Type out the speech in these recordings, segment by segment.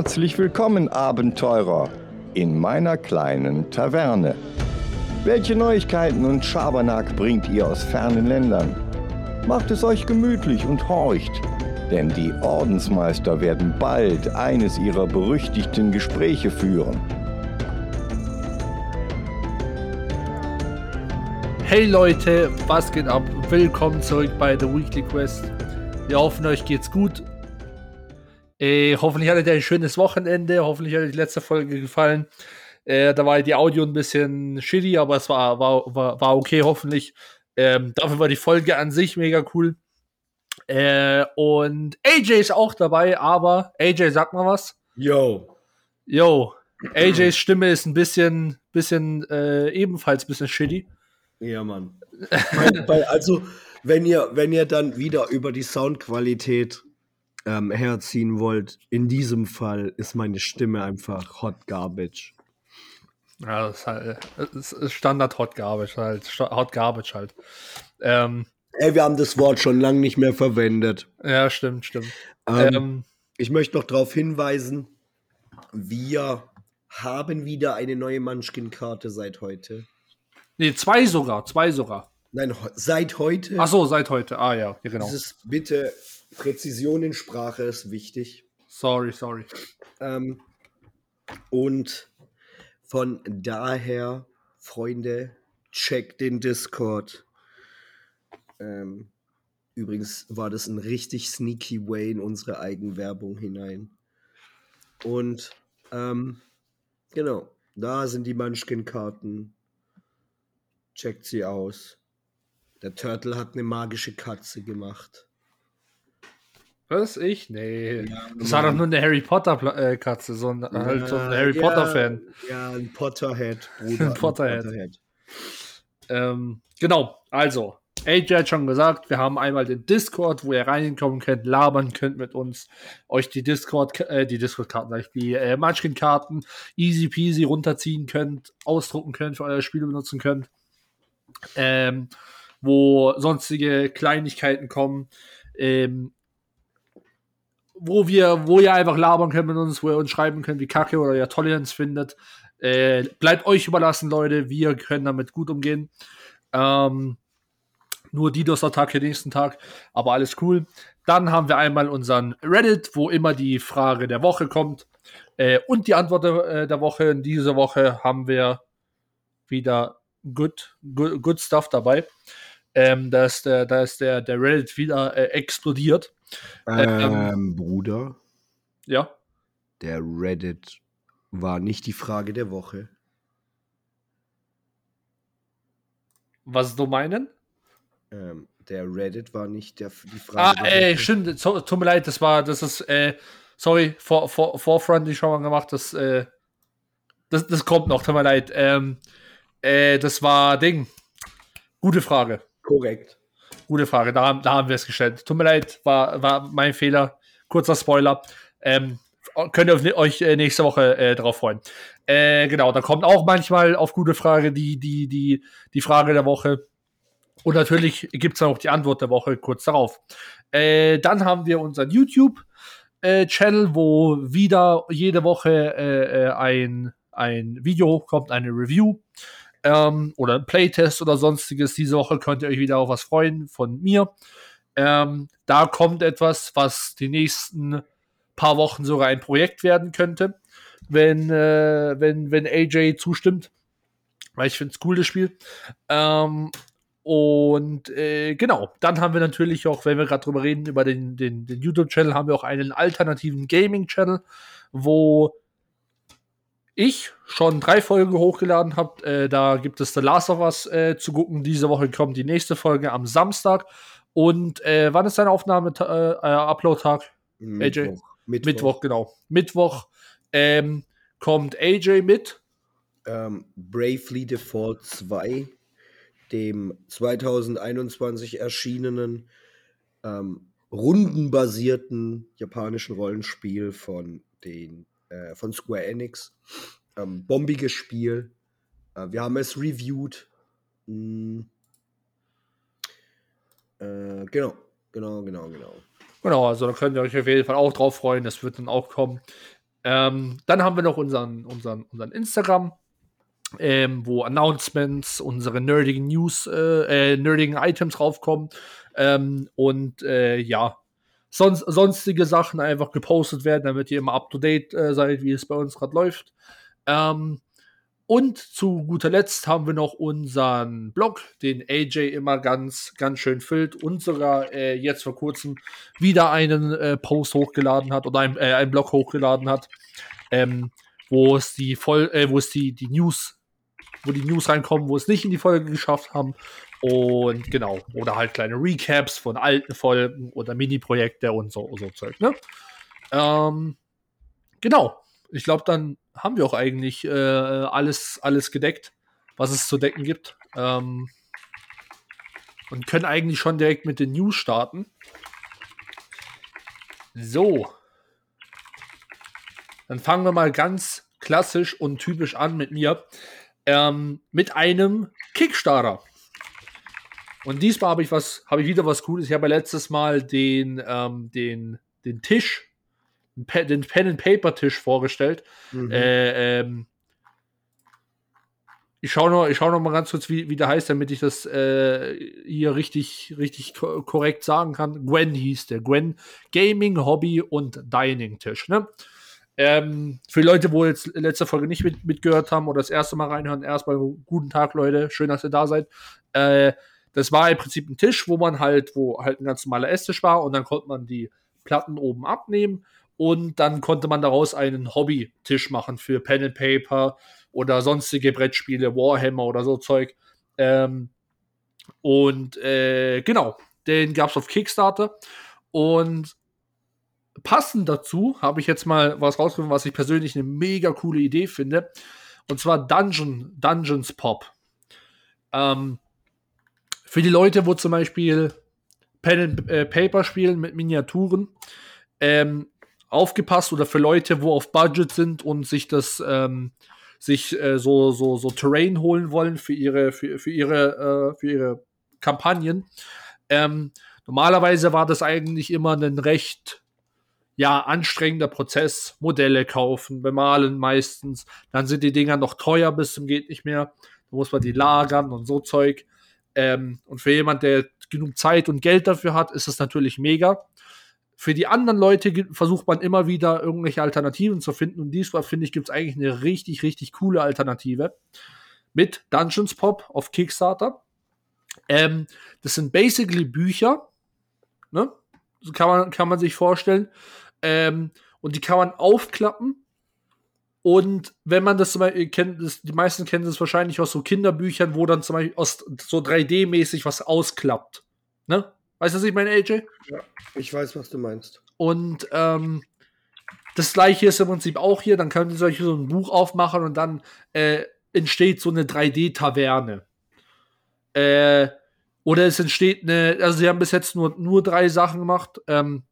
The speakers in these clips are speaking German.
Herzlich willkommen, Abenteurer, in meiner kleinen Taverne. Welche Neuigkeiten und Schabernack bringt ihr aus fernen Ländern? Macht es euch gemütlich und horcht, denn die Ordensmeister werden bald eines ihrer berüchtigten Gespräche führen. Hey Leute, was geht ab? Willkommen zurück bei The Weekly Quest. Wir hoffen, euch geht's gut. Äh, hoffentlich hattet ihr ein schönes Wochenende. Hoffentlich hat euch die letzte Folge gefallen. Äh, da war die Audio ein bisschen shitty, aber es war, war, war, war okay, hoffentlich. Ähm, dafür war die Folge an sich mega cool. Äh, und AJ ist auch dabei, aber AJ, sag mal was. Yo. Yo. AJs Stimme ist ein bisschen, bisschen äh, ebenfalls ein bisschen shitty. Ja, Mann. also, wenn ihr, wenn ihr dann wieder über die Soundqualität ähm, herziehen wollt, in diesem Fall ist meine Stimme einfach Hot Garbage. Ja, das ist halt das ist Standard Hot Garbage halt. Hot Garbage halt. Ähm, Ey, wir haben das Wort schon lange nicht mehr verwendet. Ja, stimmt, stimmt. Ähm, ähm, ich möchte noch darauf hinweisen, wir haben wieder eine neue Munchkin-Karte seit heute. Nee, zwei sogar, zwei sogar. Nein, seit heute. Ach so, seit heute. Ah ja, genau. Dieses bitte Präzision in Sprache ist wichtig. Sorry, sorry. Ähm, und von daher, Freunde, checkt den Discord. Ähm, übrigens war das ein richtig sneaky way in unsere Eigenwerbung hinein. Und ähm, genau, da sind die Munchkin-Karten Checkt sie aus. Der Turtle hat eine magische Katze gemacht. Was? Ich? Nee. Ja, das war doch nur eine Harry Potter-Katze, äh, so ein, halt so ein Harry ja, Potter-Fan. Ja, ein Potterhead, Bruder. ein Potterhead. Potterhead. Ähm, genau, also, AJ hat schon gesagt, wir haben einmal den Discord, wo ihr reinkommen könnt, labern könnt mit uns, euch die Discord, äh, die Discord-Karten, die äh, Munchkin-Karten easy peasy runterziehen könnt, ausdrucken könnt, für euer Spiel benutzen könnt ähm, wo sonstige Kleinigkeiten kommen, ähm, wo wir, wo ihr einfach labern könnt mit uns, wo ihr uns schreiben könnt, wie kacke oder ihr Toleranz findet. Äh, bleibt euch überlassen, Leute. Wir können damit gut umgehen. Ähm, nur DDoS-Attacke nächsten Tag, aber alles cool. Dann haben wir einmal unseren Reddit, wo immer die Frage der Woche kommt äh, und die Antwort äh, der Woche. In dieser Woche haben wir wieder good, good, good stuff dabei. Ähm, da ist der, da ist der, der Reddit wieder äh, explodiert. Ähm, ähm, Bruder. Ja. Der Reddit war nicht die Frage der Woche. Was du meinen? Ähm, der Reddit war nicht der, die Frage. Ah, ey, stimmt. So, tut mir leid, das war, das ist, äh, sorry, vor, vor, Forefront, die schon mal gemacht, das, äh, das, das kommt noch, tut mir leid. Ähm, äh, das war Ding. Gute Frage. Korrekt. Gute Frage. Da, da haben wir es gestellt. Tut mir leid, war, war mein Fehler. Kurzer Spoiler. Ähm, könnt ihr euch äh, nächste Woche äh, drauf freuen. Äh, genau, da kommt auch manchmal auf gute Frage die, die, die, die Frage der Woche. Und natürlich gibt es dann auch die Antwort der Woche kurz darauf. Äh, dann haben wir unseren YouTube-Channel, äh, wo wieder jede Woche äh, ein, ein Video hochkommt, eine Review ähm, oder ein Playtest oder sonstiges. Diese Woche könnt ihr euch wieder auf was freuen von mir. Ähm, da kommt etwas, was die nächsten paar Wochen sogar ein Projekt werden könnte, wenn, äh, wenn, wenn AJ zustimmt. Weil ich finde es cool, das Spiel. Ähm, und äh, genau, dann haben wir natürlich auch, wenn wir gerade drüber reden, über den, den, den YouTube-Channel, haben wir auch einen alternativen Gaming-Channel, wo ich schon drei Folgen hochgeladen habe. Äh, da gibt es The Last of Us äh, zu gucken. Diese Woche kommt die nächste Folge am Samstag. Und äh, wann ist dein Aufnahme äh, äh, Upload-Tag? Mittwoch. Mittwoch. Mittwoch, genau. Mittwoch ähm, kommt AJ mit. Ähm, Bravely Default 2, dem 2021 erschienenen ähm, rundenbasierten japanischen Rollenspiel von den äh, von Square Enix. Ähm, bombiges Spiel. Äh, wir haben es reviewed. Hm. Äh, genau, genau, genau, genau. Genau, also da könnt ihr euch auf jeden Fall auch drauf freuen. Das wird dann auch kommen. Ähm, dann haben wir noch unseren, unseren, unseren Instagram, ähm, wo Announcements, unsere nerdigen News, äh, äh, nerdigen Items raufkommen. Ähm, und äh, ja, sonst, sonstige Sachen einfach gepostet werden, damit ihr immer up to date äh, seid, wie es bei uns gerade läuft. Ähm, und zu guter Letzt haben wir noch unseren Blog, den AJ immer ganz, ganz schön füllt und sogar äh, jetzt vor kurzem wieder einen äh, Post hochgeladen hat oder ein, äh, einen Blog hochgeladen hat, ähm, wo es die voll, äh, wo es die, die News, wo die News reinkommen, wo es nicht in die Folge geschafft haben. Und genau, oder halt kleine Recaps von alten Folgen oder Mini-Projekte und so, so Zeug, ne? Ähm, genau. Ich glaube, dann haben wir auch eigentlich äh, alles, alles gedeckt, was es zu decken gibt. Ähm, und können eigentlich schon direkt mit den News starten. So. Dann fangen wir mal ganz klassisch und typisch an mit mir. Ähm, mit einem Kickstarter. Und diesmal habe ich was, habe ich wieder was Cooles. Ich habe ja letztes Mal den, ähm, den, den Tisch den Pen-and-Paper-Tisch vorgestellt. Mhm. Äh, ähm, ich schaue noch, schau noch mal ganz kurz, wie, wie der heißt, damit ich das äh, hier richtig, richtig korrekt sagen kann. Gwen hieß der. Gwen Gaming, Hobby und Dining Tisch. Ne? Ähm, für Leute, wo jetzt letzte Folge nicht mit, mitgehört haben oder das erste Mal reinhören, erstmal guten Tag, Leute. Schön, dass ihr da seid. Äh, das war im Prinzip ein Tisch, wo man halt, wo halt ein ganz normaler Esstisch war und dann konnte man die Platten oben abnehmen und dann konnte man daraus einen Hobby-Tisch machen für Pen and Paper oder sonstige Brettspiele, Warhammer oder so Zeug. Ähm, und äh, genau, den gab es auf Kickstarter. Und passend dazu habe ich jetzt mal was rausgefunden, was ich persönlich eine mega coole Idee finde. Und zwar Dungeon, Dungeons Pop. Ähm, für die Leute, wo zum Beispiel Pen äh, Paper spielen mit Miniaturen, ähm, aufgepasst oder für Leute, wo auf Budget sind und sich das ähm, sich äh, so so so Terrain holen wollen für ihre für, für ihre äh, für ihre Kampagnen. Ähm, normalerweise war das eigentlich immer ein recht ja anstrengender Prozess. Modelle kaufen, bemalen meistens, dann sind die Dinger noch teuer bis zum geht nicht mehr. Da muss man die lagern und so Zeug. Ähm, und für jemand, der genug Zeit und Geld dafür hat, ist es natürlich mega. Für die anderen Leute versucht man immer wieder irgendwelche Alternativen zu finden. Und diesmal finde ich, gibt es eigentlich eine richtig, richtig coole Alternative mit Dungeons Pop auf Kickstarter. Ähm, das sind basically Bücher, ne? Kann man, kann man sich vorstellen. Ähm, und die kann man aufklappen. Und wenn man das zum Beispiel kennt, das, die meisten kennen das wahrscheinlich aus so Kinderbüchern, wo dann zum Beispiel aus so 3D-mäßig was ausklappt. Ne? Weißt du, was ich meine, AJ? Ja, ich weiß, was du meinst. Und ähm, das gleiche ist im Prinzip auch hier. Dann können Sie so ein Buch aufmachen und dann äh, entsteht so eine 3D-Taverne. Äh, oder es entsteht eine, also sie haben bis jetzt nur, nur drei Sachen gemacht. Ähm,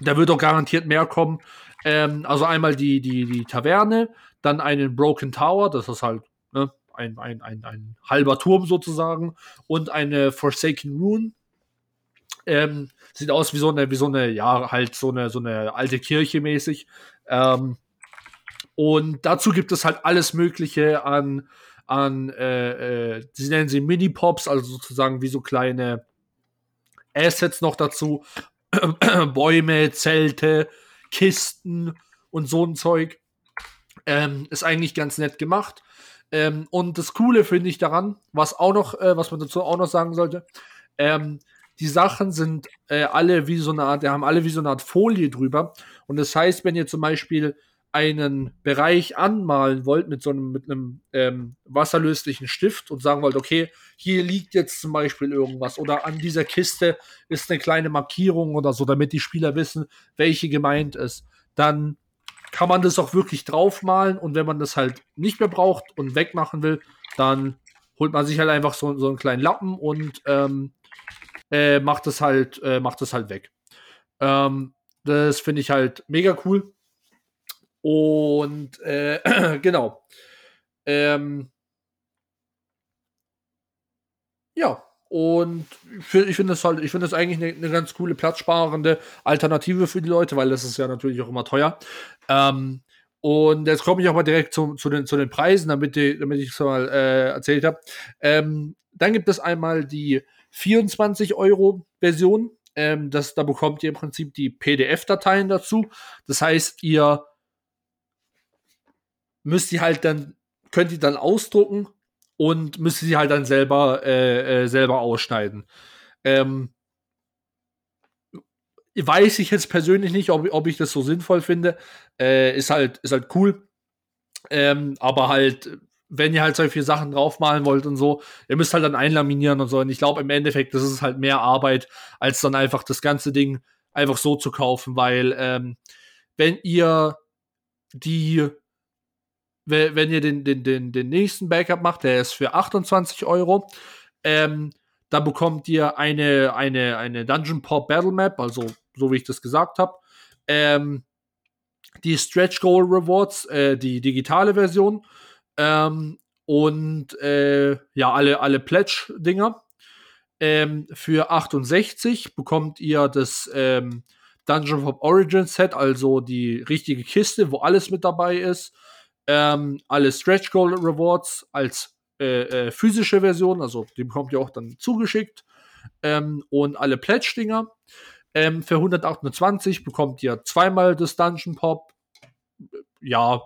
da wird auch garantiert mehr kommen. Ähm, also einmal die, die, die Taverne, dann einen Broken Tower, das ist halt ne, ein, ein, ein, ein halber Turm sozusagen, und eine Forsaken Rune, ähm, sieht aus wie so eine, wie so eine, ja, halt so eine, so eine alte Kirche mäßig. Ähm, und dazu gibt es halt alles Mögliche an, an äh, äh, sie nennen sie Mini-Pops, also sozusagen wie so kleine Assets noch dazu. Bäume, Zelte, Kisten und so ein Zeug. Ähm, ist eigentlich ganz nett gemacht. Ähm, und das Coole finde ich daran, was auch noch, äh, was man dazu auch noch sagen sollte, ähm, die Sachen sind äh, alle wie so eine Art, die haben alle wie so eine Art Folie drüber. Und das heißt, wenn ihr zum Beispiel einen Bereich anmalen wollt mit so einem, mit einem ähm, wasserlöslichen Stift und sagen wollt, okay, hier liegt jetzt zum Beispiel irgendwas oder an dieser Kiste ist eine kleine Markierung oder so, damit die Spieler wissen, welche gemeint ist, dann kann man das auch wirklich draufmalen und wenn man das halt nicht mehr braucht und wegmachen will, dann holt man sich halt einfach so, so einen kleinen Lappen und ähm, äh, macht es halt, äh, macht es halt weg. Ähm, das finde ich halt mega cool. Und äh, genau. Ähm, ja, und ich finde das halt, ich finde das eigentlich eine, eine, ganz coole platzsparende Alternative für die Leute, weil das ist ja natürlich auch immer teuer. Ähm, Und jetzt komme ich auch mal direkt zu, zu, den, zu den Preisen, damit, die, damit ich es mal äh, erzählt habe. Ähm, dann gibt es einmal die 24 Euro Version. Ähm, das, da bekommt ihr im Prinzip die PDF-Dateien dazu. Das heißt, ihr müsst die halt dann, könnt die dann ausdrucken und müsst sie halt dann selber, äh, äh, selber ausschneiden. Ähm, weiß ich jetzt persönlich nicht, ob, ob ich das so sinnvoll finde. Äh, ist halt, ist halt cool. Ähm, aber halt, wenn ihr halt solche Sachen draufmalen wollt und so, ihr müsst halt dann einlaminieren und so. Und ich glaube, im Endeffekt, das ist halt mehr Arbeit, als dann einfach das ganze Ding einfach so zu kaufen, weil ähm, wenn ihr die, wenn ihr den, den, den, den nächsten Backup macht, der ist für 28 Euro, ähm, da bekommt ihr eine, eine, eine Dungeon Pop Battle Map, also so wie ich das gesagt habe. Ähm, die Stretch Goal Rewards, äh, die digitale Version. Ähm, und äh, ja, alle, alle Pledge-Dinger. Ähm, für 68 bekommt ihr das ähm, Dungeon of Origin Set, also die richtige Kiste, wo alles mit dabei ist. Ähm, alle Stretch Goal Rewards als äh, äh, physische Version, also die bekommt ihr auch dann zugeschickt. Ähm, und alle Pledge-Dinger. Ähm, für 128 bekommt ihr zweimal das Dungeon Pop. Ja,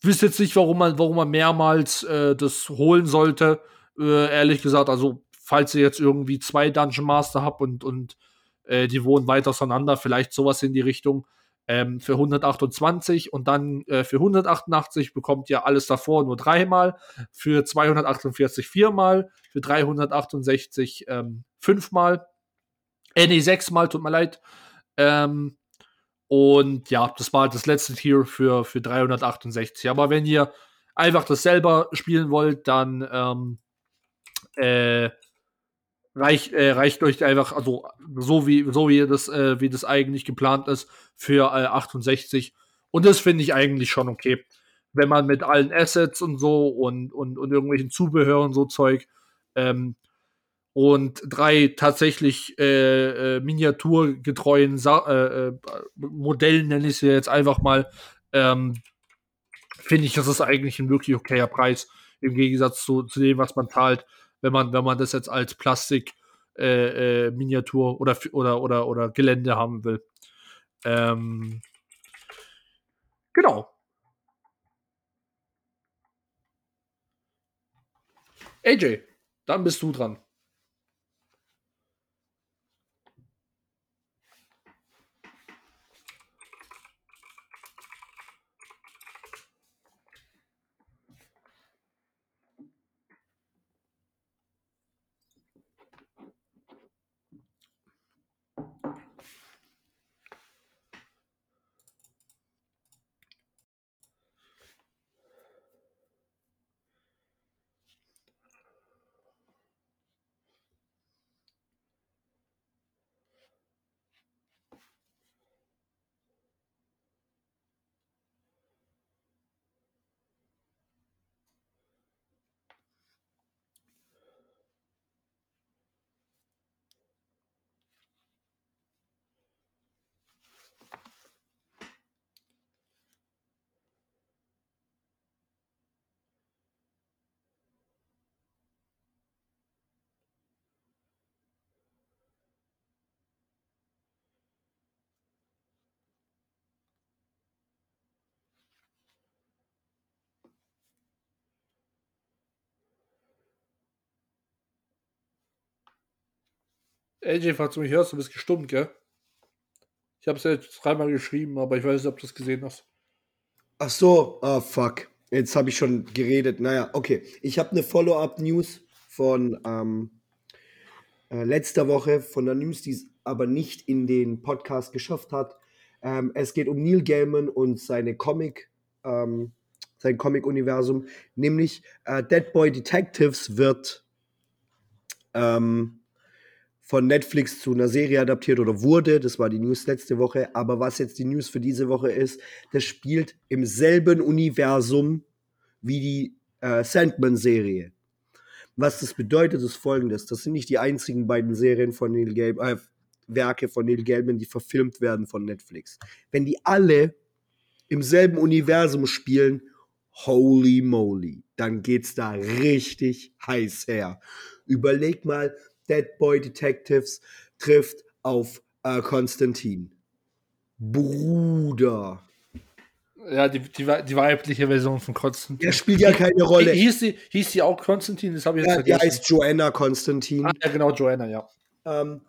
wüsste jetzt nicht, warum man, warum man mehrmals äh, das holen sollte. Äh, ehrlich gesagt, also falls ihr jetzt irgendwie zwei Dungeon Master habt und, und äh, die wohnen weit auseinander, vielleicht sowas in die Richtung. Ähm, für 128 und dann äh, für 188 bekommt ihr alles davor nur dreimal, für 248 viermal, für 368 ähm, fünfmal äh, nee, sechsmal, tut mir leid. Ähm, und ja, das war das letzte Tier für, für 368. Aber wenn ihr einfach das selber spielen wollt, dann ähm, äh, reicht, äh, reicht euch einfach, also so wie, so wie das, äh, wie das eigentlich geplant ist, für äh, 68. Und das finde ich eigentlich schon okay. Wenn man mit allen Assets und so und, und, und irgendwelchen Zubehören so Zeug ähm, und drei tatsächlich äh, äh, miniaturgetreuen Sa äh, äh, Modellen, nenne ich sie jetzt einfach mal, ähm, finde ich, das ist eigentlich ein wirklich okayer Preis im Gegensatz zu, zu dem, was man zahlt, wenn man, wenn man das jetzt als Plastik äh, äh, Miniatur oder, oder, oder, oder Gelände haben will. Ähm, genau. AJ, dann bist du dran. AJ, du mich hörst, du bist gestummt, gell? Ich habe es jetzt dreimal geschrieben, aber ich weiß nicht, ob du es gesehen hast. Ach so, ah, oh, fuck. Jetzt habe ich schon geredet. Naja, okay. Ich habe eine Follow-up-News von ähm, äh, letzter Woche, von der News, die es aber nicht in den Podcast geschafft hat. Ähm, es geht um Neil Gaiman und seine Comic, ähm, sein Comic-Universum, nämlich äh, Dead Boy Detectives wird ähm, von Netflix zu einer Serie adaptiert oder wurde. Das war die News letzte Woche. Aber was jetzt die News für diese Woche ist, das spielt im selben Universum wie die äh, Sandman-Serie. Was das bedeutet, ist folgendes: Das sind nicht die einzigen beiden Serien von Neil Gaiman, äh, Werke von Neil Gaiman, die verfilmt werden von Netflix. Wenn die alle im selben Universum spielen, holy moly, dann geht's da richtig heiß her. Überleg mal, Dead Boy Detectives trifft auf äh, Konstantin. Bruder. Ja, die, die, die weibliche Version von Konstantin. Der spielt ja keine Rolle. Hieß die, hieß die auch Konstantin? Das habe ich jetzt Ja, die vergessen. heißt Joanna Konstantin. ah, ja, genau, Joanna, ja. Ähm,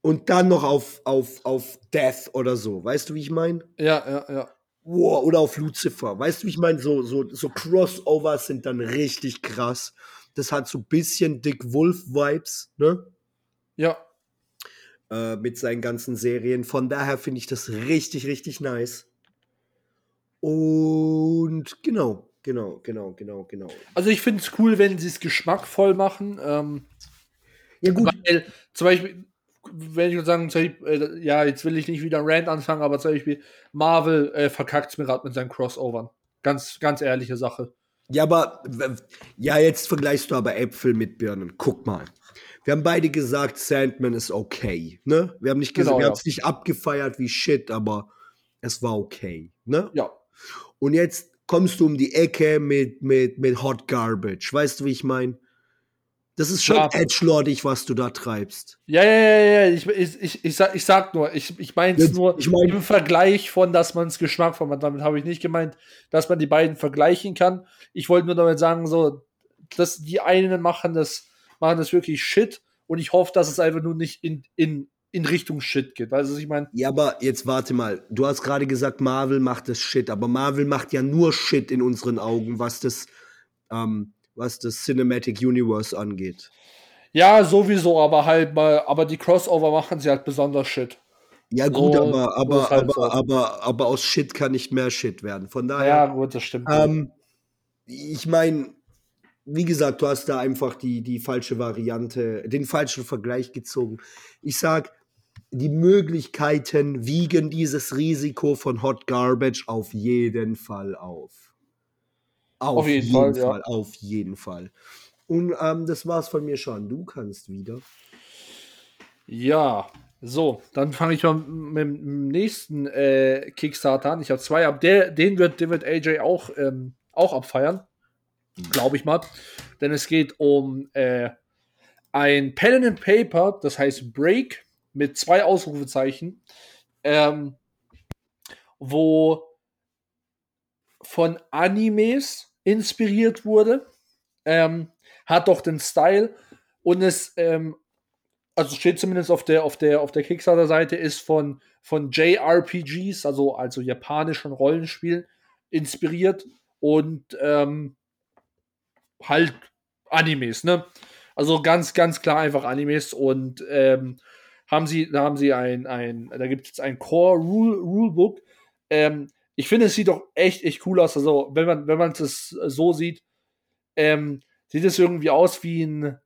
und dann noch auf, auf, auf Death oder so. Weißt du, wie ich meine? Ja, ja, ja. Wow, oder auf Lucifer. Weißt du, wie ich meine? So, so, so Crossovers sind dann richtig krass. Das hat so ein bisschen Dick Wolf-Vibes, ne? Ja, Äh, mit seinen ganzen Serien. Von daher finde ich das richtig, richtig nice. Und genau, genau, genau, genau, genau. also ich finde es cool, wenn sie es geschmackvoll machen. Ähm, Ja, gut. Weil zum Beispiel, wenn ich sagen, Beispiel, äh, ja, jetzt will ich nicht wieder einen Rant anfangen, aber zum Beispiel Marvel äh, verkackt es mir gerade mit seinen Crossovern. Ganz, ganz ehrliche Sache. Ja, aber ja, jetzt vergleichst du aber Äpfel mit Birnen. Guck mal. Wir haben beide gesagt, Sandman ist okay, ne? Wir haben nicht gesagt, Genau, wir ja. haben es nicht abgefeiert wie Shit, aber es war okay, ne? Ja. Und jetzt kommst du um die Ecke mit, mit, mit Hot Garbage. Weißt du, wie ich meine? Das ist schon Ja. edgelordig, was du da treibst. Ja, ja, ja, ja. Ich, ich, ich, ich, sag, ich sag nur, ich, ich meine es nur ich mein- im Vergleich von, dass man es geschmackvoll macht. Damit habe ich nicht gemeint, dass man die beiden vergleichen kann. Ich wollte nur damit sagen, so, dass die einen machen das, machen das wirklich Shit und ich hoffe, dass es einfach nur nicht in, in, in Richtung Shit geht. Weißt du, was ich meine? Ja, aber jetzt warte mal. Du hast gerade gesagt, Marvel macht das Shit, aber Marvel macht ja nur Shit in unseren Augen, was das, ähm, was das Cinematic Universe angeht. Ja, sowieso, aber halt mal, aber die Crossover machen sie halt besonders Shit. Ja, gut, So- aber, aber, halt aber, so. aber, aber aus Shit kann nicht mehr Shit werden. Von Ja, daher, gut, das stimmt. ähm, ich meine, wie gesagt, du hast da einfach die, die falsche Variante, den falschen Vergleich gezogen. Ich sag, die Möglichkeiten wiegen dieses Risiko von Hot Garbage auf jeden Fall auf. Auf jeden Fall, ja. auf jeden Fall. Und ähm, das war's von mir schon. Du kannst wieder. Ja, so, dann fange ich mal mit dem nächsten äh, Kickstarter an. Ich habe zwei, aber der, den, wird, den wird AJ auch, ähm, auch abfeiern. Glaube ich mal. Denn es geht um äh, ein Pen and Paper, das heißt Break, mit zwei Ausrufezeichen, ähm, wo von Animes inspiriert wurde. Ähm, hat doch den Style und es ähm, also steht zumindest auf der, auf der, auf der Kickstarter-Seite, ist von, von JRPGs, also, also japanischen Rollenspielen, inspiriert und ähm, halt Animes, ne? Also ganz, ganz klar einfach Animes und ähm, haben sie, da haben sie ein, ein da gibt es ein Core Rule, Rulebook. Ähm, ich finde, es sieht doch echt, echt cool aus. Also, wenn man, wenn man es so sieht, ähm, sieht es irgendwie aus wie ein,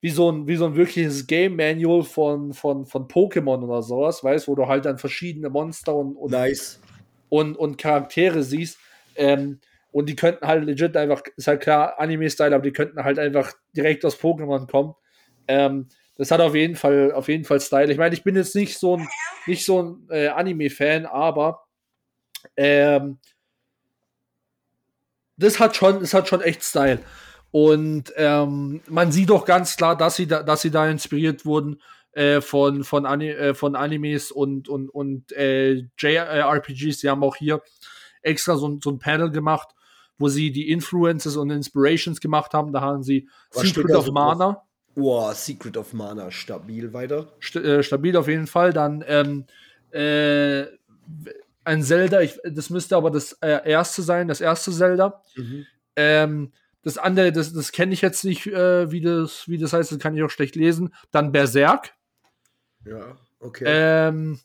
wie so ein, wie so ein wirkliches Game Manual von, von, von Pokémon oder sowas, weißt, wo du halt dann verschiedene Monster und, und, Nice. und, und Charaktere siehst. Ähm, und die könnten halt legit einfach, ist halt klar, Anime-Style, aber die könnten halt einfach direkt aus Pokémon kommen. Ähm, das hat auf jeden Fall, auf jeden Fall Style. Ich meine, ich bin jetzt nicht so ein, nicht so ein äh, Anime-Fan, aber ähm, das hat schon, das hat schon echt Style. Und ähm, man sieht doch ganz klar, dass sie da, dass sie da inspiriert wurden äh, von, von, Ani äh, von Animes und, und, und äh, JRPGs. Sie haben auch hier extra so, ein- so ein Panel gemacht, wo sie die Influences und Inspirations gemacht haben. Da haben sie Was Secret of Mana, Boah, Secret of Mana, stabil weiter. st äh, stabil auf jeden Fall. Dann ähm, äh, ein Zelda, ich, das müsste aber das äh, erste sein, das erste Zelda. Ähm, das andere, das, das kenne ich jetzt nicht, äh, wie, das, wie das heißt, das kann ich auch schlecht lesen. Dann Berserk. Ja, okay. Ähm,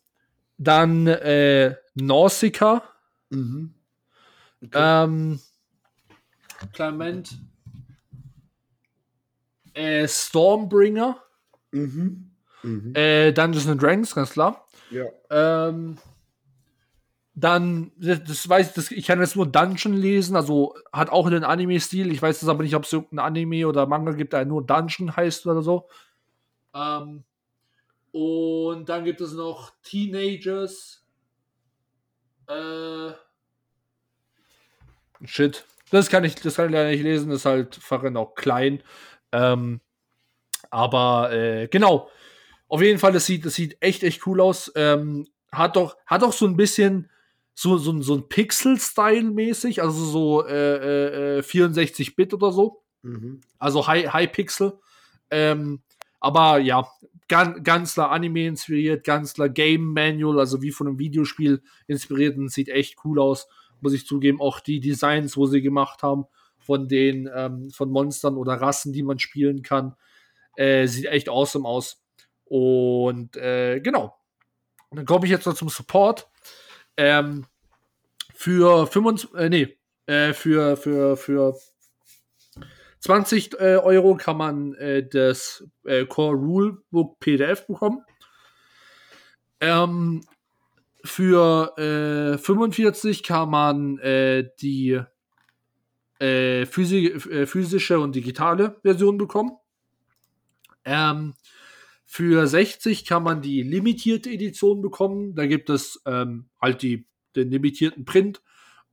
dann äh, Nausicaa. mhm. okay. Ähm, Clement. Äh, Stormbringer. mhm. Mhm. Äh, Dungeons and Dragons, ganz klar. Ja. Ähm, dann, das, weiß ich, das, ich kann jetzt nur Dungeon lesen, also hat auch einen Anime-Stil. Ich weiß jetzt aber nicht, ob es irgendein Anime oder Manga gibt, der nur Dungeon heißt oder so. Ähm, und dann gibt es noch Teenagers. Äh. Shit. Das kann ich, das kann ich leider nicht lesen, ist halt Farin auch klein. Ähm, aber äh, genau. Auf jeden Fall, das sieht, das sieht echt, echt cool aus. Ähm, hat doch, hat doch so ein bisschen so, so, so ein Pixel-Style mäßig, also so äh, äh, 64-Bit oder so. Mhm. Also High, High Pixel. Ähm, aber ja, ganz, ganz klar Anime inspiriert, ganz klar Game Manual, also wie von einem Videospiel inspiriert und sieht echt cool aus, muss ich zugeben. Auch die Designs, wo sie gemacht haben, von den, ähm, von Monstern oder Rassen, die man spielen kann, äh, sieht echt awesome aus. Und äh, genau. Und dann komme ich jetzt noch zum Support. Ähm, für 25, äh, nee, äh, für, für, für 20 äh, Euro kann man äh, das äh, Core Rulebook PDF bekommen. Ähm, für äh, 45 kann man äh, die äh, äh, physische und digitale Version bekommen. Ähm, für 60 kann man die limitierte Edition bekommen. Da gibt es ähm, halt die, den limitierten Print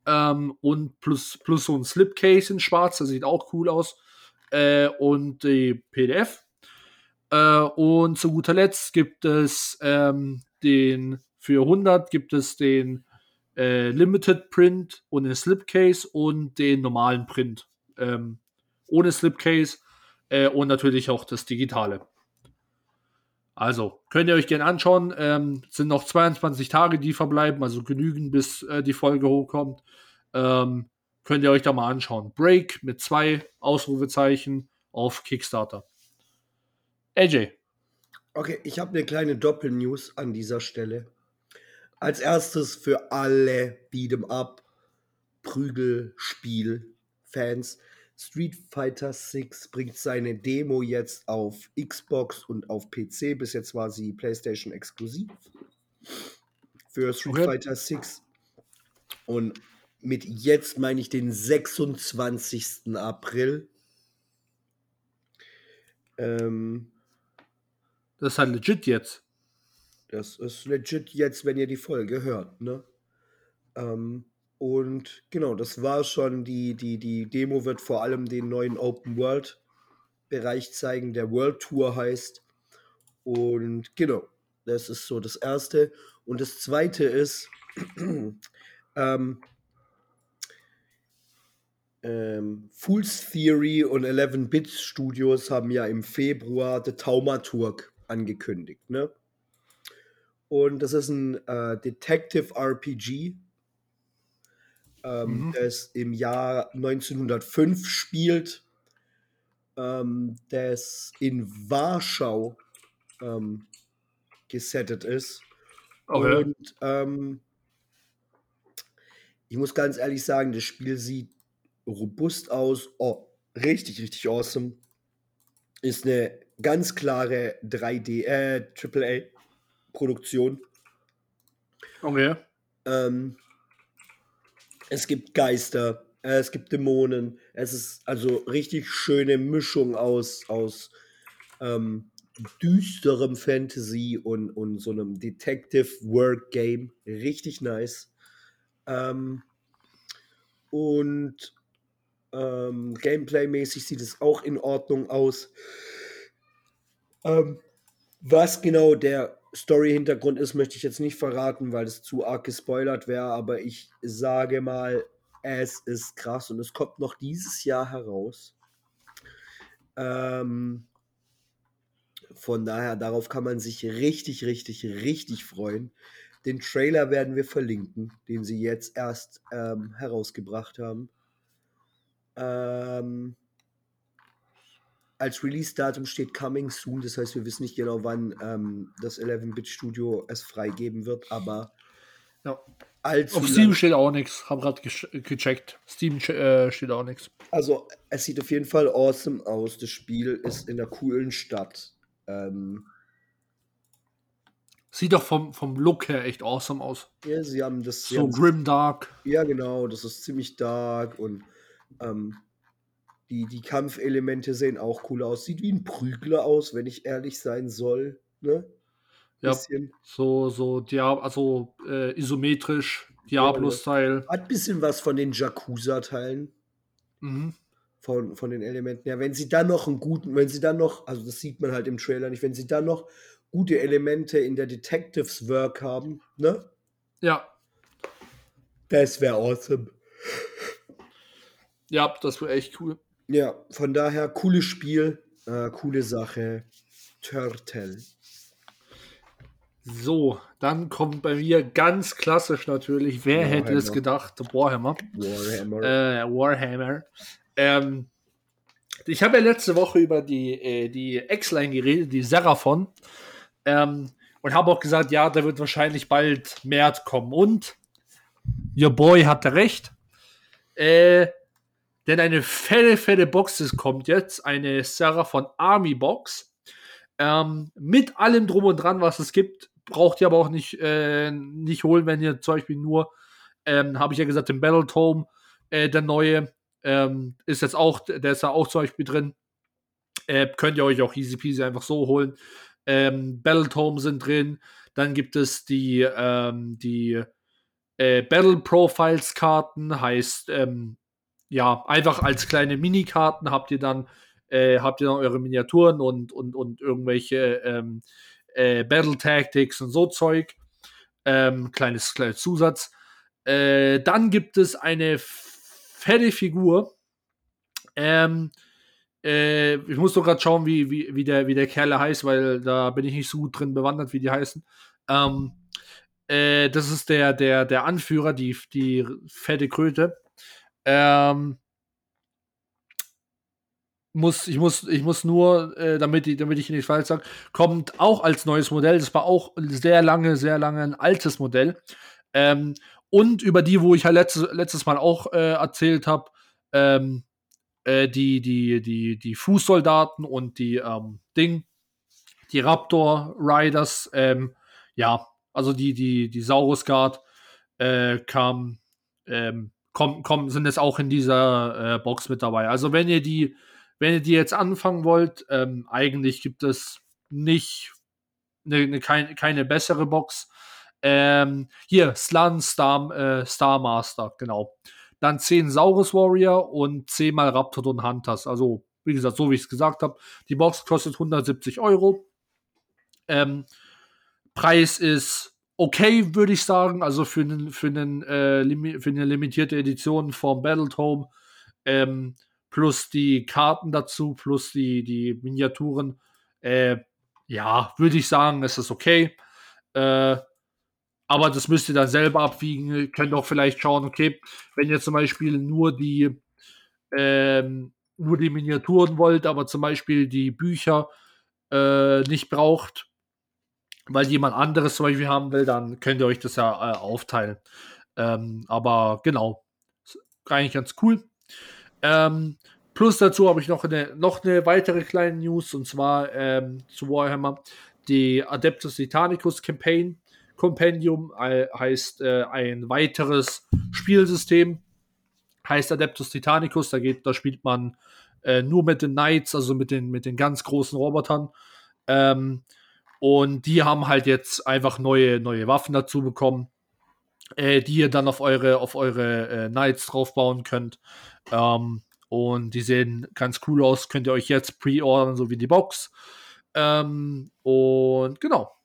ähm, und plus, plus so ein Slipcase in schwarz, das sieht auch cool aus. Äh, und die PDF. Äh, und zu guter Letzt gibt es ähm, den, für 100 gibt es den äh, Limited Print und den Slipcase und den normalen Print. Ähm, ohne Slipcase äh, und natürlich auch das Digitale. Also, könnt ihr euch gerne anschauen. Ähm, sind noch 22 Tage, die verbleiben, also genügend, bis äh, die Folge hochkommt. Ähm, könnt ihr euch da mal anschauen. Break mit zwei Ausrufezeichen auf Kickstarter. AJ. Okay, ich habe eine kleine Doppelnews an dieser Stelle. Als erstes für alle Beat'em Up, Prügelspiel-Fans. Street Fighter 6 bringt seine Demo jetzt auf Xbox und auf PC. Bis jetzt war sie PlayStation exklusiv für Street Okay. Fighter 6. Und mit jetzt meine ich den 26. April. Ähm, Das ist halt legit jetzt. das ist legit jetzt, wenn ihr die Folge hört, ne? Ähm, und genau, das war schon die, die, die Demo wird vor allem den neuen Open World Bereich zeigen, der World Tour heißt. Und genau, das ist so das erste. Und das zweite ist, ähm, ähm, Fool's Theory und 11-Bit Studios haben ja im Februar The Taumaturg angekündigt, ne? Und das ist ein äh, Detective RPG, ähm, Mhm. das im Jahr 1905 spielt, ähm, das in Warschau ähm, gesettet ist. Okay. Und ähm, ich muss ganz ehrlich sagen, das Spiel sieht robust aus. Oh, richtig, richtig awesome. Ist eine ganz klare 3D, äh, AAA-Produktion. Okay. Ähm, es gibt Geister, äh, es gibt Dämonen. Es ist also richtig schöne Mischung aus, aus ähm, düsterem Fantasy und, und so einem Detective Work Game. Richtig nice. Ähm, und ähm, Gameplay-mäßig sieht es auch in Ordnung aus. Ähm, was genau der Story-Hintergrund ist, möchte ich jetzt nicht verraten, weil es zu arg gespoilert wäre, aber ich sage mal, es ist krass und es kommt noch dieses Jahr heraus. Ähm, von daher, darauf kann man sich richtig, richtig, richtig freuen. Den Trailer werden wir verlinken, den sie jetzt erst ähm, herausgebracht haben. Ähm, als Release-Datum steht Coming Soon, das heißt, wir wissen nicht genau, wann ähm, das 11-Bit-Studio es freigeben wird, aber Ja. allzu Auf Steam steht auch nichts. Hab gerade gecheckt. Steam äh, steht auch nichts. Also, es sieht auf jeden Fall awesome aus. Das Spiel ist in einer coolen Stadt. Ähm, Sieht doch vom, vom Look her echt awesome aus. ja, sie haben das. sie So grim dark. Ja, genau, das ist ziemlich dark und ähm, die, die Kampfelemente sehen auch cool aus. Sieht wie ein Prügler aus, wenn ich ehrlich sein soll. Ne? Ja. Bisschen. So, so, ja, also äh, isometrisch. Diablo-Style. Hat ein bisschen was von den Yakuza-Teilen. Mhm. Von, von den Elementen. Ja, wenn sie dann noch einen guten, wenn sie dann noch, also das sieht man halt im Trailer nicht, wenn sie dann noch gute Elemente in der Detectives Work haben, ne? Ja, Das wäre awesome. ja, das wäre echt cool. Ja, von daher cooles Spiel, äh, coole Sache. Turtle. So, dann kommt bei mir ganz klassisch natürlich, wer hätte es Warhammer. gedacht, Warhammer. Warhammer. Äh, Warhammer. Ähm, ich habe ja letzte Woche über die, äh, die X-Line geredet, die Seraphon. Ähm, und habe auch gesagt, ja, da wird wahrscheinlich bald mehr kommen. Und your boy hatte recht. Äh, denn eine fette, fette Box kommt jetzt. Eine Seraphon Army Box. Ähm, mit allem drum und dran, was es gibt. Braucht ihr aber auch nicht, äh, nicht holen, wenn ihr zum Beispiel nur, ähm, habe ich ja gesagt, den Battletome, äh, der neue, ähm, ist jetzt auch, der ist ja auch zum Beispiel drin. Äh, könnt ihr euch auch easy peasy einfach so holen. Ähm, Battletome sind drin. Dann gibt es die, ähm, die äh, Battle Profiles Karten, heißt, ähm, ja, einfach als kleine Minikarten habt ihr dann, äh, habt ihr dann eure Miniaturen und, und, und irgendwelche ähm, äh, Battle Tactics und so Zeug. Ähm, kleines, kleines Zusatz. Äh, dann gibt es eine fette Figur. Ähm, äh, ich muss doch gerade schauen, wie, wie, wie, der, wie der Kerl heißt, weil da bin ich nicht so gut drin bewandert, wie die heißen. Ähm, äh, das ist der, der, der Anführer, die, die fette Kröte. Ähm, muss, ich, muss, ich muss nur, äh, damit, ich, damit ich nicht falsch sage, kommt auch als neues Modell. Das war auch sehr lange, sehr lange ein altes Modell. Ähm, und über die, wo ich halt letztes, letztes Mal auch äh, erzählt habe, ähm, äh, die, die, die, die Fußsoldaten und die ähm, Ding, die Raptor Riders, ähm, ja, also die, die, die Saurus Guard äh, kam, ähm, kommen, kommen, sind jetzt auch in dieser äh, Box mit dabei. Also wenn ihr die, wenn ihr die jetzt anfangen wollt, ähm, eigentlich gibt es nicht ne, ne, kein, keine bessere Box. Ähm, hier, Slan Star, äh, Star Master, genau. Dann 10 Saurus Warrior und 10 mal Raptodon Hunters. Also, wie gesagt, so wie ich es gesagt habe. Die Box kostet 170 Euro. Ähm, Preis ist okay, würde ich sagen. Also für, einen, für, einen, äh, für eine limitierte Edition vom Battletome. Ähm, plus die Karten dazu, plus die, die Miniaturen. Äh, ja, würde ich sagen, ist das okay. Äh, aber das müsst ihr dann selber abwiegen. Ihr könnt auch vielleicht schauen, okay, wenn ihr zum Beispiel nur die, ähm, nur die Miniaturen wollt, aber zum Beispiel die Bücher äh, nicht braucht, weil jemand anderes zum Beispiel haben will, dann könnt ihr euch das ja äh, aufteilen. Ähm, aber genau, eigentlich ganz cool. Ähm, plus dazu habe ich noch eine, noch eine weitere kleine News und zwar ähm, zu Warhammer. Die Adeptus Titanicus Campaign Compendium äh, heißt äh, ein weiteres Spielsystem. Heißt Adeptus Titanicus. Da, geht, da spielt man äh, nur mit den Knights, also mit den, mit den ganz großen Robotern. Ähm, und die haben halt jetzt einfach neue, neue Waffen dazu bekommen, äh, die ihr dann auf eure, auf eure äh, Knights draufbauen könnt. Ähm, und die sehen ganz cool aus. Könnt ihr euch jetzt pre-ordern, so wie die Box. Ähm, und genau.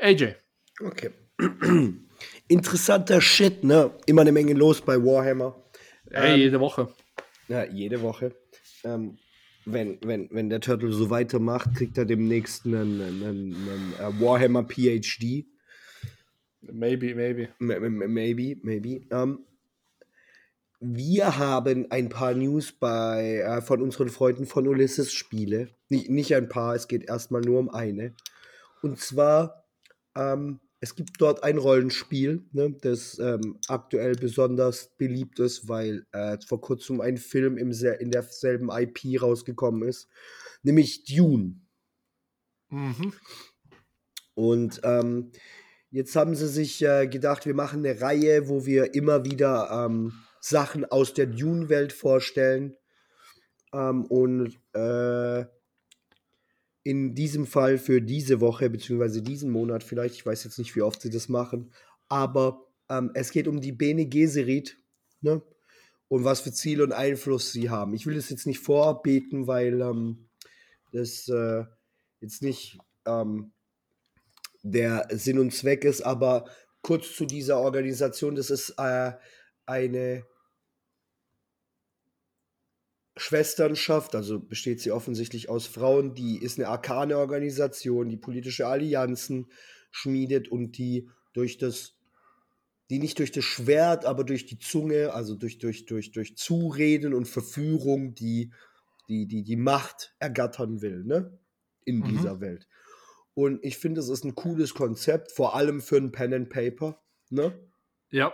AJ. Okay. Interessanter Shit, ne? Immer eine Menge los bei Warhammer. Ey, Ähm, jede Woche. Ja, jede Woche. Ähm, wenn, wenn, wenn der Turtle so weitermacht, kriegt er demnächst einen, einen, einen äh, Warhammer PhD. Maybe, maybe. Maybe, maybe. Ähm, wir haben ein paar News bei, äh, von unseren Freunden von Ulysses Spiele. Nicht, nicht ein paar, es geht erstmal nur um eine. Und zwar, ähm, es gibt dort ein Rollenspiel, ne, das ähm, aktuell besonders beliebt ist, weil äh, vor kurzem ein Film im in derselben IP rausgekommen ist, nämlich Dune. Mhm. Und ähm, jetzt haben sie sich äh, gedacht, wir machen eine Reihe, wo wir immer wieder ähm, Sachen aus der Dune-Welt vorstellen. Ähm, und äh, in diesem Fall für diese Woche, beziehungsweise diesen Monat vielleicht, ich weiß jetzt nicht, wie oft sie das machen, aber ähm, es geht um die Bene Gesserit, ne? Und was für Ziel und Einfluss sie haben. Ich will das jetzt nicht vorbeten, weil ähm, das äh, jetzt nicht ähm, der Sinn und Zweck ist, aber kurz zu dieser Organisation, das ist äh, eine Schwesternschaft, also besteht sie offensichtlich aus Frauen, die ist eine arkane Organisation, die politische Allianzen schmiedet und die durch das, die nicht durch das Schwert, aber durch die Zunge, also durch, durch, durch, durch Zureden und Verführung, die, die, die, die Macht ergattern will, ne? In Mhm. dieser Welt. Und ich finde, es ist ein cooles Konzept, vor allem für ein Pen and Paper, ne? Ja.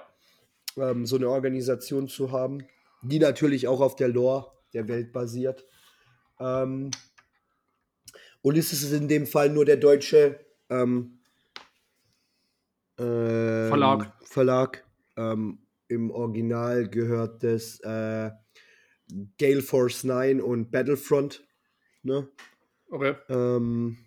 ähm, so eine Organisation zu haben, die natürlich auch auf der Lore der Welt basiert. Ähm, Ulysses ist in dem Fall nur der deutsche ähm, ähm, Verlag. Verlag. Ähm, Im Original gehört das äh, Gale Force 9 und Battlefront. Ne? Okay. Ähm,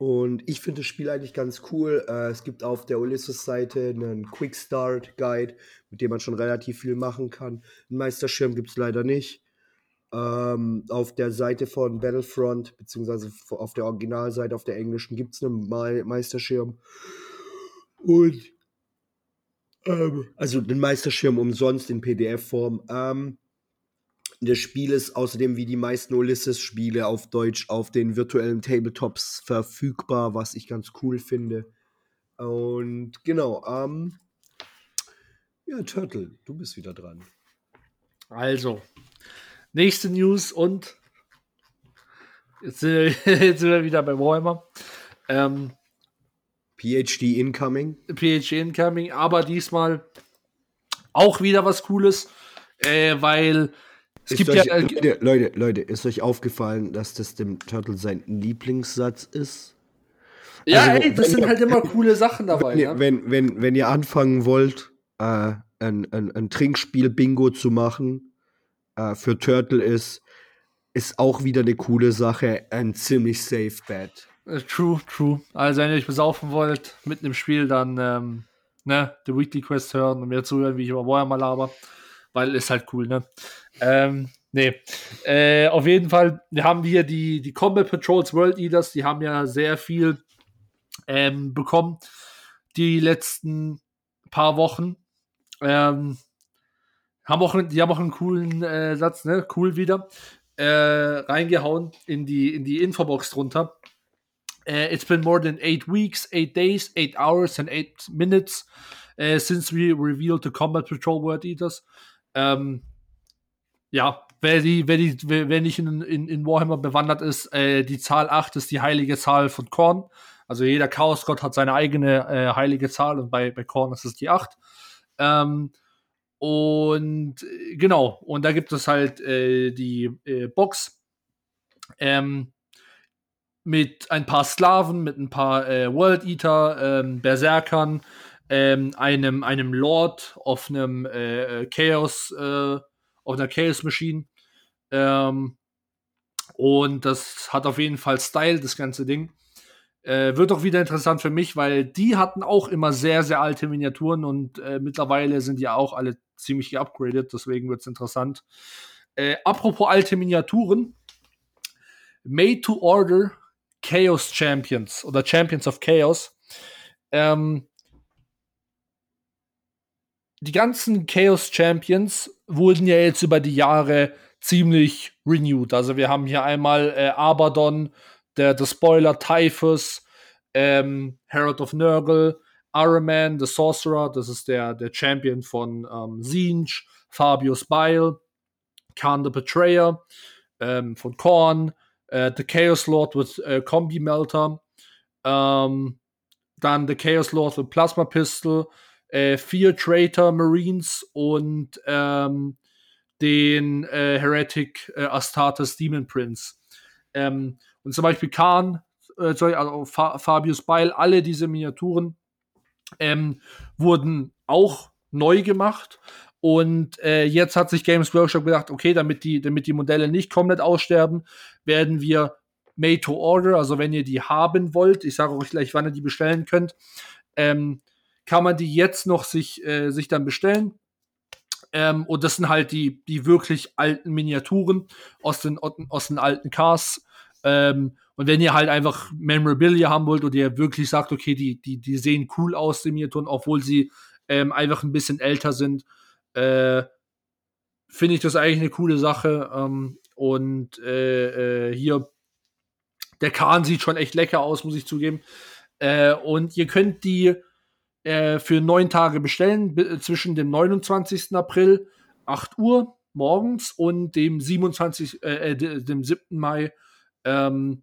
und ich finde das Spiel eigentlich ganz cool. Äh, es gibt auf der Ulysses-Seite einen Quick Start Guide, mit dem man schon relativ viel machen kann. Einen Meisterschirm gibt es leider nicht. Ähm, auf der Seite von Battlefront, beziehungsweise auf der Originalseite, auf der englischen, gibt es einen Me Meisterschirm. Und ähm, also den Meisterschirm umsonst in PDF-Form. Ähm, das Spiel ist außerdem wie die meisten Ulysses-Spiele auf Deutsch auf den virtuellen Tabletops verfügbar, was ich ganz cool finde. Und genau, ähm, ja, Turtle, du bist wieder dran. Also, nächste News und jetzt sind wir, jetzt sind wir wieder bei Warhammer. Ähm, PhD Incoming. PHG Incoming, aber diesmal auch wieder was Cooles, äh, weil es gibt euch, ja. Äh, Leute, Leute, Leute, ist euch aufgefallen, dass das dem Turtle sein Lieblingssatz ist? ja, also, ey, das sind ihr- halt immer coole Sachen dabei. Wenn, ihr, ne? wenn, wenn, wenn ihr anfangen wollt, äh, ein, ein, ein Trinkspiel-Bingo zu machen, äh, für Turtle ist, ist auch wieder eine coole Sache, ein ziemlich safe Bet. Äh, True, true. Also, wenn ihr euch besaufen wollt, mitten im Spiel, dann, ähm, ne, The Weekly Quest hören und mir zuhören, wie ich über Warhammer laber. Weil ist halt cool, ne? Ähm, nee. Äh, auf jeden Fall, wir haben hier die, die Combat Patrols World Eaters, die haben ja sehr viel ähm, bekommen die letzten paar Wochen. Ähm, haben auch, die haben auch einen coolen äh, Satz, ne? Cool wieder. Äh, reingehauen in die, in die Infobox drunter. Uh, it's been more than eight weeks, eight days, eight hours, and eight minutes uh, since we revealed the Combat Patrol Word Eaters. Ähm, ja, wer, die, wer, die, wer, nicht in, in, in Warhammer bewandert ist, äh, die Zahl 8 ist die heilige Zahl von Korn. Also jeder Chaosgott hat seine eigene äh, heilige Zahl und bei, bei Korn ist es die 8. Ähm, und äh, genau, und da gibt es halt äh, die äh, Box. Ähm, mit ein paar Sklaven, mit ein paar äh, World Eater, ähm, Berserkern, ähm, einem, einem Lord auf einem äh, Chaos, äh, auf einer Chaos Machine. Ähm, und das hat auf jeden Fall Style, das ganze Ding. Äh, wird auch wieder interessant für mich, weil die hatten auch immer sehr, sehr alte Miniaturen und äh, mittlerweile sind die auch alle ziemlich geupgradet, deswegen wird es interessant. Äh, apropos alte Miniaturen, Made to Order Chaos Champions oder Champions of Chaos. Ähm, die ganzen Chaos Champions wurden ja jetzt über die Jahre ziemlich renewed. Also wir haben hier einmal äh, Abaddon, der, der Spoiler, Typhus, ähm, Herald of Nurgle, Araman, the Sorcerer, das ist der, der Champion von ähm, Zinj, Fabius Bile, Khan the Betrayer ähm, von Korn, äh, The Chaos Lord with äh, Combi Melter, ähm, dann The Chaos Lord with Plasma Pistol, äh, vier Traitor Marines und ähm, den äh, Heretic äh, Astartes Demon Prince. Ähm, und zum Beispiel Khan, äh, sorry, also Fa Fabius Beil, alle diese Miniaturen ähm, wurden auch neu gemacht. Und äh, jetzt hat sich Games Workshop gedacht, okay, damit die, damit die Modelle nicht komplett aussterben, werden wir Made to Order, also wenn ihr die haben wollt, ich sage euch gleich, wann ihr die bestellen könnt, ähm, kann man die jetzt noch sich, äh, sich dann bestellen. Ähm, und das sind halt die, die wirklich alten Miniaturen aus den, aus den alten Cars. Ähm, und wenn ihr halt einfach Memorabilia haben wollt oder ihr wirklich sagt, okay, die, die, die sehen cool aus, die Miniaturen, obwohl sie ähm, einfach ein bisschen älter sind, äh, finde ich das eigentlich eine coole Sache. Ähm, und äh, äh, hier, der Kahn sieht schon echt lecker aus, muss ich zugeben. Äh, und ihr könnt die äh, für neun Tage bestellen, zwischen dem 29. April, 8 Uhr morgens und dem 27, äh, äh dem 7. Mai, ähm,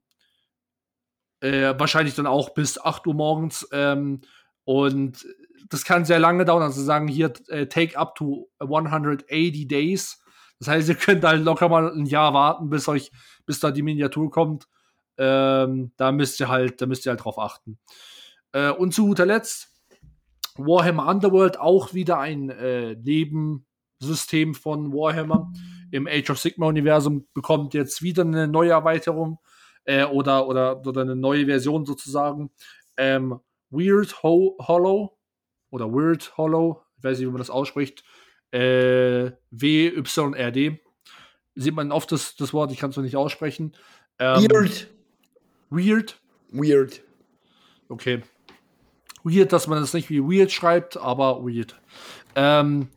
äh, wahrscheinlich dann auch bis 8 Uhr morgens. Ähm, und das kann sehr lange dauern. Also sagen hier, äh, take up to 180 days. Das heißt, ihr könnt halt locker mal ein Jahr warten, bis euch, bis da die Miniatur kommt. Ähm, da müsst ihr halt, da müsst ihr halt drauf achten. Äh, und zu guter Letzt, Warhammer Underworld, auch wieder ein äh, Nebensystem von Warhammer. Im Age of Sigma-Universum bekommt jetzt wieder eine neue Erweiterung äh, oder, oder, oder eine neue Version sozusagen. Ähm, Weird Ho Hollow oder Weird Hollow, ich weiß nicht, wie man das ausspricht, äh, W-Y-R-D. Sieht man oft das, das Wort, ich kann es noch nicht aussprechen. Ähm, weird. Weird. Weird. Okay. Weird, dass man das nicht wie weird schreibt, aber weird. Ähm,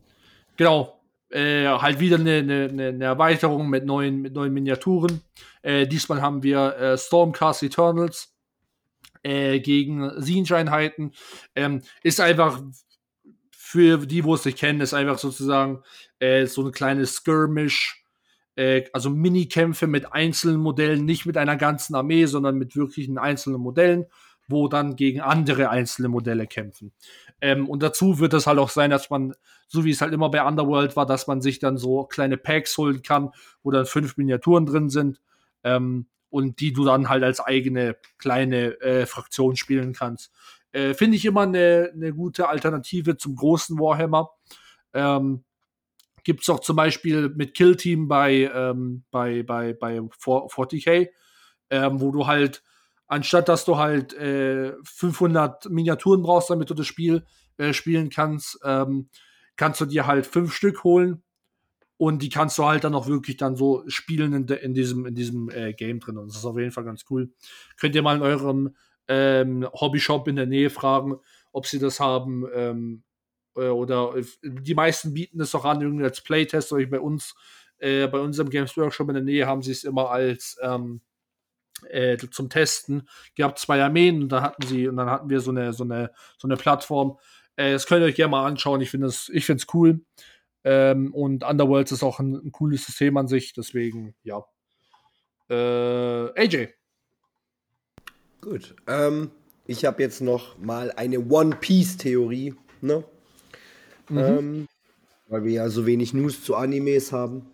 genau. Äh, halt wieder eine, eine, eine, Erweiterung mit neuen, mit neuen Miniaturen. Äh, diesmal haben wir äh, Stormcast Eternals äh, gegen Siege-Einheiten. Ähm, ist einfach für die, wo es nicht kennen, ist einfach sozusagen äh, so ein kleines Skirmish, äh, also Minikämpfe mit einzelnen Modellen, nicht mit einer ganzen Armee, sondern mit wirklichen einzelnen Modellen, wo dann gegen andere einzelne Modelle kämpfen. Ähm, und dazu wird es halt auch sein, dass man, so wie es halt immer bei Underworld war, dass man sich dann so kleine Packs holen kann, wo dann fünf Miniaturen drin sind. Ähm, und die du dann halt als eigene kleine äh, Fraktion spielen kannst. Äh, Finde ich immer eine, eine gute Alternative zum großen Warhammer. Ähm, Gibt es auch zum Beispiel mit Kill Team bei, ähm, bei, bei, bei 40k, ähm, wo du halt, anstatt dass du halt äh, 500 Miniaturen brauchst, damit du das Spiel äh, spielen kannst, ähm, kannst du dir halt fünf Stück holen und die kannst du halt dann auch wirklich dann so spielen in, de, in diesem, in diesem äh, Game drin. Und das ist auf jeden Fall ganz cool. Könnt ihr mal in eurem ähm, Hobbyshop in der Nähe fragen, ob sie das haben. Ähm, äh, oder die meisten bieten es auch an, irgendwie als Playtest. Oder bei uns, äh, bei unserem Games Workshop in der Nähe haben sie es immer als ähm, äh, zum Testen gehabt, zwei Armeen und da hatten sie, und dann hatten wir so eine, so eine, so eine Plattform. Äh, das könnt ihr euch gerne mal anschauen. Ich finde es, ich finde es cool. Ähm, und Underworlds ist auch ein, ein, cooles System an sich, deswegen, ja. Äh, AJ. Gut. Ähm, ich habe jetzt noch mal eine One Piece Theorie, ne? Mhm. Ähm, weil wir ja so wenig News zu Animes haben.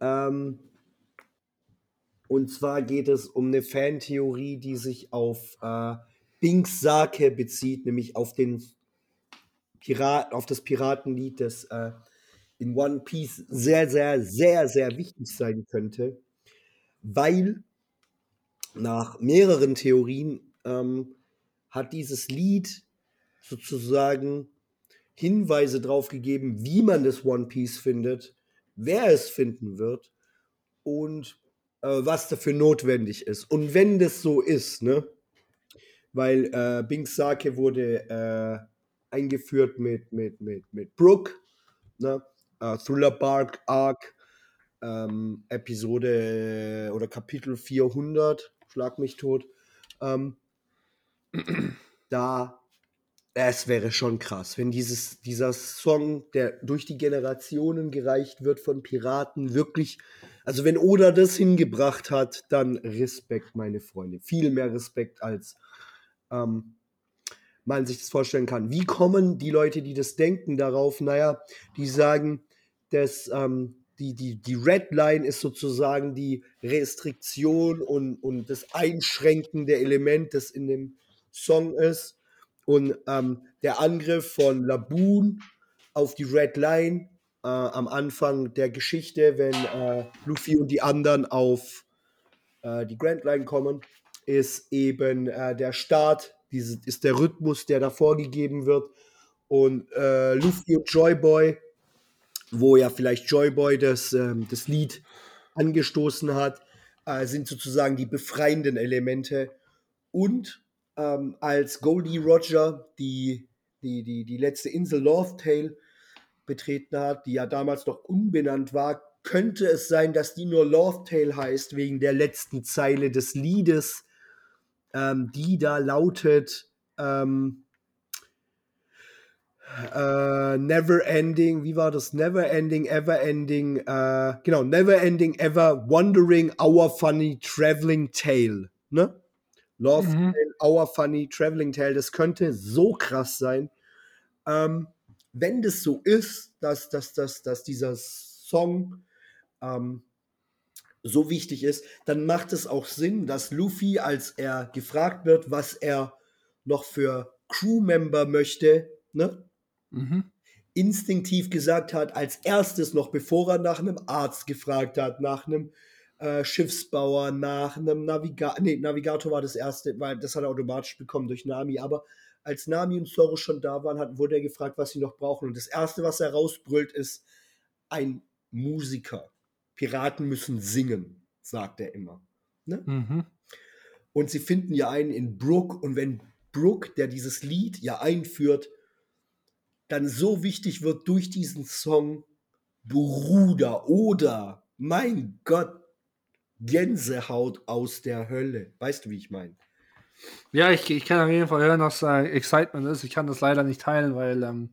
Ähm, und zwar geht es um eine Fantheorie, die sich auf äh, Binks Sake bezieht, nämlich auf den Pirat, auf das Piratenlied, das äh, in One Piece sehr, sehr, sehr, sehr wichtig sein könnte, weil nach mehreren Theorien ähm, hat dieses Lied sozusagen Hinweise darauf gegeben, wie man das One Piece findet, wer es finden wird. Und was dafür notwendig ist. Und wenn das so ist, ne, weil äh, Bink Sake wurde äh, eingeführt mit, mit, mit, mit Brooke, ne, uh, Thriller Bark Arc, ähm, Episode oder Kapitel 400, schlag mich tot. Ähm, da, es wäre schon krass, wenn dieses, dieser Song, der durch die Generationen gereicht wird von Piraten, wirklich, also wenn Oda das hingebracht hat, dann Respekt, meine Freunde. Viel mehr Respekt als ähm, man sich das vorstellen kann. Wie kommen die Leute, die das denken, darauf? Naja, die sagen, dass ähm, die, die, die Red Line ist sozusagen die Restriktion und, und das einschränkende Element, das in dem Song ist. Und ähm, der Angriff von Laboon auf die Red Line äh, am Anfang der Geschichte, wenn äh, Luffy und die anderen auf äh, die Grand Line kommen, ist eben äh, der Start Diese ist der Rhythmus, der da vorgegeben wird. Und äh, Luffy und Joyboy, wo ja vielleicht Joyboy das, ähm, das Lied angestoßen hat, äh, sind sozusagen die befreienden Elemente. Und ähm, als Goldie Roger die, die, die, die letzte Insel Lovetail betreten hat, die ja damals noch unbenannt war, könnte es sein, dass die nur Lovetail heißt, wegen der letzten Zeile des Liedes, ähm, die da lautet ähm, äh, Never Ending, wie war das? Never Ending, Ever Ending, äh, genau, Never Ending, Ever Wondering Our Funny Traveling Tale, ne? Love mhm. Tale, Our Funny Traveling Tale, das könnte so krass sein. Ähm, wenn das so ist, dass, dass, dass, dass dieser Song ähm, so wichtig ist, dann macht es auch Sinn, dass Luffy, als er gefragt wird, was er noch für Crewmember möchte, ne? Mhm. instinktiv gesagt hat, als erstes noch, bevor er nach einem Arzt gefragt hat, nach einem äh, Schiffsbauer, nach einem Navigator, nee, Navigator war das erste, weil das hat er automatisch bekommen durch Nami, aber als Nami und Zoro schon da waren, hat, wurde er gefragt, was sie noch brauchen. Und das erste, was er rausbrüllt, ist ein Musiker. Piraten müssen singen, sagt er immer. Ne? Mhm. Und sie finden ja einen in Brooke und wenn Brooke, der dieses Lied ja einführt, dann so wichtig wird durch diesen Song Bruder oder mein Gott, Gänsehaut aus der Hölle. Weißt du, wie ich meine? Ja, ich, ich kann auf jeden Fall hören, dass äh, Excitement ist. Ich kann das leider nicht teilen, weil, ähm,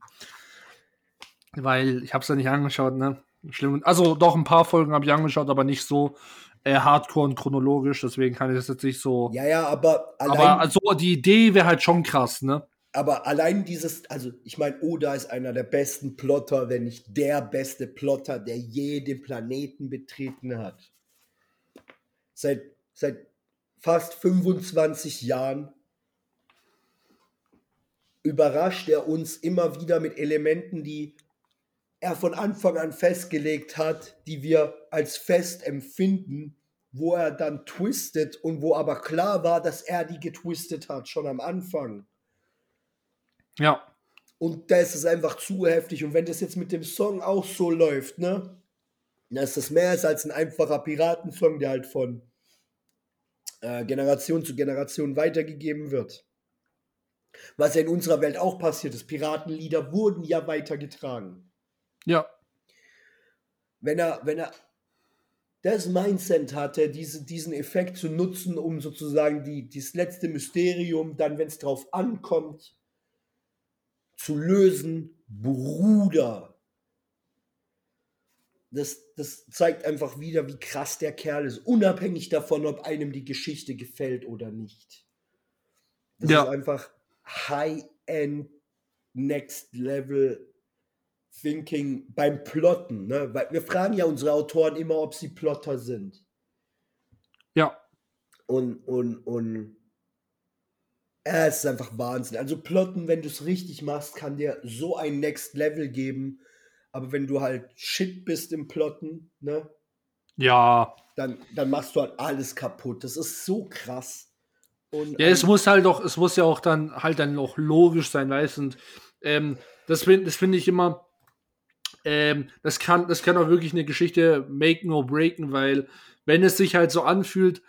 weil ich habe es ja nicht angeschaut. Ne? Schlimm. Also doch ein paar Folgen habe ich angeschaut, aber nicht so äh, hardcore und chronologisch. Deswegen kann ich das jetzt nicht so. Ja, ja, aber allein, aber also die Idee wäre halt schon krass, ne? Aber allein dieses, also ich meine, Oda ist einer der besten Plotter, wenn nicht der beste Plotter, der je den Planeten betreten hat. Seit, seit fast 25 Jahren überrascht er uns immer wieder mit Elementen, die er von Anfang an festgelegt hat, die wir als fest empfinden, wo er dann twistet und wo aber klar war, dass er die getwistet hat, schon am Anfang. Ja. Und da ist es einfach zu heftig. Und wenn das jetzt mit dem Song auch so läuft, ne? Dann ist das mehr als ein einfacher Piratensong, der halt von äh, Generation zu Generation weitergegeben wird. Was ja in unserer Welt auch passiert ist. Piratenlieder wurden ja weitergetragen. Ja. Wenn er, wenn er das Mindset hatte, diese, diesen Effekt zu nutzen, um sozusagen die, das letzte Mysterium dann, wenn es drauf ankommt, zu lösen, Bruder. Das, das zeigt einfach wieder, wie krass der Kerl ist, unabhängig davon, ob einem die Geschichte gefällt oder nicht. Das ja. ist einfach High-End, Next Level Thinking beim Plotten. Ne? Weil wir fragen ja unsere Autoren immer, ob sie Plotter sind. Ja. Und, und, und es ist einfach Wahnsinn. Also Plotten, wenn du es richtig machst, kann dir so ein Next Level geben. Aber wenn du halt Shit bist im Plotten, ne? Ja. Dann, dann machst du halt alles kaputt. Das ist so krass. Und, ja, es muss halt doch, es muss ja auch dann halt dann auch logisch sein, weißt du? Ähm, das finde das find ich immer, ähm, das kann, das kann auch wirklich eine Geschichte maken or breaken, weil wenn es sich halt so anfühlt,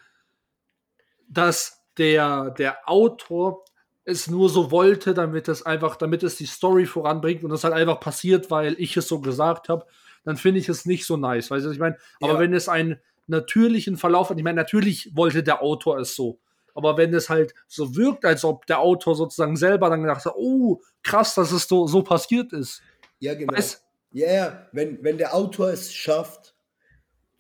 dass der, der Autor es nur so wollte, damit es einfach, damit es die Story voranbringt und das halt einfach passiert, weil ich es so gesagt habe, dann finde ich es nicht so nice. Weißt du, ich meine? Aber ja. wenn es einen natürlichen Verlauf hat, ich meine, natürlich wollte der Autor es so. Aber wenn es halt so wirkt, als ob der Autor sozusagen selber dann gedacht hat, oh, krass, dass es so, so passiert ist. Ja, genau. Weißt, ja, yeah, wenn, wenn der Autor es schafft,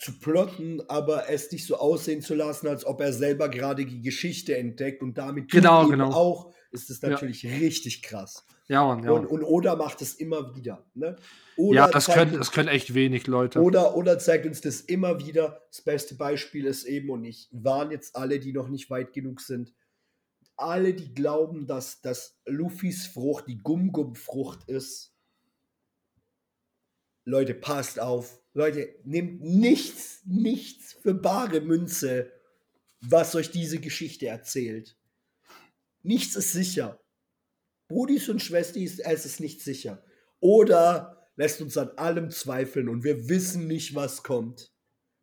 zu plotten, aber es nicht so aussehen zu lassen, als ob er selber gerade die Geschichte entdeckt und damit genau, genau. auch, ist es natürlich ja. richtig krass. Ja, Mann, ja. Und, und Oda macht es immer wieder. Ne? ja, das können, das können echt wenig Leute. Oder, oder zeigt uns das immer wieder. Das beste Beispiel ist eben, und ich warne jetzt alle, die noch nicht weit genug sind, alle, die glauben, dass, dass Luffys Frucht die Gum-Gum-Frucht ist. Leute, passt auf Leute, nehmt nichts, nichts für bare Münze, was euch diese Geschichte erzählt. nichts ist sicher. Brudis und Schwestis, es ist nicht sicher. Oder lässt uns an allem zweifeln und wir wissen nicht, was kommt.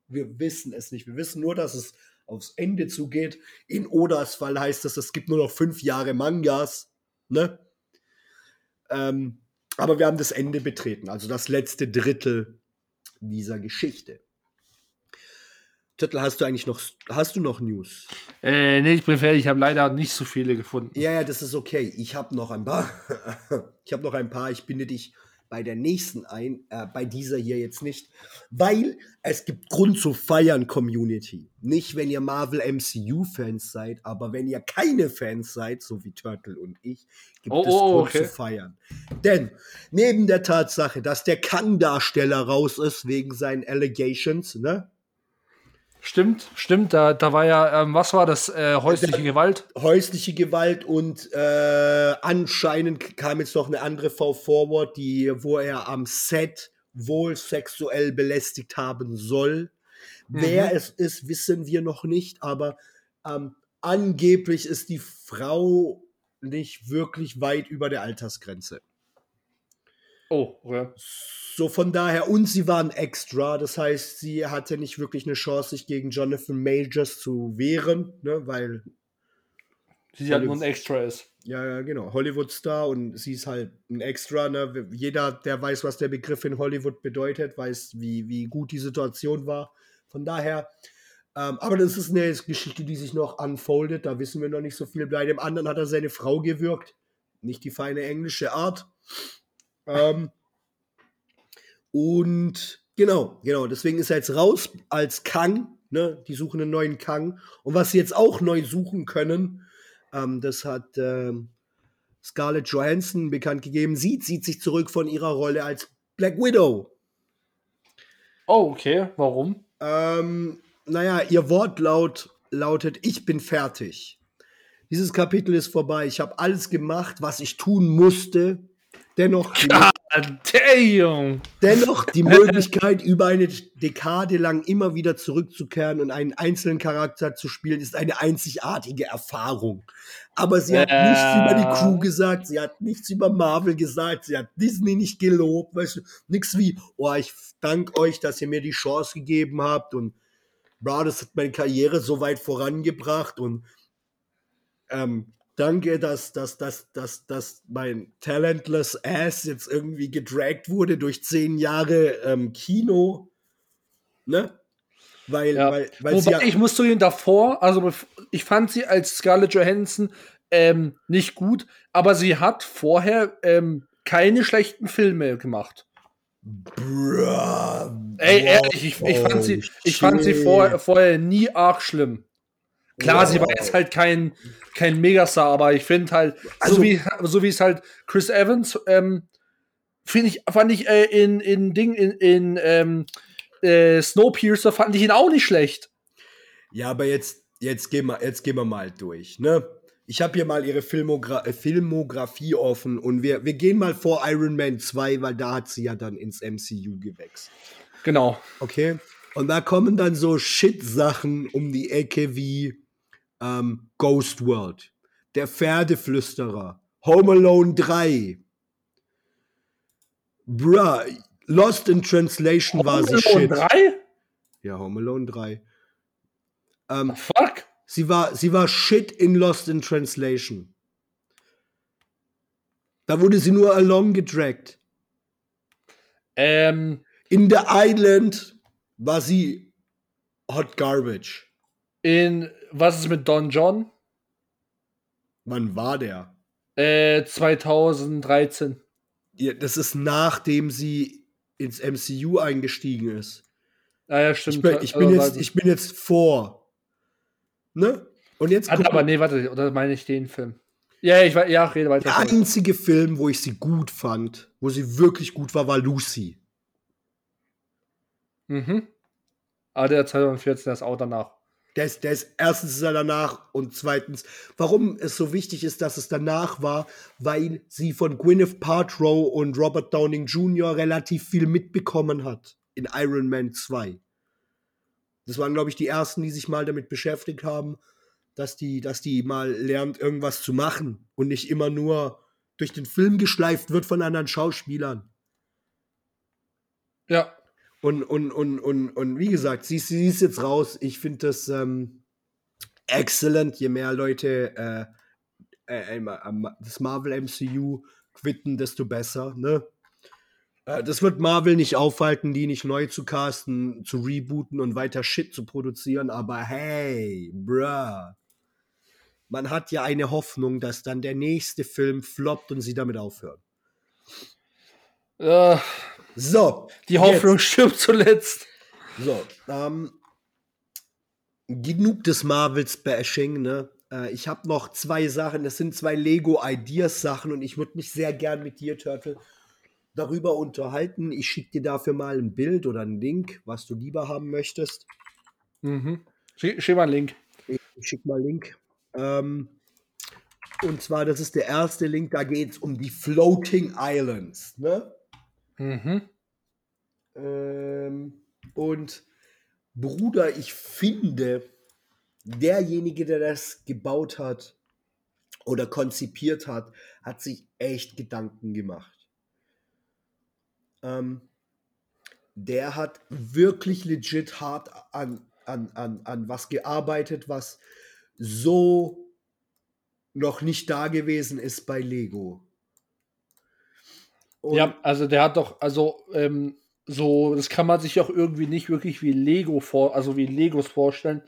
Wir wissen es nicht. Wir wissen nur, dass es aufs Ende zugeht. In Odas Fall heißt das, es gibt nur noch fünf Jahre Mangas. Ne? Ähm, aber wir haben das Ende betreten, also das letzte Drittel dieser Geschichte. Tüttel, hast du eigentlich noch, hast du noch News? Äh, nee, ich bin fertig. Ich habe leider nicht so viele gefunden. Ja, ja, das ist okay. Ich habe noch ein paar. ich habe noch ein paar. Ich binde dich bei der nächsten ein, äh, bei dieser hier jetzt nicht, weil es gibt Grund zu feiern, Community. Nicht, wenn ihr Marvel MCU-Fans seid, aber wenn ihr keine Fans seid, so wie Turtle und ich, gibt Oh, es oh, Grund okay. zu feiern. Denn neben der Tatsache, dass der Kang-Darsteller raus ist wegen seinen Allegations, ne? Stimmt, stimmt. Da, da war ja, ähm, was war das? Äh, häusliche Gewalt? häusliche Gewalt und äh, anscheinend kam jetzt noch eine andere V forward, die, wo er am Set wohl sexuell belästigt haben soll. Wer es ist, wissen wir noch nicht, aber ähm, angeblich ist die Frau nicht wirklich weit über der Altersgrenze. Oh, okay. So von daher, und sie waren extra, das heißt, sie hatte nicht wirklich eine Chance, sich gegen Jonathan Majors zu wehren, ne, weil Sie halt nur ein Extra ist. Ja, ja, genau. Hollywood-Star und sie ist halt ein Extra. Ne? Jeder, der weiß, was der Begriff in Hollywood bedeutet, weiß, wie, wie gut die Situation war. Von daher, ähm, aber das ist eine Geschichte, die sich noch unfoldet. Da wissen wir noch nicht so viel. Bei dem anderen hat er seine Frau gewürgt. Nicht die feine englische Art. Ähm, und genau, genau. Deswegen ist er jetzt raus als Kang. Ne? Die suchen einen neuen Kang. Und was sie jetzt auch neu suchen können, ähm, das hat ähm, Scarlett Johansson bekannt gegeben. Sie zieht sich zurück von ihrer Rolle als Black Widow. Oh, okay. Warum? Ähm, naja, ihr Wortlaut lautet: Ich bin fertig. Dieses Kapitel ist vorbei. Ich habe alles gemacht, was ich tun musste. Dennoch, die, damn! dennoch die Möglichkeit, über eine Dekade lang immer wieder zurückzukehren und einen einzelnen Charakter zu spielen, ist eine einzigartige Erfahrung. Aber sie hat Ja. nichts über die Crew gesagt, sie hat nichts über Marvel gesagt, sie hat Disney nicht gelobt, weißt du, nichts wie, oh, ich danke euch, dass ihr mir die Chance gegeben habt und bra, das hat meine Karriere so weit vorangebracht und ähm, danke, dass, dass, dass, dass, dass mein talentless Ass jetzt irgendwie gedragt wurde durch zehn Jahre ähm, Kino. Ne? Weil, Ja. weil, weil sie Wobei, ja, ich muss zugeben, davor, also ich fand sie als Scarlett Johansson ähm, nicht gut, aber sie hat vorher ähm, keine schlechten Filme gemacht. Bruh, Ey, wow, ehrlich, ich, ich fand sie, ich fand sie shit. vor, vorher nie arg schlimm. Klar, sie war Wow. jetzt halt kein, kein Megastar, aber ich finde halt, Also- so wie so wie es halt Chris Evans, ähm, finde ich, fand ich äh, in, in Ding, in, in ähm, äh, Snowpiercer fand ich ihn auch nicht schlecht. Ja, aber jetzt, jetzt, gehen wir, jetzt gehen wir mal durch, ne? Ich habe hier mal ihre Filmogra äh, Filmografie offen und wir, wir gehen mal vor Iron Man 2, weil da hat sie ja dann ins MCU gewechselt. Genau. Okay? Und da kommen dann so Shit-Sachen um die Ecke wie ähm, Ghost World, Der Pferdeflüsterer, Home Alone 3. Bruh, Lost in Translation war sie Home Alone shit. 3? Ja, Home Alone 3. Ähm, Fuck. Sie war, sie war shit in Lost in Translation. Da wurde sie nur along gedragt. Ähm, In The Island war sie hot garbage. in was ist mit Don John? Wann war der? Äh, 2013. Ja, das ist nachdem sie ins MCU eingestiegen ist. Ah ja, Ich stimmt. bin, ich bin, jetzt, ich bin jetzt vor. Ne? Und jetzt Ah, guck aber nee, warte, oder meine ich den Film? Ja, ich ja, rede weiter. der einzige Film, wo ich sie gut fand, wo sie wirklich gut war, war Lucy. Mhm. Aber der 2014, der ist auch danach. Der ist, der ist erstens ist er danach und zweitens, warum es so wichtig ist, dass es danach war, weil sie von Gwyneth Paltrow und Robert Downing Jr. relativ viel mitbekommen hat in Iron Man 2. Das waren, glaube ich, die ersten, die sich mal damit beschäftigt haben. dass die, dass die mal lernt, irgendwas zu machen und nicht immer nur durch den Film geschleift wird von anderen Schauspielern. Ja. Und, und, und, und, und wie gesagt, sie, sie ist jetzt raus. Ich finde das ähm, excellent. Je mehr Leute äh, äh, das Marvel MCU quitten, desto besser. Ne? Äh, das wird Marvel nicht aufhalten, die nicht neu zu casten, zu rebooten und weiter Shit zu produzieren. Aber hey, bruh. Man hat ja eine Hoffnung, dass dann der nächste Film floppt und sie damit aufhören. Äh, So. die Hoffnung jetzt. stirbt zuletzt. So, ähm, genug des Marvels-Bashing, ne? Äh, ich habe noch zwei Sachen, das sind zwei Lego-Ideas-Sachen und ich würde mich sehr gern mit dir, Turtle, darüber unterhalten. Ich schicke dir dafür mal ein Bild oder einen Link, was du lieber haben möchtest. Mhm. Schick, schick mal einen Link. Ich schick mal einen Link. Ähm, und zwar, das ist der erste Link, da geht es um die Floating Islands, ne? Mhm. Ähm, und Bruder, ich finde, derjenige, der das gebaut hat oder konzipiert hat, hat sich echt Gedanken gemacht. Ähm, der hat wirklich legit hart an, an, an, an was gearbeitet, was so noch nicht da gewesen ist bei Lego. Und Ja, also der hat doch, also ähm, so, das kann man sich auch irgendwie nicht wirklich wie Lego vor, also wie Legos vorstellen.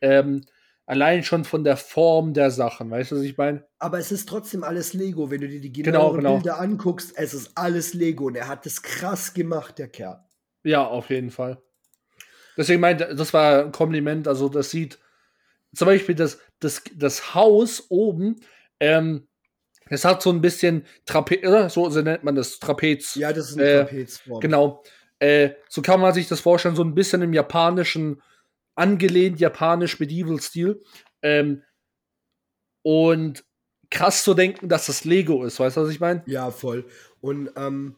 Ähm, allein schon von der Form der Sachen, weißt du, was ich meine? Aber es ist trotzdem alles Lego. Wenn du dir die Genau, genaueren genau. Bilder anguckst, es ist alles Lego. Und er hat es krass gemacht, der Kerl. Ja, auf jeden Fall. Deswegen meinte, das war ein Kompliment. Also, das sieht zum Beispiel das, das, das Haus oben, ähm, es hat so ein bisschen Trapez? So, so nennt man das, Trapez. Ja, das ist eine Äh, Trapezform. Genau. Äh, so kann man sich das vorstellen, so ein bisschen im japanischen, angelehnt japanisch Medieval-Stil. Ähm, und krass zu denken, dass das Lego ist, weißt du, was ich meine? Ja, voll. Und ähm,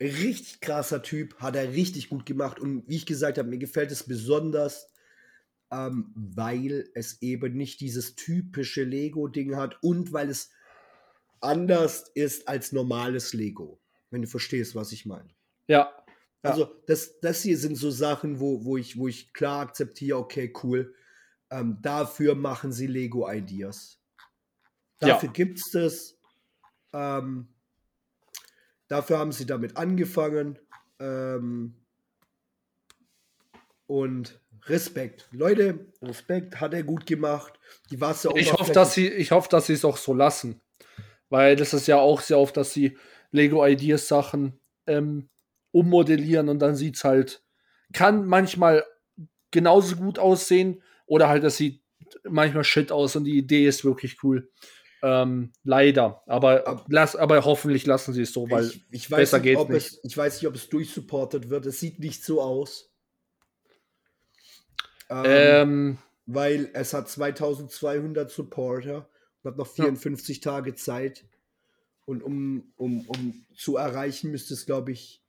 richtig krasser Typ, hat er richtig gut gemacht. Und wie ich gesagt habe, mir gefällt es besonders, ähm, weil es eben nicht dieses typische Lego-Ding hat und weil es anders ist als normales Lego. Wenn du verstehst, was ich meine. Ja. Ja. Also, das, das hier sind so Sachen, wo, wo, ich, wo ich klar akzeptiere, okay, cool. Ähm, dafür machen sie Lego-Ideas. Ja. Dafür gibt es das. Ähm, dafür haben sie damit angefangen. Ähm, und Respekt. Leute, Respekt hat er gut gemacht. Die Wasser Ich hoffe, dass sie, ich hoffe, dass sie es auch so lassen. Weil das ist ja auch sehr oft, dass sie Lego Ideas Sachen ähm, ummodellieren und dann sieht es halt, kann manchmal genauso gut aussehen oder halt, das sieht manchmal shit aus und die Idee ist wirklich cool. Ähm, leider. Aber, Ab- lass, aber hoffentlich lassen sie es so, weil ich, ich, weiß besser nicht, geht's ob nicht. Es, ich weiß nicht, ob es durchsupportet wird. Es sieht nicht so aus. Ähm, ähm, weil es hat 2200 Supporter hat noch Ja. 54 Tage Zeit. Und um, um, um zu erreichen, müsste es, glaube ich,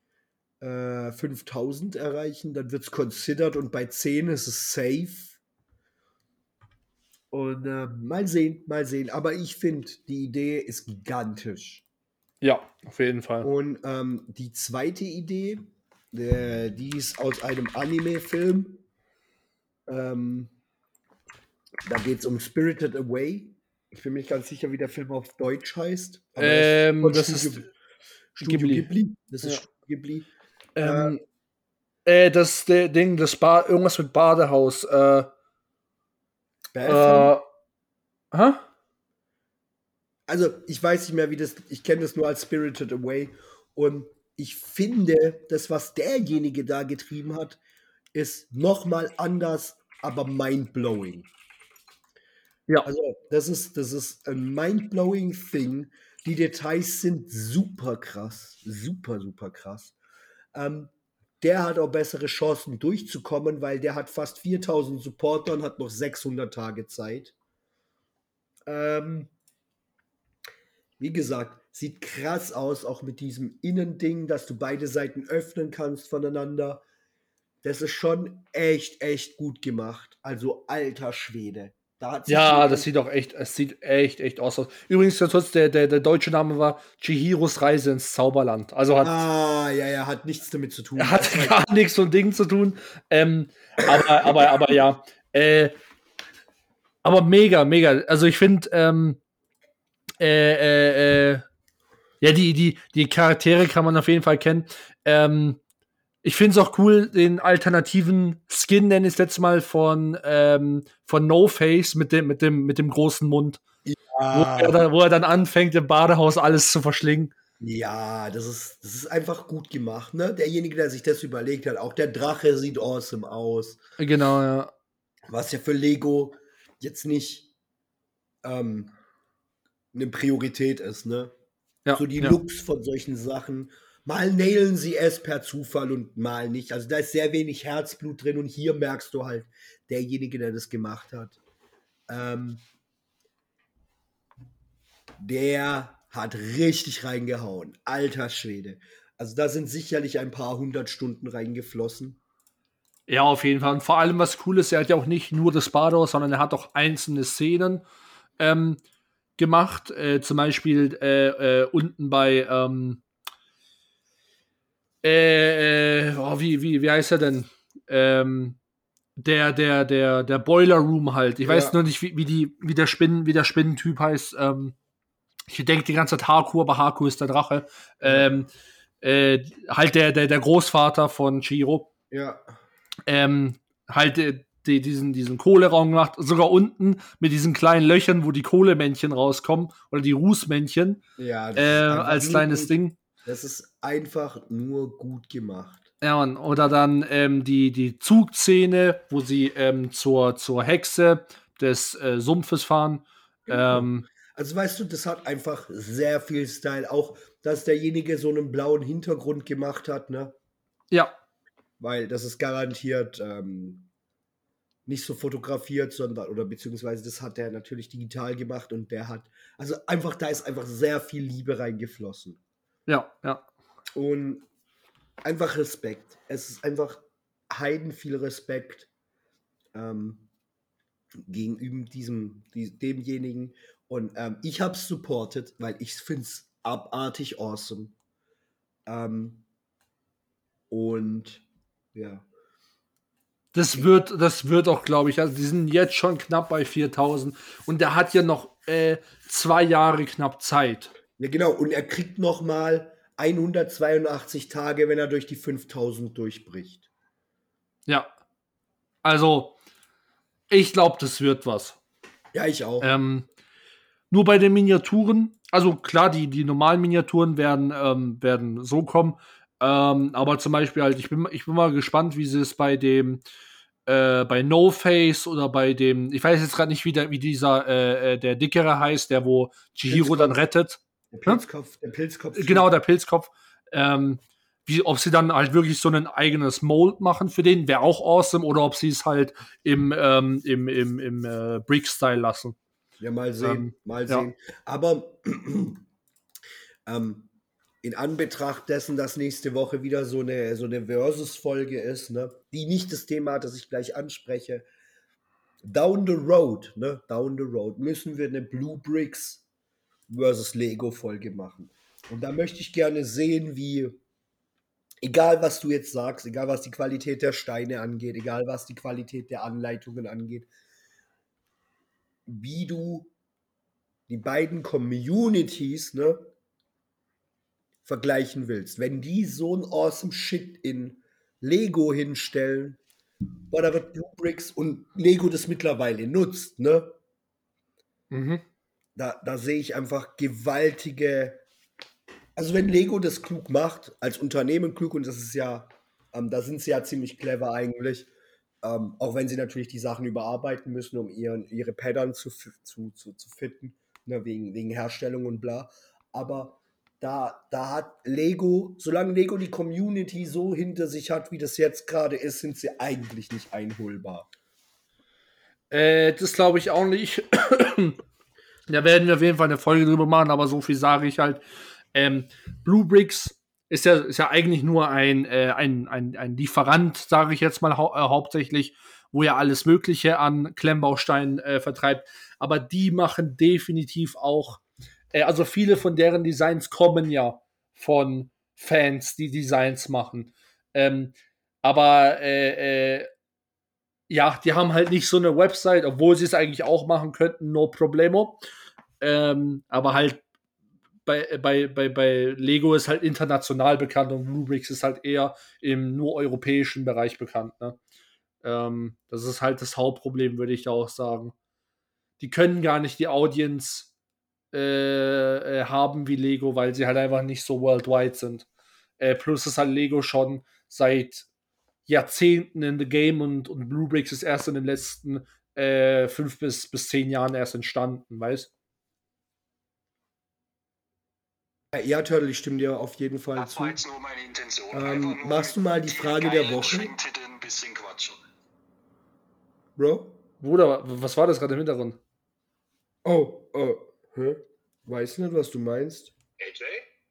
äh, 5000 erreichen. Dann wird es considered und bei 10 ist es safe. Und äh, mal sehen, mal sehen. Aber ich finde, die Idee ist gigantisch. ja, auf jeden Fall. Und ähm, die zweite Idee, äh, die ist aus einem Anime-Film. Ähm, da geht es um Spirited Away. Ich bin mir nicht ganz sicher, wie der Film auf Deutsch heißt. aber Ähm, das Studio, ist Studio Ghibli. Ghibli. Das ist Ja. Ghibli. Ähm, äh, das der Ding, das ba irgendwas mit Badehaus. Äh, Bathroom? äh, hä? Also, ich weiß nicht mehr, wie das. Ich kenne das nur als Spirited Away. Und ich finde, das, was derjenige da getrieben hat, ist nochmal anders, aber mindblowing. Ja. Also, das ist, das ist ein mindblowing Thing. Die Details sind super krass. Super, super krass. Ähm, der hat auch bessere Chancen durchzukommen, weil der hat fast 4000 Supporter und hat noch 600 Tage Zeit. Ähm, wie gesagt, sieht krass aus, auch mit diesem Innending, dass du beide Seiten öffnen kannst voneinander. Das ist schon echt, echt gut gemacht. Also alter Schwede. Da ja, das sieht doch echt, es sieht echt, echt aus. Übrigens, der, der, der deutsche Name war Chihiros Reise ins Zauberland. Also hat. Ah, ja, ja, hat nichts damit zu tun. Er hat gar nichts so ein Ding zu tun. Ähm, aber, aber, aber ja. Äh, aber mega, mega. Also ich finde, ähm, äh, äh, äh, ja, die, die, die Charaktere kann man auf jeden Fall kennen. Ähm, ich finde es auch cool, den alternativen Skin, nenne ich es letztes Mal, von, ähm, von No Face mit dem, mit, dem, mit dem großen Mund. Ja. Wo, er dann, wo er dann anfängt, im Badehaus alles zu verschlingen. Ja, das ist, das ist einfach gut gemacht, ne? Derjenige, der sich das überlegt hat, auch der Drache sieht awesome aus. Genau, ja. Was ja für Lego jetzt nicht ähm, eine Priorität ist, ne? Ja, so die ja. Looks von solchen Sachen Mal nailen sie es per Zufall und mal nicht. Also da ist sehr wenig Herzblut drin und hier merkst du halt, derjenige, der das gemacht hat, ähm, der hat richtig reingehauen. Alter Schwede. Also da sind sicherlich ein paar hundert Stunden reingeflossen. Ja, auf jeden Fall. Und vor allem, was cool ist, er hat ja auch nicht nur das Badhaus, sondern er hat auch einzelne Szenen ähm, gemacht. Äh, zum Beispiel äh, äh, unten bei ähm, äh, äh, oh, wie, wie, wie heißt er denn? Ähm, der, der, der, der Boiler Room halt. Ich ja. weiß nur nicht, wie, wie, die, wie, der Spinnen, wie der Spinnentyp heißt. Ähm, ich denke die ganze Zeit Haku, aber Haku ist der Drache. Ähm, äh, halt der, der, der Großvater von Chiro. Ja. Ähm, halt äh, die, diesen, diesen Kohleraum gemacht, sogar unten mit diesen kleinen Löchern, wo die Kohlemännchen rauskommen oder die Rußmännchen ja, äh, als kleines Ding. Das ist einfach nur gut gemacht. Ja, Mann. Oder dann ähm, die, die Zugszene, wo sie ähm, zur, zur Hexe des äh, Sumpfes fahren. Genau. Ähm, also weißt du, das hat einfach sehr viel Style. Auch, dass derjenige so einen blauen Hintergrund gemacht hat, ne? Ja. Weil das ist garantiert ähm, nicht so fotografiert, sondern, oder beziehungsweise das hat er natürlich digital gemacht und der hat, also einfach, da ist einfach sehr viel Liebe reingeflossen. Ja, ja. Und einfach Respekt. Es ist einfach heiden viel Respekt ähm, gegenüber diesem, die, demjenigen. Und ähm, ich habe es supported, weil ich finde es abartig awesome. Ähm, und ja. Das wird, das wird auch, glaube ich, also die sind jetzt schon knapp bei 4000 und der hat ja noch äh, zwei Jahre knapp Zeit. Ja, genau. Und er kriegt noch mal 182 Tage, wenn er durch die 5000 durchbricht. Ja. Also, ich glaube, das wird was. Ja, ich auch. Ähm, nur bei den Miniaturen, also klar, die, die normalen Miniaturen werden, ähm, werden so kommen. Ähm, aber zum Beispiel halt, ich bin, ich bin mal gespannt, wie sie es bei dem, äh, bei No Face oder bei dem, ich weiß jetzt gerade nicht, wie, der, wie dieser, äh, äh der dickere heißt, der wo Chihiro dann rettet. Der Pilzkopf, der Pilzkopf. Genau, der Pilzkopf. Ähm, wie, ob sie dann halt wirklich so ein eigenes Mold machen für den, wäre auch awesome, oder ob sie es halt im, ähm, im, im, im äh, Brick-Style lassen. Ja, mal sehen, ähm, mal sehen. Ja. Aber ähm, in Anbetracht dessen, dass nächste Woche wieder so eine, so eine Versus-Folge ist, ne, die nicht das Thema hat, das ich gleich anspreche, down the road, ne, down the road, müssen wir eine Blue Bricks versus Lego Folge machen. Und da möchte ich gerne sehen, wie, egal was du jetzt sagst, egal was die Qualität der Steine angeht, egal was die Qualität der Anleitungen angeht, wie du die beiden Communities ne, vergleichen willst. Wenn die so ein awesome Shit in Lego hinstellen, boah, da wird Blue Bricks und Lego das mittlerweile nutzt, ne? Mhm da, da sehe ich einfach gewaltige. Also, wenn Lego das klug macht, als Unternehmen klug, und das ist ja, ähm, da sind sie ja ziemlich clever eigentlich, ähm, auch wenn sie natürlich die Sachen überarbeiten müssen, um ihren, ihre Pattern zu, zu, zu, zu fitten, ne, wegen, wegen Herstellung und bla. Aber da, da hat Lego, solange Lego die Community so hinter sich hat, wie das jetzt gerade ist, sind sie eigentlich nicht einholbar. Äh, das glaube ich auch nicht. Da werden wir auf jeden Fall eine Folge drüber machen, aber so viel sage ich halt. Ähm, Blue Bricks ist ja, ist ja eigentlich nur ein, äh, ein, ein, ein Lieferant, sage ich jetzt mal hau äh, hauptsächlich. wo ja alles Mögliche an Klemmbausteinen äh, vertreibt. Aber die machen definitiv auch, äh, also viele von deren Designs kommen ja von Fans, die Designs machen. Ähm, aber äh, äh, ja, die haben halt nicht so eine Website, obwohl sie es eigentlich auch machen könnten, no problemo. Ähm, aber halt bei, bei, bei, bei Lego ist halt international bekannt und Bluebricks ist halt eher im nur europäischen Bereich bekannt. Ne? Ähm, das ist halt das Hauptproblem, würde ich da auch sagen. Die können gar nicht die Audience äh, äh, haben wie Lego, weil sie halt einfach nicht so worldwide sind. Äh, plus ist halt Lego schon seit Jahrzehnten in the Game und, und Blue Bricks ist erst in den letzten äh, fünf bis, bis zehn Jahren erst entstanden, weißt Ja, Turtle, ich stimme dir auf jeden Fall Das zu. war jetzt nur meine Intention. Ähm, machst du mal die Frage der Woche? Ein bisschen quatschen. Bro? Bruder, was war das gerade im Hintergrund? Oh, oh, hä? Weiß nicht, was du meinst. AJ,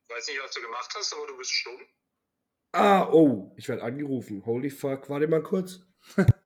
weiß nicht, was du gemacht hast, aber du bist stumm. Ah, oh, ich werde angerufen. Holy fuck, warte mal kurz.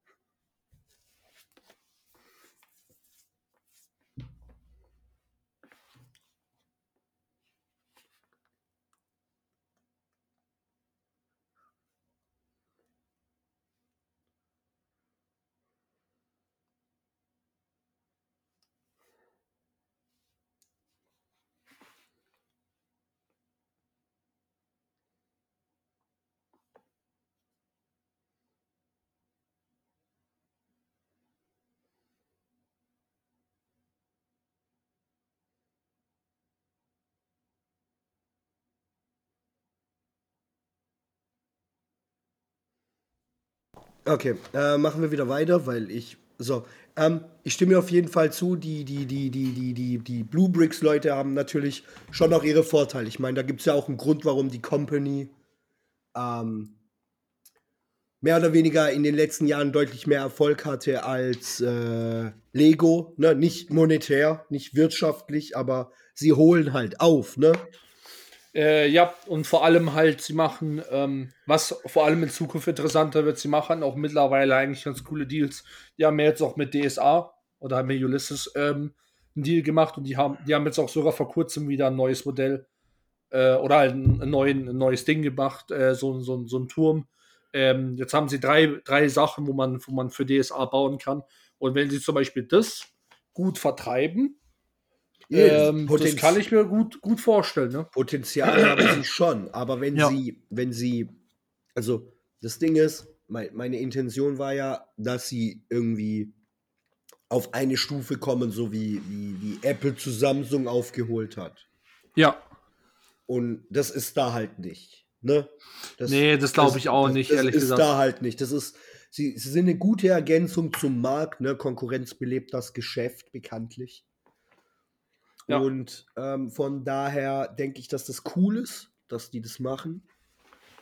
Okay, äh, machen wir wieder weiter, weil ich. So, ähm, ich stimme auf jeden Fall zu, die, die, die, die, die, die, die Blue Bricks Leute haben natürlich schon auch ihre Vorteile. Ich meine, da gibt es ja auch einen Grund, warum die Company ähm, mehr oder weniger in den letzten Jahren deutlich mehr Erfolg hatte als äh, Lego. Ne? Nicht monetär, nicht wirtschaftlich, aber sie holen halt auf, ne? Äh, ja, und vor allem halt, sie machen, ähm, was vor allem in Zukunft interessanter wird, sie machen auch mittlerweile eigentlich ganz coole Deals. Die haben jetzt auch mit DSA oder haben mit Ulysses ähm, einen Deal gemacht und die haben, die haben jetzt auch sogar vor kurzem wieder ein neues Modell äh, oder halt ein, ein, neuen, ein neues Ding gemacht, äh, so, so, so ein Turm. Ähm, jetzt haben sie drei, drei Sachen, wo man, wo man für DSA bauen kann. Und wenn sie zum Beispiel das gut vertreiben, ähm, das Potenz- kann ich mir gut, gut vorstellen. Ne? Potenzial haben sie schon, aber wenn Ja. sie, wenn sie, also das Ding ist, mein, meine Intention war ja, dass sie irgendwie auf eine Stufe kommen, so wie, wie, wie Apple zu Samsung aufgeholt hat. Ja, Und das ist da halt nicht. Ne? Das, Nee, das glaub ich auch nicht, das ehrlich ist gesagt. da halt nicht. Das ist, sie, sie sind eine gute Ergänzung zum Markt. Ne? Konkurrenz belebt das Geschäft bekanntlich. Ja. Und ähm, von daher denke ich, dass das cool ist, dass die das machen.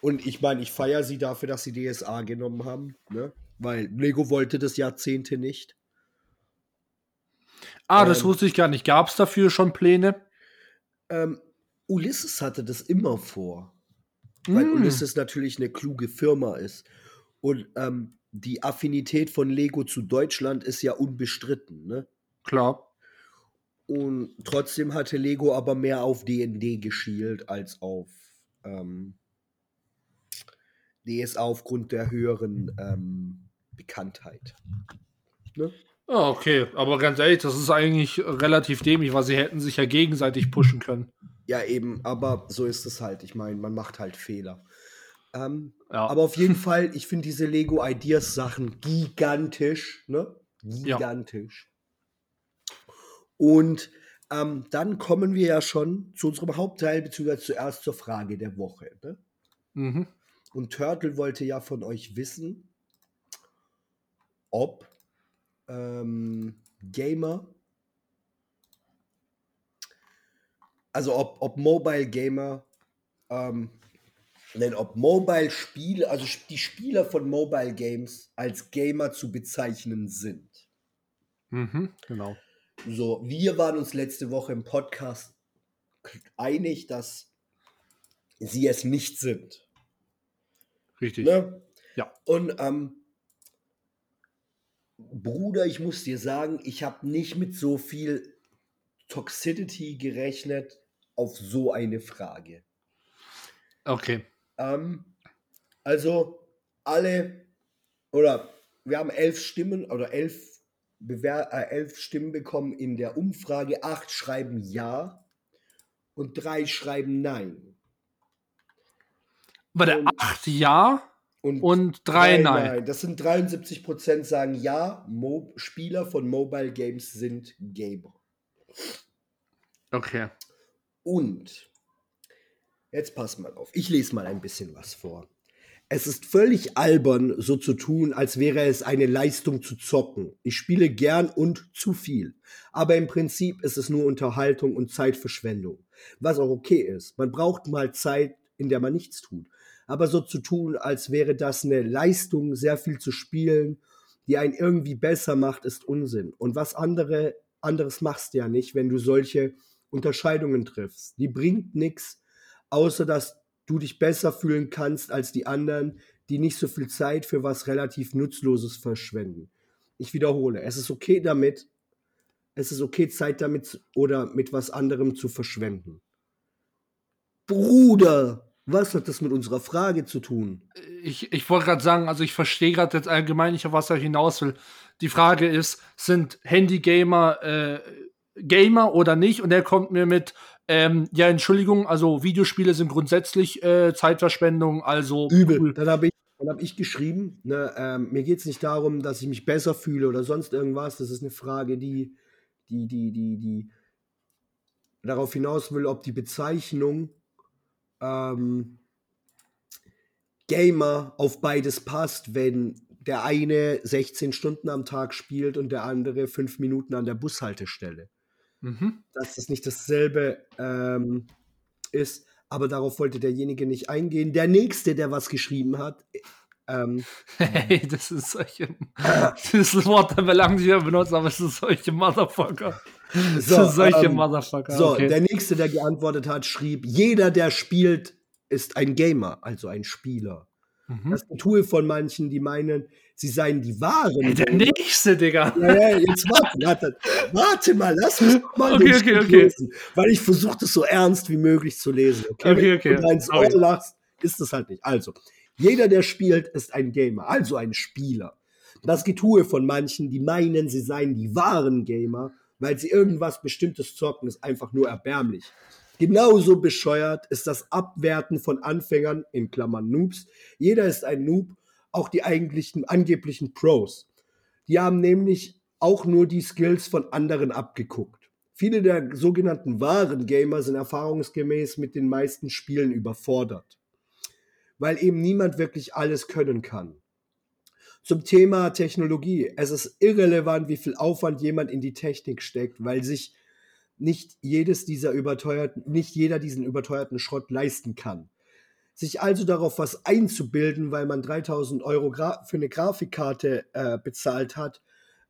Und ich meine, ich feiere sie dafür, dass sie DSA genommen haben, ne? Weil Lego wollte das Jahrzehnte nicht. Ah, das Ähm. wusste ich gar nicht. Gab es dafür schon Pläne? Ähm, Ulysses hatte das immer vor. Weil Mm. Ulysses natürlich eine kluge Firma ist. Und ähm, die Affinität von Lego zu Deutschland ist ja unbestritten. Ne? Klar. Und trotzdem hatte Lego aber mehr auf DND geschielt als auf ähm, DSA aufgrund der höheren ähm, Bekanntheit. Ne? Ah, okay. Aber ganz ehrlich, das ist eigentlich relativ dämlich, weil sie hätten sich ja gegenseitig pushen können. Ja, eben, aber so ist es halt. Ich meine, man macht halt Fehler. Ähm, Ja. Aber auf jeden Fall, ich finde diese Lego Ideas Sachen gigantisch, ne? Gigantisch. Und ähm, dann kommen wir ja schon zu unserem Hauptteil, beziehungsweise zuerst zur Frage der Woche. Ne? Mhm. Und Turtle wollte ja von euch wissen, ob ähm, Gamer, also ob, ob Mobile Gamer, ähm, nein, ob Mobile Spiele, also die Spieler von Mobile Games als Gamer zu bezeichnen sind. Mhm. Genau. So, wir waren uns letzte Woche im Podcast einig, dass sie es nicht sind. Richtig. Ne? Ja. Und ähm, Bruder, ich muss dir sagen, ich habe nicht mit so viel Toxicity gerechnet auf so eine Frage. Okay. Ähm, also alle, oder wir haben elf Stimmen oder elf, Bewer äh, elf Stimmen bekommen in der Umfrage. Acht schreiben Ja und drei schreiben Nein. War der Und- 8 Ja Und, und 3 Nein. Das sind 73 Prozent sagen Ja, Mo Spieler von Mobile Games sind Gamer. Okay. Und jetzt pass mal auf, ich lese mal ein bisschen was vor. Es ist völlig albern, so zu tun, als wäre es eine Leistung zu zocken. Ich spiele gern und zu viel. Aber im Prinzip ist es nur Unterhaltung und Zeitverschwendung. Was auch okay ist. Man braucht mal Zeit, in der man nichts tut. Aber so zu tun, als wäre das eine Leistung, sehr viel zu spielen, die einen irgendwie besser macht, ist Unsinn. Und was andere, anderes machst du ja nicht, wenn du solche Unterscheidungen triffst. Die bringt nichts, außer dass du dich besser fühlen kannst als die anderen, die nicht so viel Zeit für was relativ Nutzloses verschwenden. Ich wiederhole, es ist okay damit, es ist okay, Zeit damit oder mit was anderem zu verschwenden. Bruder, was hat das mit unserer Frage zu tun? Ich, ich wollte gerade sagen, also ich verstehe gerade jetzt allgemein nicht, auf was er hinaus will. Die Frage ist, sind Handy-Gamer äh, Gamer oder nicht? Und er kommt mir mit, ähm, ja, Entschuldigung, also Videospiele sind grundsätzlich äh, Zeitverschwendung, also Übel. cool. Dann habe ich, dann hab ich geschrieben, ne, ähm, mir geht es nicht darum, dass ich mich besser fühle oder sonst irgendwas. Das ist eine Frage, die, die, die, die, die darauf hinaus will, ob die Bezeichnung ähm, Gamer auf beides passt, wenn der eine 16 Stunden am Tag spielt und der andere 5 Minuten an der Bushaltestelle Mhm. dass das nicht dasselbe ähm, ist, aber darauf wollte derjenige nicht eingehen. Der nächste, der was geschrieben hat, ähm, Hey, das ist solche. Dieses Wort haben wir lange nicht mehr benutzt, aber es ist solche Motherfucker. Das So, sind solche ähm, Motherfucker. so, okay. der nächste, der geantwortet hat, schrieb: Jeder, der spielt, ist ein Gamer, also ein Spieler. Mhm. Das Getue von manchen, die meinen, sie seien die wahren. Hey, der nächste, Digga. Ja, ja, jetzt warte, warte, warte mal, lass mich mal Okay, okay, Stück okay. lesen, weil ich versuche das so ernst wie möglich zu lesen. Okay, Okay, Wenn okay. du ins. Ohr lachst, ist das halt nicht. Also, jeder, der spielt, ist ein Gamer, also ein Spieler. Das Getue von manchen, die meinen, sie seien die wahren Gamer, weil sie irgendwas Bestimmtes zocken, ist einfach nur erbärmlich. Genauso bescheuert ist das Abwerten von Anfängern, in Klammern Noobs. Jeder ist ein Noob, auch die eigentlichen, angeblichen Pros. Die haben nämlich auch nur die Skills von anderen abgeguckt. Viele der sogenannten wahren Gamer sind erfahrungsgemäß mit den meisten Spielen überfordert, weil eben niemand wirklich alles können kann. Zum Thema Technologie. Es ist irrelevant, wie viel Aufwand jemand in die Technik steckt, weil sich nicht jedes dieser überteuerten, nicht jeder diesen überteuerten Schrott leisten kann. Sich also darauf was einzubilden, weil man 3000 Euro gra für eine Grafikkarte äh, bezahlt hat,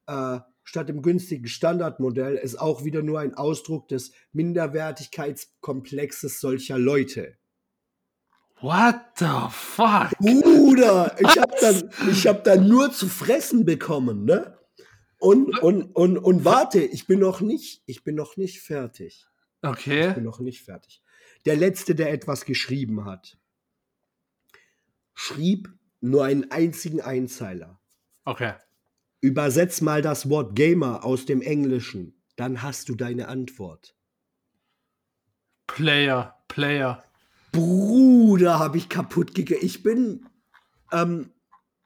äh, statt dem günstigen Standardmodell, ist auch wieder nur ein Ausdruck des Minderwertigkeitskomplexes solcher Leute. What the fuck? Bruder, ich habe dann, ich hab dann nur zu fressen bekommen, ne? Und, und, und, und warte, ich bin noch nicht, ich bin noch nicht fertig. Ich Okay. bin noch nicht fertig. Der letzte, der etwas geschrieben hat, schrieb nur einen einzigen Einzeiler. Okay. Übersetz mal das Wort Gamer aus dem Englischen, dann hast du deine Antwort. Player, Player. Bruder, habe ich kaputt gegangen. Ich bin, ähm,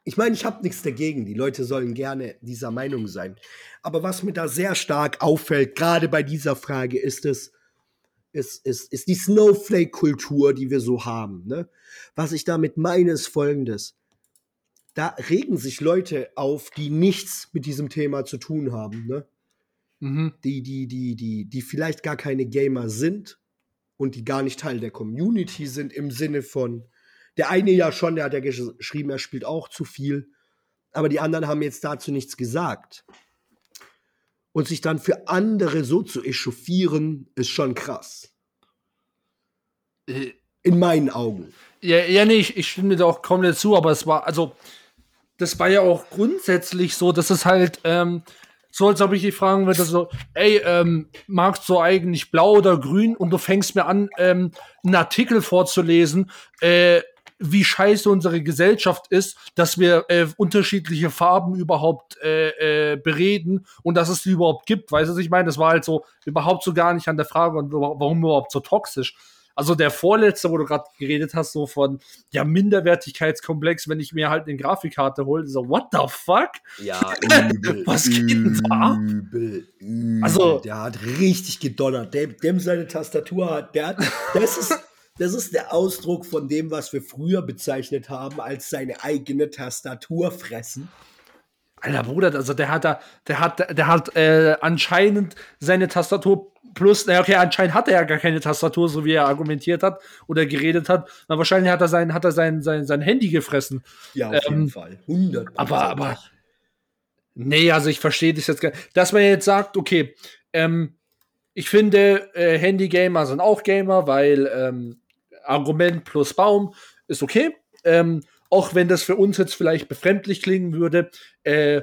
ich meine, ich habe nichts dagegen. Die Leute sollen gerne dieser Meinung sein. Aber was mir da sehr stark auffällt, gerade bei dieser Frage, ist es, ist, ist, ist die Snowflake-Kultur, die wir so haben. Ne? Was ich damit meine, ist folgendes. Da regen sich Leute auf, die nichts mit diesem Thema zu tun haben. Ne? Mhm. die, die, die, die, die vielleicht gar keine Gamer sind und die gar nicht Teil der Community sind im Sinne von, der eine ja schon, der hat ja gesch- geschrieben, er spielt auch zu viel, aber die anderen haben jetzt dazu nichts gesagt. Und sich dann für andere so zu echauffieren, ist schon krass. Äh, In meinen Augen. Ja, ja, nee, ich, ich stimme dir da auch komplett zu, aber es war, also, das war ja auch grundsätzlich so, dass es halt ähm, so, als ob ich dich fragen würde, so, ey, ähm, magst du eigentlich blau oder grün? Und du fängst mir an, ähm, einen Artikel vorzulesen, äh, wie scheiße unsere Gesellschaft ist, dass wir äh, unterschiedliche Farben überhaupt äh, äh, bereden und dass es die überhaupt gibt. Weißt du, was ich meine? Das war halt so überhaupt so gar nicht an der Frage, warum überhaupt so toxisch. Also der vorletzte, wo du gerade geredet hast, so von ja Minderwertigkeitskomplex, wenn ich mir halt eine Grafikkarte hole, so what the fuck? Ja, übel, Was geht denn da? Übel, übel. Also- der hat richtig gedonnert. Dem, dem seine Tastatur hat, der hat, das ist, das ist der Ausdruck von dem, was wir früher bezeichnet haben als seine eigene Tastatur fressen. Alter Bruder, also der hat da, der hat, der hat äh, anscheinend seine Tastatur plus, naja, okay, anscheinend hat er ja gar keine Tastatur, so wie er argumentiert hat oder geredet hat. Na, wahrscheinlich hat er sein, hat er sein, sein, sein Handy gefressen. Ja, auf Ähm, jeden Fall. 100 aber- aber- Nee, also ich verstehe das jetzt gar nicht. Dass man jetzt sagt, okay, ähm, ich finde, äh, Handy-Gamer sind auch Gamer, weil ähm, Argument plus Baum ist okay. Ähm, auch wenn das für uns jetzt vielleicht befremdlich klingen würde. Äh,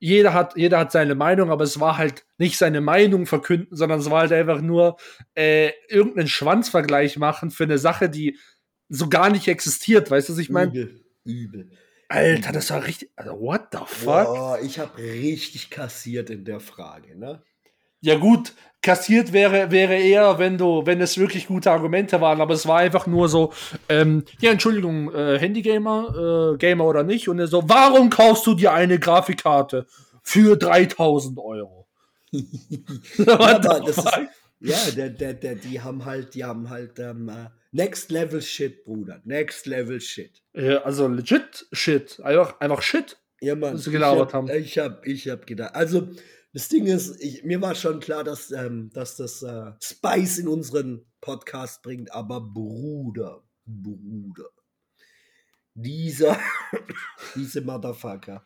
jeder hat, jeder hat seine Meinung, aber es war halt nicht seine Meinung verkünden, sondern es war halt einfach nur äh, irgendeinen Schwanzvergleich machen für eine Sache, die so gar nicht existiert. Weißt du, was ich meine? übel, übel. Alter, das war richtig. Also, what the fuck? Boah, ich habe richtig kassiert in der Frage, ne? Ja, gut, kassiert wäre, wäre eher, wenn du, wenn es wirklich gute Argumente waren, aber es war einfach nur so, ähm, ja, Entschuldigung, äh, Handygamer, äh, Gamer oder nicht, und er so, warum kaufst du dir eine Grafikkarte für 3000 Euro? What aber das ist, ja, der, der, der, die haben halt, die haben halt ähm, äh, Next Level Shit, Bruder. Next Level Shit. Ja, also legit Shit, einfach, einfach Shit. Ja, Mann. Was sie gelabert ich hab, haben. Ich hab, ich hab gedacht. Also, das Ding ist, ich, mir war schon klar, dass, ähm, dass das äh, Spice in unseren Podcast bringt, aber Bruder, Bruder. Dieser, diese Motherfucker.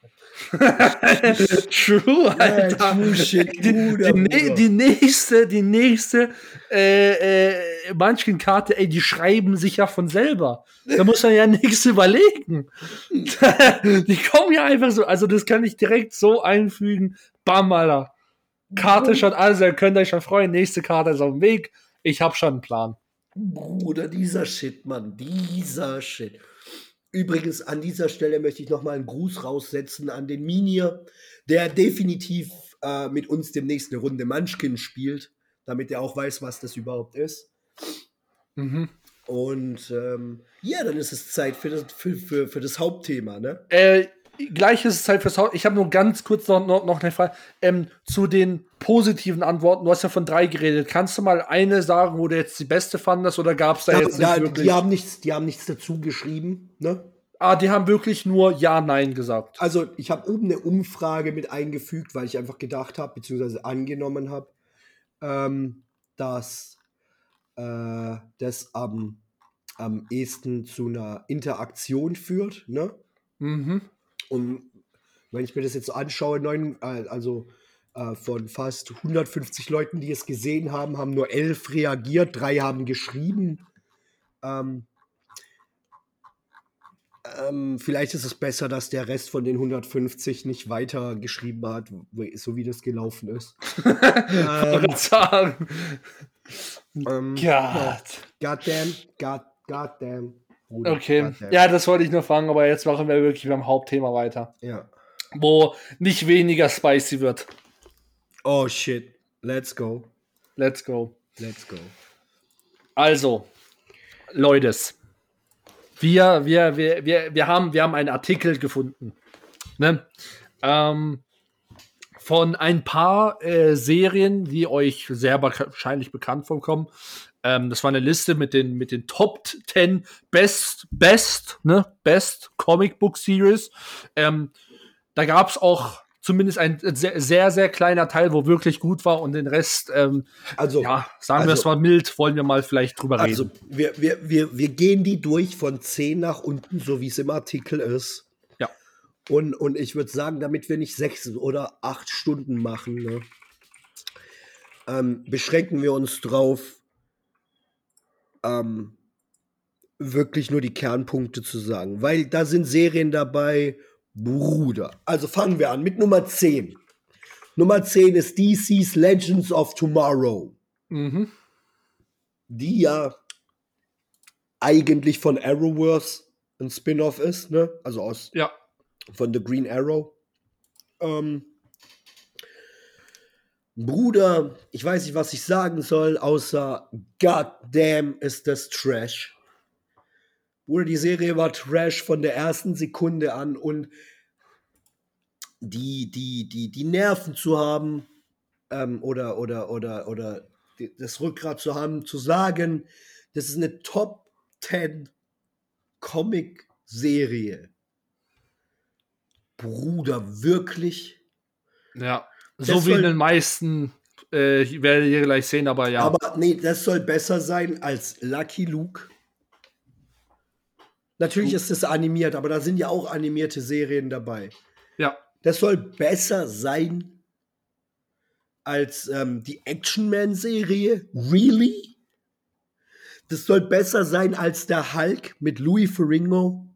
True, Alter. true shit, die, Bruder, die, ne- die nächste, die nächste äh, äh, Munchkin-Karte, ey, die schreiben sich ja von selber. Da muss man ja nichts überlegen. die kommen ja einfach so, also das kann ich direkt so einfügen. Bam, Alter. Karte schon, also ihr könnt euch schon freuen, nächste Karte ist auf dem Weg. Ich hab schon einen Plan. Bruder, dieser Shit, Mann, dieser Shit. Übrigens, an dieser Stelle möchte ich nochmal einen Gruß raussetzen an den Minier, der definitiv äh, mit uns demnächst eine Runde Munchkin spielt, damit er auch weiß, was das überhaupt ist. Mhm. Und ähm, ja, dann ist es Zeit für das, für, für, für das Hauptthema, ne? Äh, gleich ist es Zeit fürs Haus. Ich habe nur ganz kurz noch, noch, noch eine Frage ähm, zu den positiven Antworten. Du hast ja von drei geredet. Kannst du mal eine sagen, wo du jetzt die beste fandest oder gab es da jetzt Ja, nicht wirklich? die, haben nichts, die haben nichts dazu geschrieben, ne? Ah, die haben wirklich nur Ja, Nein gesagt. Also, ich habe oben eine Umfrage mit eingefügt, weil ich einfach gedacht habe, beziehungsweise angenommen habe, ähm, dass äh, das am, am ehesten zu einer Interaktion führt. Ne? Mhm. Und wenn ich mir das jetzt so anschaue, neun, äh, also äh, von fast 150 Leuten, die es gesehen haben, haben nur elf reagiert, drei haben geschrieben. Ähm, ähm, vielleicht ist es besser, dass der Rest von den 150 nicht weiter geschrieben hat, so wie das gelaufen ist. ähm, Ähm, sagen. ähm, Gott. Goddamn, God, goddamn. Bruder, Okay. Ja, das wollte ich nur fragen, aber jetzt machen wir wirklich beim Hauptthema weiter. ja. Wo nicht weniger spicy wird. Oh shit. Let's go. Let's go. Let's go. Also, Leutes, wir, wir, wir, wir, wir, haben, wir haben einen Artikel gefunden. Ne? Ähm, von ein paar äh, Serien, die euch sehr wahrscheinlich bekannt vorkommen. Ähm, das war eine Liste mit den, mit den Top 10 Best, Best, ne? Best Comic Book Series. Ähm, da gab es auch zumindest ein sehr, sehr, sehr kleiner Teil, wo wirklich gut war und den Rest, ähm, Also, ja, sagen wir also- es mal mild, wollen wir mal vielleicht drüber Also, reden. wir, wir, wir, wir gehen die durch von 10 nach unten, so wie es im Artikel ist. Ja. Und, und ich würde sagen, damit wir nicht sechs oder acht Stunden machen, ne, ähm, beschränken wir uns drauf, ähm, wirklich nur die Kernpunkte zu sagen. Weil da sind Serien dabei Bruder. Also fangen wir an mit Nummer 10. Nummer 10 ist DC's Legends of Tomorrow, Mhm. die ja eigentlich von Arrowverse ein Spin-off ist, ne? Also aus Ja. von The Green Arrow. Ähm, Bruder, ich weiß nicht, was ich sagen soll, außer God damn ist das Trash. Bruder, die Serie war Trash von der ersten Sekunde an und die, die, die, die Nerven zu haben ähm, oder, oder, oder, oder das Rückgrat zu haben, zu sagen, das ist eine Top 10 Comic-Serie. Bruder, wirklich? Ja. Das So wie soll- in den meisten, äh, ich werde ihr gleich sehen, aber ja. Aber nee, das soll besser sein als Lucky Luke. Natürlich ist es animiert, aber da sind ja auch animierte Serien dabei. ja. Das soll besser sein als ähm, die Action Man-Serie. Really? Das soll besser sein als der Hulk mit Louis Ferrigno.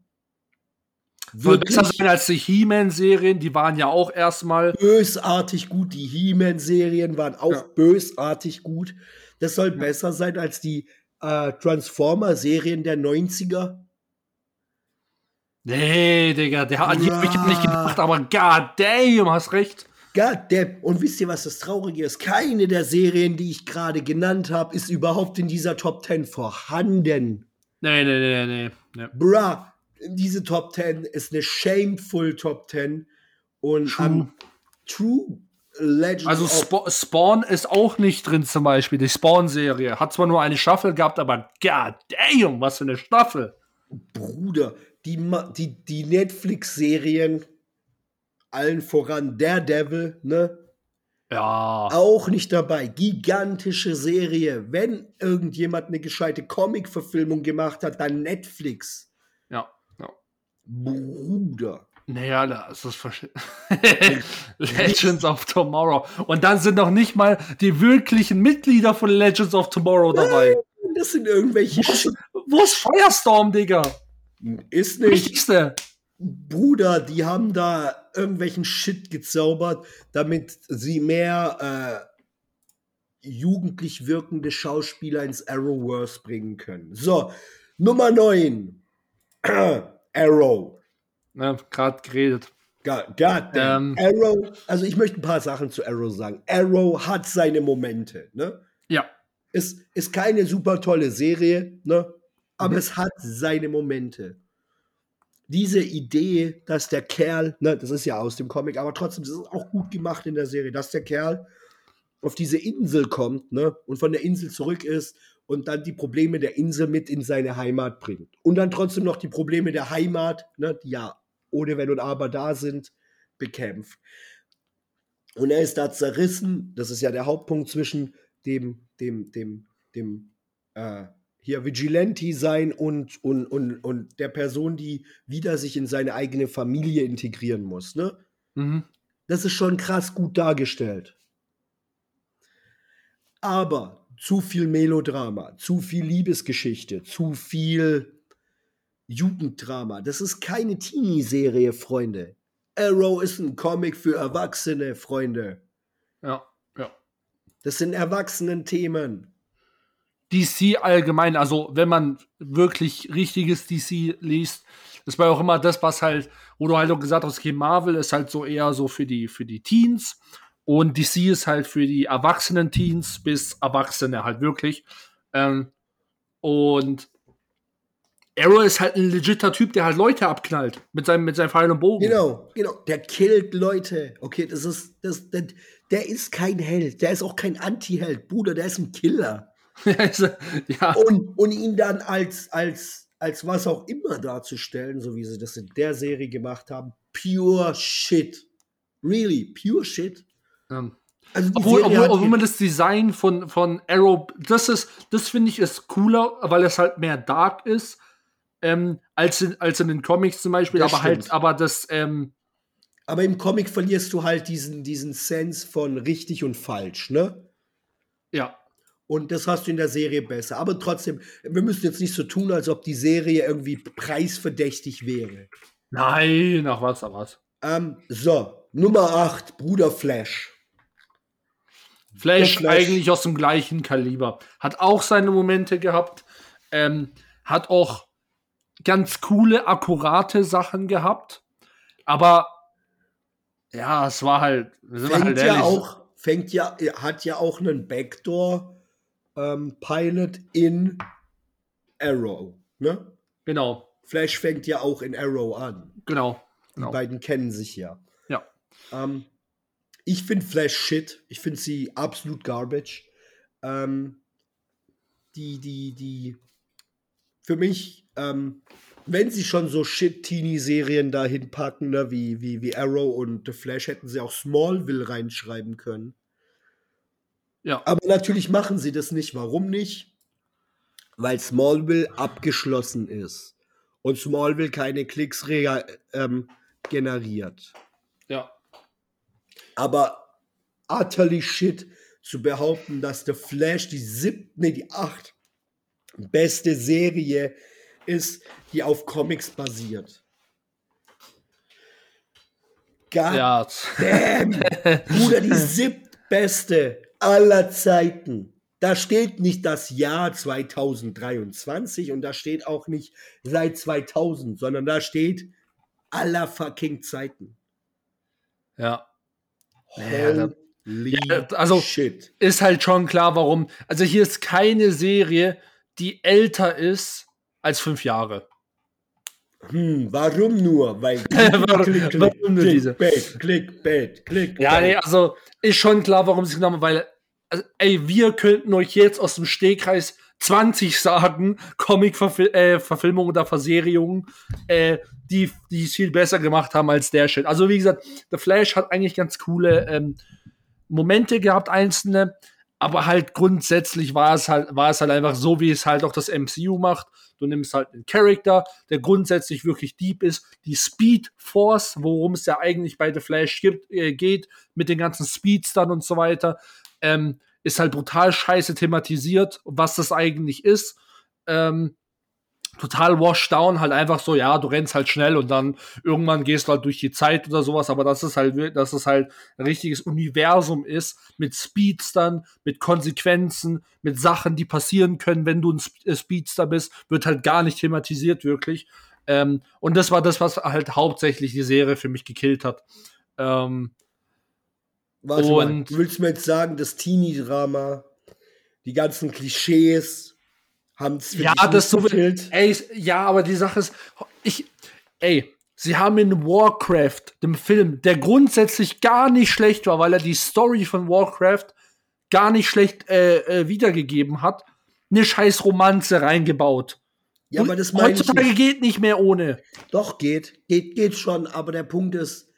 Soll besser sein als die He-Man-Serien, die waren ja auch erstmal. bösartig gut. Die He-Man-Serien waren auch Ja. bösartig gut. Das soll besser sein als die äh, Transformer-Serien der 90er. Nee, Digga, der hat die hab ich nicht gedacht, aber god damn, hast recht. God damn. Und wisst ihr, was das Traurige ist? Keine der Serien, die ich gerade genannt habe, ist überhaupt in dieser Top 10 vorhanden. Nee, nee, nee, nee. nee. Bruh, diese Top 10 ist eine shameful Top 10. Und True. am True Legend Also Sp Spawn ist auch nicht drin zum Beispiel, die Spawn-Serie. Hat zwar nur eine Staffel gehabt, aber god damn, was für eine Staffel. Bruder, die, Ma- die, die Netflix-Serien, allen voran Daredevil, ne? Ja. Auch nicht dabei. Gigantische Serie. Wenn irgendjemand eine gescheite Comic-Verfilmung gemacht hat, dann Netflix. Bruder. Naja, das ist versch- Legends of Tomorrow. Und dann sind noch nicht mal die wirklichen Mitglieder von Legends of Tomorrow dabei. Das sind irgendwelche Shit. Wo ist Firestorm, Digga? Ist nicht. Wichtigste. Bruder, die haben da irgendwelchen Shit gezaubert, damit sie mehr äh, jugendlich wirkende Schauspieler ins Arrowverse bringen können. So, Nummer 9. Arrow. Ne, Gerade geredet. God, God damn. Ähm. Arrow, also ich möchte ein paar Sachen zu Arrow sagen. Arrow hat seine Momente, ne? Ja. Es ist keine super tolle Serie, ne? Aber es hat seine Momente. Diese Idee, dass der Kerl, ne, das ist ja aus dem Comic, aber trotzdem das ist auch gut gemacht in der Serie, dass der Kerl auf diese Insel kommt, ne, und von der Insel zurück ist und dann die Probleme der Insel mit in seine Heimat bringt. Und dann trotzdem noch die Probleme der Heimat, ne, die ja ohne Wenn und Aber da sind, bekämpft. Und er ist da zerrissen. Das ist ja der Hauptpunkt zwischen dem, dem, dem, dem, äh, hier Vigilante sein und, und, und, und der Person, die wieder sich in seine eigene Familie integrieren muss. Ne? Mhm. Das ist schon krass gut dargestellt. Aber zu viel Melodrama, zu viel Liebesgeschichte, zu viel Jugenddrama. Das ist keine Teenie-Serie, Freunde. Arrow ist ein Comic für Erwachsene, Freunde. Ja. Ja. Das sind Erwachsenen-Themen. DC allgemein, also wenn man wirklich richtiges DC liest, das war auch immer das, was halt, wo du halt auch gesagt hast, okay, Marvel ist halt so eher so für die, für die Teens und DC ist halt für die erwachsenen Teens bis Erwachsene halt wirklich. Ähm, und Arrow ist halt ein legitter Typ, der halt Leute abknallt mit seinem, mit seinem Pfeil und Bogen. Genau, genau. Der killt Leute. Okay, das ist, das, der, der ist kein Held. Der ist auch kein Anti-Held. Bruder, der ist ein Killer. Ja. Und, und ihn dann als, als, als was auch immer darzustellen, so wie sie das in der Serie gemacht haben, pure shit. Really, pure shit. Ähm, Also Obwohl, obwohl, obwohl man das Design von, von Arrow, das ist, das finde ich ist cooler, weil es halt mehr dark ist, ähm, als, in, als in den Comics zum Beispiel, Das aber halt, stimmt. aber das, ähm, aber im Comic verlierst du halt diesen, diesen Sense von richtig und falsch, ne? ja, Und das hast du in der Serie besser. Aber trotzdem, wir müssen jetzt nicht so tun, als ob die Serie irgendwie preisverdächtig wäre. Nein, ach was, ach was. Ähm, so, Nummer 8, Bruder Flash. Flash, Flash. eigentlich aus dem gleichen Kaliber. Hat auch seine Momente gehabt. Ähm, hat auch ganz coole, akkurate Sachen gehabt. Aber ja, es war halt, Fängt halt ja auch, fängt ja, hat ja auch einen Backdoor ähm, Pilot in Arrow. Ne? Genau, Flash fängt ja auch in Arrow an. genau. Die genau. beiden kennen sich ja. Ja. Ähm, ich finde Flash shit. Ich finde sie absolut garbage. Ähm, die, die, die, für mich, ähm, wenn sie schon so Shit-Teenie-Serien dahin packen, ne, wie, wie, wie Arrow und The Flash, hätten sie auch Smallville reinschreiben können. Ja. Aber natürlich machen sie das nicht. Warum nicht? Weil Smallville abgeschlossen ist. Und Smallville keine Klicks ähm, generiert. Ja. Aber utterly shit zu behaupten, dass The Flash die siebte, nee, die acht beste Serie ist, die auf Comics basiert. God Ja. damn, Bruder, die siebtbeste aller Zeiten. Da steht nicht das Jahr 2023 und da steht auch nicht seit 2000, sondern da steht aller fucking Zeiten. Ja. Ja, da- Holy Ja, also- shit. Ist halt schon klar, warum. Also hier ist keine Serie, die älter ist als fünf Jahre. Hm, warum nur? Weil Warum- warum nur diese? Clickbait, Clickbait, Clickbait. Ja, nee, also ist schon klar, warum sie genommen haben, weil, also, ey, wir könnten euch jetzt aus dem Stehkreis 20 sagen, Comic-Verfilmungen oder Verserierungen, äh, die, die es viel besser gemacht haben als der Shit. Also, wie gesagt, The Flash hat eigentlich ganz coole ähm, Momente gehabt, einzelne, aber halt grundsätzlich war es halt, war es halt einfach so, wie es halt auch das MCU macht. Du nimmst halt einen Charakter, der grundsätzlich wirklich deep ist. Die Speed Force, worum es ja eigentlich bei The Flash gibt, äh, geht, mit den ganzen Speedstern und so weiter, ähm, ist halt brutal scheiße thematisiert, was das eigentlich ist. Ähm, total washed down, halt einfach so, ja, du rennst halt schnell und dann irgendwann gehst du halt durch die Zeit oder sowas, aber das ist halt, dass es halt ein richtiges Universum ist, mit Speedstern, mit Konsequenzen, mit Sachen, die passieren können, wenn du ein äh, Speedster bist, wird halt gar nicht thematisiert, wirklich. Ähm, und das war das, was halt hauptsächlich die Serie für mich gekillt hat. Ähm, Warte mal, du willst mir jetzt sagen, das Teenie-Drama, die ganzen Klischees haben es ja, das so ey, ja, aber die Sache ist, ich, ey, sie haben in Warcraft, dem Film, der grundsätzlich gar nicht schlecht war, weil er die Story von Warcraft gar nicht schlecht äh, äh, wiedergegeben hat, eine scheiß Romanze reingebaut. Ja, aber das meine ich Heutzutage nicht. geht nicht mehr ohne. Doch, geht. Geht, geht schon, aber der Punkt ist,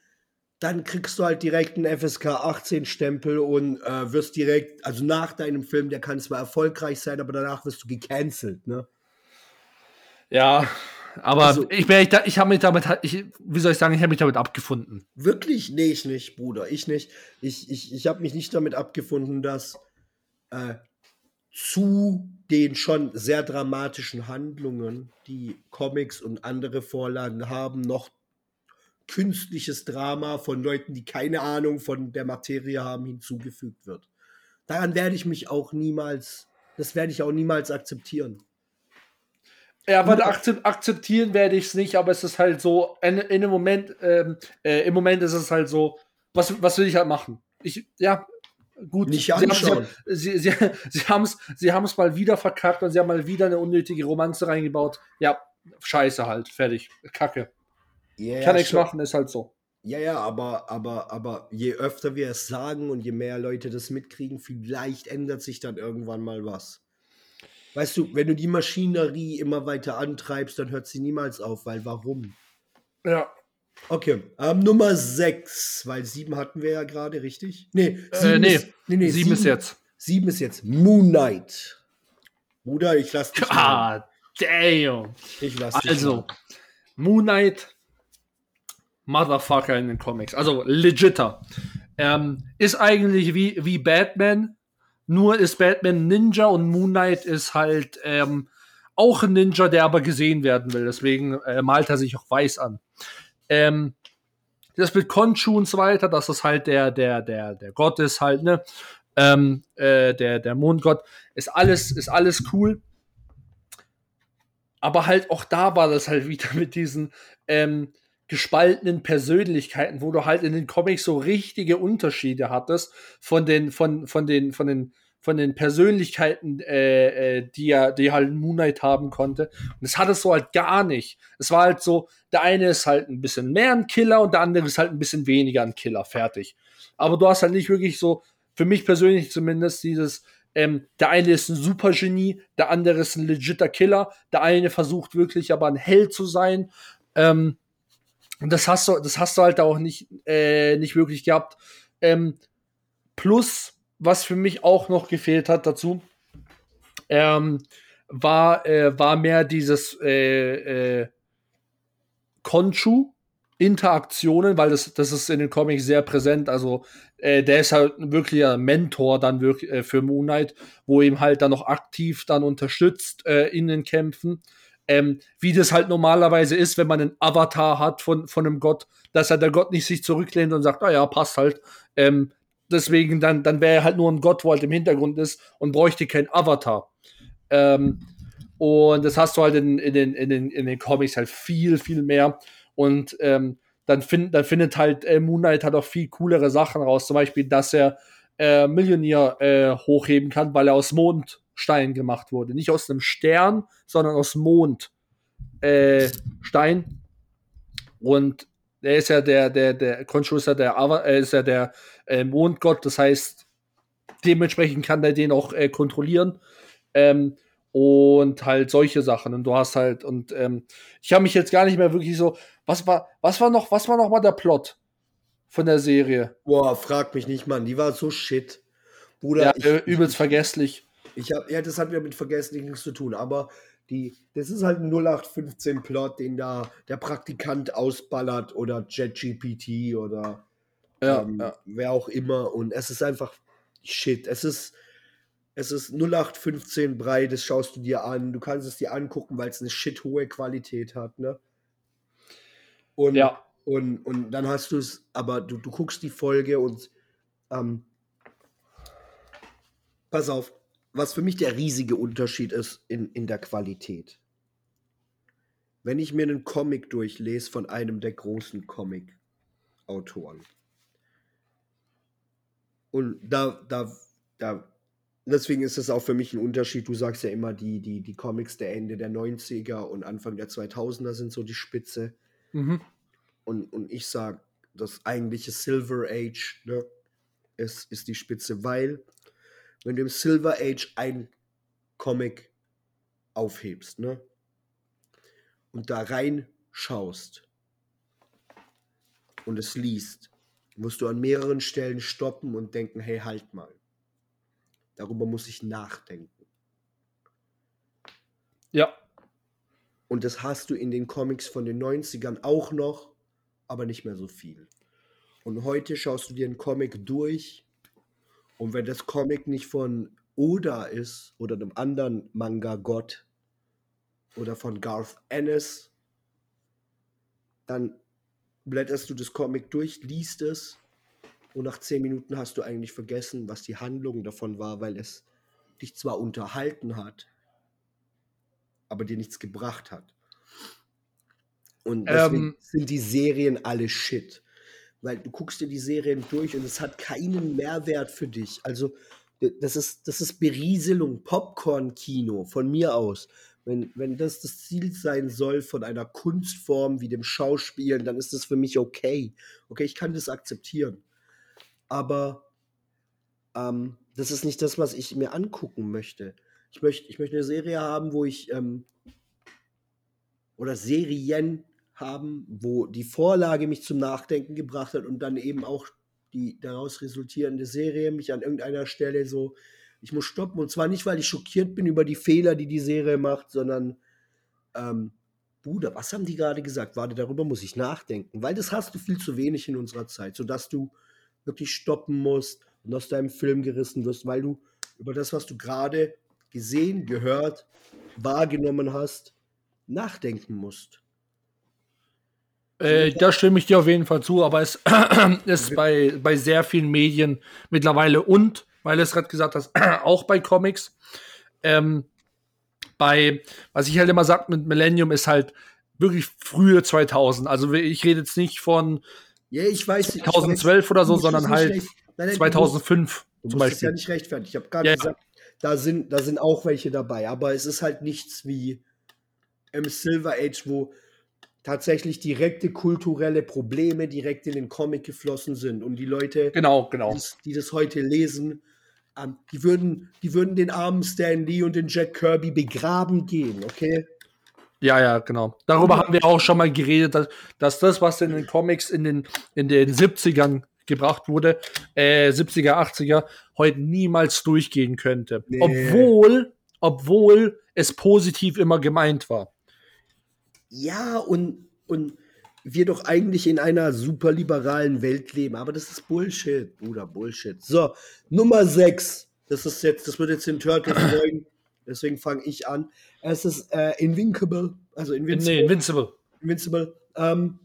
dann kriegst du halt direkt einen FSK 18 Stempel und äh, wirst direkt, also nach deinem Film, der kann zwar erfolgreich sein, aber danach wirst du gecancelt, ne? Ja, aber Also- ich, bin- ich, ich habe mich damit, ich, wie soll ich sagen, ich habe mich damit abgefunden. Wirklich? Nee, ich nicht, Bruder. Ich nicht. Ich, ich, ich habe mich nicht damit abgefunden, dass äh, zu den schon sehr dramatischen Handlungen, die Comics und andere Vorlagen haben, noch künstliches Drama von Leuten, die keine Ahnung von der Materie haben, hinzugefügt wird. Daran werde ich mich auch niemals, das werde ich auch niemals akzeptieren. Ja, aber akzept, akzeptieren werde ich es nicht, aber es ist halt so, in, in dem Moment, ähm, äh, im Moment ist es halt so, was, was will ich halt machen? Ich, ja, gut. Nicht sie anschauen. ja- Sie, sie, sie haben es sie haben's mal wieder verkackt und sie haben mal wieder eine unnötige Romanze reingebaut. Ja, scheiße halt, fertig. Kacke. Ja, Kann nichts schon. machen, ist halt so. Ja, ja, aber, aber, aber je öfter wir es sagen und je mehr Leute das mitkriegen, vielleicht ändert sich dann irgendwann mal was. Weißt du, wenn du die Maschinerie immer weiter antreibst, dann hört sie niemals auf, weil warum? Ja. Okay, ähm, Nummer 6, weil 7 hatten wir ja gerade, richtig? Nee, Äh, nee, ist, nee, nee, sieben ist jetzt. 7 ist jetzt Moon Knight. Bruder, ich lass dich. Ah, damn. Ich lass dich Also, mal. Moon Knight, Motherfucker in den Comics. Also legitter. Ähm, ist eigentlich wie, wie Batman, nur ist Batman Ninja und Moon Knight ist halt ähm, auch ein Ninja, der aber gesehen werden will. Deswegen äh, malt er sich auch weiß an. Ähm, das mit Konchu und so weiter, dass es halt der, der, der, der Gott ist halt, ne? Ähm, äh, der, der Mondgott, ist alles, ist alles cool. Aber halt auch da war das halt wieder mit diesen ähm, gespaltenen Persönlichkeiten, wo du halt in den Comics so richtige Unterschiede hattest von den, von, von den, von den, von den Persönlichkeiten, äh, äh, die er, die halt Moon Knight haben konnte. Und das hattest du halt gar nicht. Es war halt so, der eine ist halt ein bisschen mehr ein Killer und der andere ist halt ein bisschen weniger ein Killer. Fertig. Aber du hast halt nicht wirklich so, für mich persönlich zumindest, dieses, ähm, der eine ist ein Supergenie, der andere ist ein legitter Killer, der eine versucht wirklich aber ein Held zu sein. Ähm, und das hast du, das hast du halt auch nicht, äh, nicht wirklich gehabt. Ähm, plus, was für mich auch noch gefehlt hat dazu, ähm, war, äh, war mehr dieses äh, äh, Konchu. Interaktionen, weil das, das ist in den Comics sehr präsent. Also äh, der ist halt wirklich ein Mentor dann wirklich äh, für Moon Knight, wo ihm halt dann noch aktiv dann unterstützt äh, in den Kämpfen. Ähm, wie das halt normalerweise ist, wenn man einen Avatar hat von, von einem Gott, dass er der Gott nicht sich zurücklehnt und sagt, naja, passt halt. Ähm, deswegen dann, dann wäre er halt nur ein Gott, wo halt im Hintergrund ist und bräuchte kein Avatar. Ähm, und das hast du halt in, in, den, in, den, in den Comics halt viel, viel mehr. Und ähm, dann, find, dann findet halt äh, Moon Knight halt auch viel coolere Sachen raus. Zum Beispiel, dass er äh, Millionär äh, hochheben kann, weil er aus Mondstein gemacht wurde. Nicht aus einem Stern, sondern aus Mondstein. Äh, und er ist ja der, der, der Khonshu ist ja der, äh, ist ja der äh, Mondgott, das heißt, dementsprechend kann er den auch äh, kontrollieren. Ähm, und halt solche Sachen. Und du hast halt, und ähm, ich habe mich jetzt gar nicht mehr wirklich so. Was war, was war noch, was war noch mal der Plot von der Serie? Boah, frag mich nicht, Mann. Die war so shit. Bruder, ja, ich, äh, übelst vergesslich. Ich hab, ja, das hat ja mit vergesslich nichts zu tun, aber die, das ist halt ein 0815-Plot, den da der Praktikant ausballert oder JetGPT oder Ja, ähm, ja. wer auch immer. Und es ist einfach shit. Es ist, es ist 0815 breit, das schaust du dir an. Du kannst es dir angucken, weil es eine shit hohe Qualität hat, ne? Und, Ja. und, und dann hast du es, aber du, du guckst die Folge und ähm, pass auf, was für mich der riesige Unterschied ist in, in der Qualität. Wenn ich mir einen Comic durchlese von einem der großen Comic-Autoren, und da, da, da, deswegen ist es auch für mich ein Unterschied. Du sagst ja immer, die, die, die Comics der Ende der 90er und Anfang der 2000er sind so die Spitze. Mhm. Und, und ich sage, das eigentliche Silver Age ne, ist, ist die Spitze, weil wenn du im Silver Age ein Comic aufhebst ne, und da reinschaust und es liest, musst du an mehreren Stellen stoppen und denken, hey, halt mal. Darüber muss ich nachdenken. Ja. Und das hast du in den Comics von den 90ern auch noch, aber nicht mehr so viel. Und heute schaust du dir einen Comic durch und wenn das Comic nicht von Oda ist oder einem anderen Manga-Gott oder von Garth Ennis, dann blätterst du das Comic durch, liest es und nach zehn Minuten hast du eigentlich vergessen, was die Handlung davon war, weil es dich zwar unterhalten hat, aber dir nichts gebracht hat. Und deswegen Ähm. sind die Serien alle Shit. Weil du guckst dir die Serien durch und es hat keinen Mehrwert für dich. Also, das ist, das ist Berieselung, Popcorn-Kino von mir aus. Wenn, wenn das das Ziel sein soll von einer Kunstform wie dem Schauspielen, dann ist das für mich okay. Okay, ich kann das akzeptieren. Aber ähm, das ist nicht das, was ich mir angucken möchte. Ich möchte, ich möchte eine Serie haben, wo ich ähm, oder Serien haben, wo die Vorlage mich zum Nachdenken gebracht hat und dann eben auch die daraus resultierende Serie mich an irgendeiner Stelle so, ich muss stoppen. Und zwar nicht, weil ich schockiert bin über die Fehler, die die Serie macht, sondern, ähm, Bruder, was haben die gerade gesagt? Warte, darüber muss ich nachdenken, weil das hast du viel zu wenig in unserer Zeit, sodass du wirklich stoppen musst und aus deinem Film gerissen wirst, weil du über das, was du gerade gesehen, gehört, wahrgenommen hast, nachdenken musst. Äh, da stimme ich dir auf jeden Fall zu, aber es ist bei, bei sehr vielen Medien mittlerweile und, weil du es gerade gesagt hast, auch bei Comics. Ähm, bei, was ich halt immer sage mit Millennium, ist halt wirklich frühe 2000. Also ich rede jetzt nicht von Ja, ich weiß. 2012 ich weiß, oder so, musst sondern halt recht- Nein, nein, du 2005 Du zum musst es ja Beispiel. nicht rechtfertigen. Ich habe gerade Ja, ja. gesagt, da sind, da sind auch welche dabei, aber es ist halt nichts wie im Silver Age, wo tatsächlich direkte kulturelle Probleme direkt in den Comic geflossen sind und die Leute, Genau, die, genau. das, die das heute lesen, ähm, die, würden, die würden den armen Stan Lee und den Jack Kirby begraben gehen, okay? Ja, ja, genau. Darüber haben wir auch schon mal geredet, dass, dass das, was in den Comics in den, in den 70ern gebracht wurde, äh, 70er, 80er, heute niemals durchgehen könnte. Nee. Obwohl, obwohl es positiv immer gemeint war. Ja, und, und wir doch eigentlich in einer super liberalen Welt leben, aber das ist Bullshit, Bruder, Bullshit. So, Nummer 6. Das ist jetzt, das wird jetzt den Turtles folgen, deswegen fange ich an. Es ist äh, Invincible, also Invincible. Nee, Invincible. Invincible. Ähm,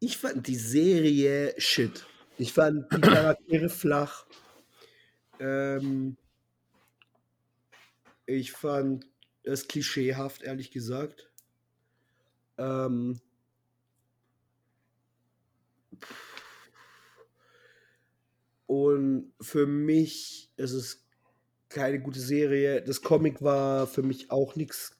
ich fand die Serie shit. Ich fand die Charaktere flach. Ähm, ich fand es klischeehaft, ehrlich gesagt. Ähm, und für mich ist es keine gute Serie. Das Comic war für mich auch nichts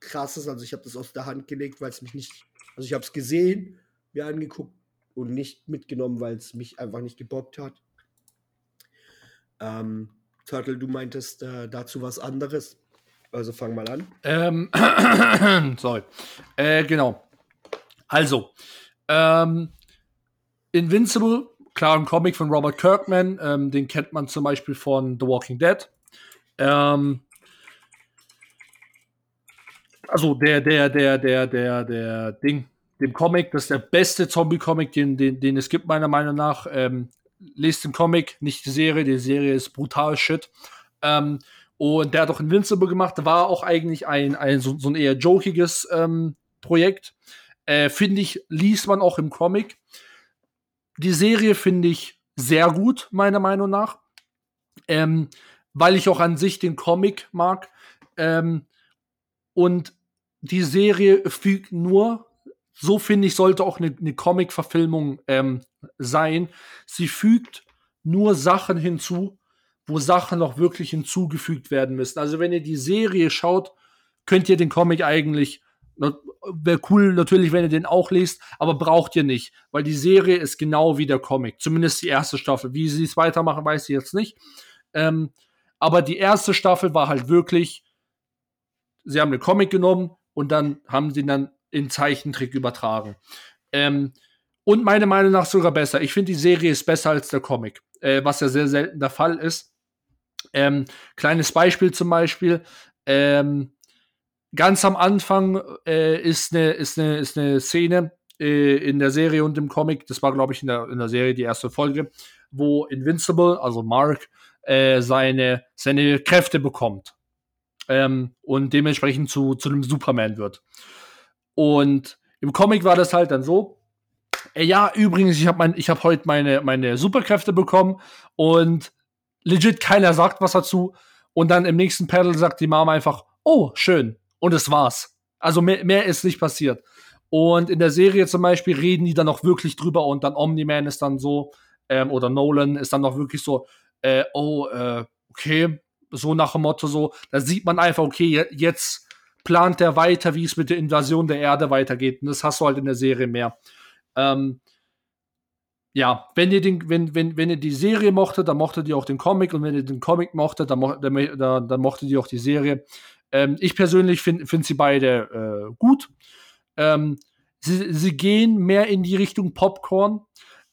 krasses. Also ich habe das aus der Hand gelegt, weil es mich nicht. Also ich habe es gesehen, mir angeguckt und nicht mitgenommen, weil es mich einfach nicht gebockt hat. Ähm, Turtle, du meintest äh, dazu was anderes. Also fang mal an. Ähm, sorry. Äh, genau. Also, ähm, Invincible, klar, ein Comic von Robert Kirkman, ähm, den kennt man zum Beispiel von The Walking Dead. Ähm, also der, der, der, der, der, der Ding, dem Comic, das ist der beste Zombie-Comic, den, den, den es gibt, meiner Meinung nach. Ähm, lest den Comic, nicht die Serie, die Serie ist brutal shit. Ähm, und der hat auch Invincible gemacht, war auch eigentlich ein, ein so, so ein eher jokiges ähm, Projekt. Äh, finde ich, liest man auch im Comic. Die Serie finde ich sehr gut, meiner Meinung nach. Ähm, weil ich auch an sich den Comic mag. Ähm, und die Serie fügt nur, so finde ich, sollte auch eine, eine Comic-Verfilmung ähm, sein. Sie fügt nur Sachen hinzu, wo Sachen noch wirklich hinzugefügt werden müssen. Also wenn ihr die Serie schaut, könnt ihr den Comic eigentlich, wäre cool natürlich, wenn ihr den auch lest, aber braucht ihr nicht, weil die Serie ist genau wie der Comic, zumindest die erste Staffel. Wie sie es weitermachen, weiß ich jetzt nicht. Ähm, aber die erste Staffel war halt wirklich, sie haben den Comic genommen und dann haben sie ihn dann in Zeichentrick übertragen. Ähm, und meiner Meinung nach sogar besser. Ich finde, die Serie ist besser als der Comic, äh, was ja sehr selten der Fall ist. Ähm, kleines Beispiel zum Beispiel. Ähm, ganz am Anfang äh, ist eine ist eine ist eine Szene äh, in der Serie und im Comic. Das war glaube ich in der in der Serie die erste Folge, wo Invincible, also Mark, äh, seine seine Kräfte bekommt ähm, und dementsprechend zu zu einem Superman wird. Und im Comic war das halt dann so. Äh, ja, übrigens, ich habe mein, ich heute meine meine Superkräfte bekommen und legit keiner sagt was dazu. Und dann im nächsten Panel sagt die Mama einfach, oh, schön. Und es war's. Also mehr, mehr ist nicht passiert. Und in der Serie zum Beispiel reden die dann auch wirklich drüber und dann Omni-Man ist dann so, ähm, oder Nolan ist dann noch wirklich so, äh, oh, äh, okay, so nach dem Motto so, da sieht man einfach, okay, je- jetzt plant der weiter, wie es mit der Invasion der Erde weitergeht. Und das hast du halt in der Serie mehr. Ähm, ja, wenn ihr, den, wenn, wenn, wenn ihr die Serie mochtet, dann mochtet ihr auch den Comic und wenn ihr den Comic mochtet, dann, mo dann, dann, mochtet ihr auch die Serie. Ähm, ich persönlich finde find sie beide äh, gut. Ähm, sie, sie gehen mehr in die Richtung Popcorn.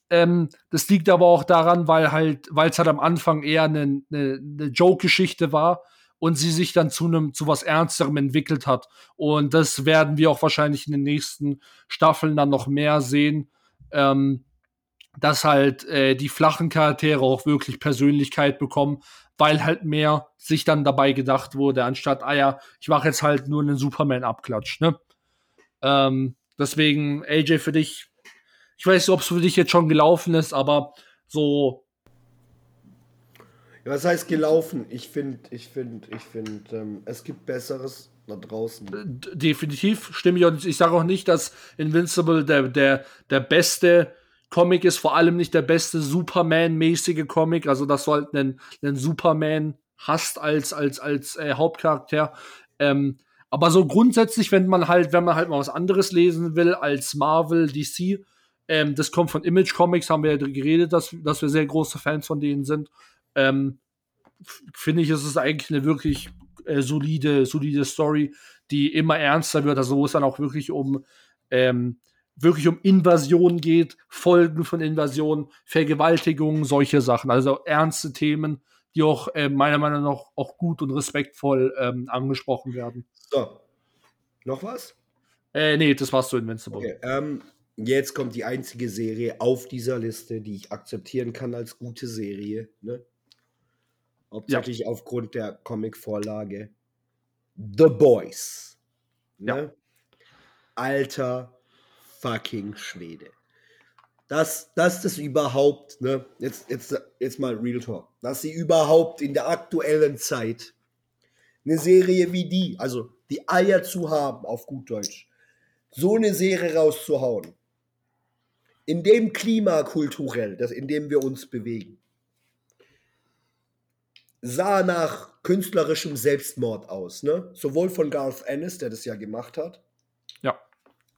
Ähm, das liegt aber auch daran, weil halt, weil es halt am Anfang eher eine, eine, eine Joke-Geschichte war und sie sich dann zu einem zu was Ernsterem entwickelt hat. Und das werden wir auch wahrscheinlich in den nächsten Staffeln dann noch mehr sehen. Ähm, dass halt äh, die flachen Charaktere auch wirklich Persönlichkeit bekommen, weil halt mehr sich dann dabei gedacht wurde, anstatt, ah ja, ich mache jetzt halt nur einen Superman-Abklatsch, ne? Ähm, deswegen, AJ, für dich, ich weiß nicht, ob es für dich jetzt schon gelaufen ist, aber so. Ja, was heißt gelaufen? Ich finde, ich finde, ich finde, ähm, es gibt Besseres da draußen. Definitiv stimme ich und ich sage auch nicht, dass Invincible der, der, der beste Comic ist, vor allem nicht der beste Superman-mäßige Comic, also dass du halt einen, einen Superman hast als, als, als äh, Hauptcharakter. Ähm, aber so grundsätzlich, wenn man halt, wenn man halt mal was anderes lesen will als Marvel, DC, ähm, das kommt von Image Comics, haben wir ja geredet, dass, dass wir sehr große Fans von denen sind. Ähm, Finde ich, ist es eigentlich eine wirklich äh, solide, solide Story, die immer ernster wird, also wo es dann auch wirklich um ähm, wirklich um Invasion geht, Folgen von Invasion, Vergewaltigung, solche Sachen. Also ernste Themen, die auch äh, meiner Meinung nach auch gut und respektvoll ähm, angesprochen werden. So. Noch was? Äh, nee, das war's zu Invincible. Okay, ähm, jetzt kommt die einzige Serie auf dieser Liste, die ich akzeptieren kann als gute Serie. Ne? Hauptsächlich ja. aufgrund der Comic-Vorlage. The Boys. Ne? Ja. Alter fucking Schwede. Dass, dass das überhaupt, ne, jetzt, jetzt, jetzt mal Real Talk, dass sie überhaupt in der aktuellen Zeit eine Serie wie die, also die Eier zu haben, auf gut Deutsch, so eine Serie rauszuhauen, in dem Klima kulturell, das, in dem wir uns bewegen, sah nach künstlerischem Selbstmord aus, ne? Sowohl von Garth Ennis, der das ja gemacht hat,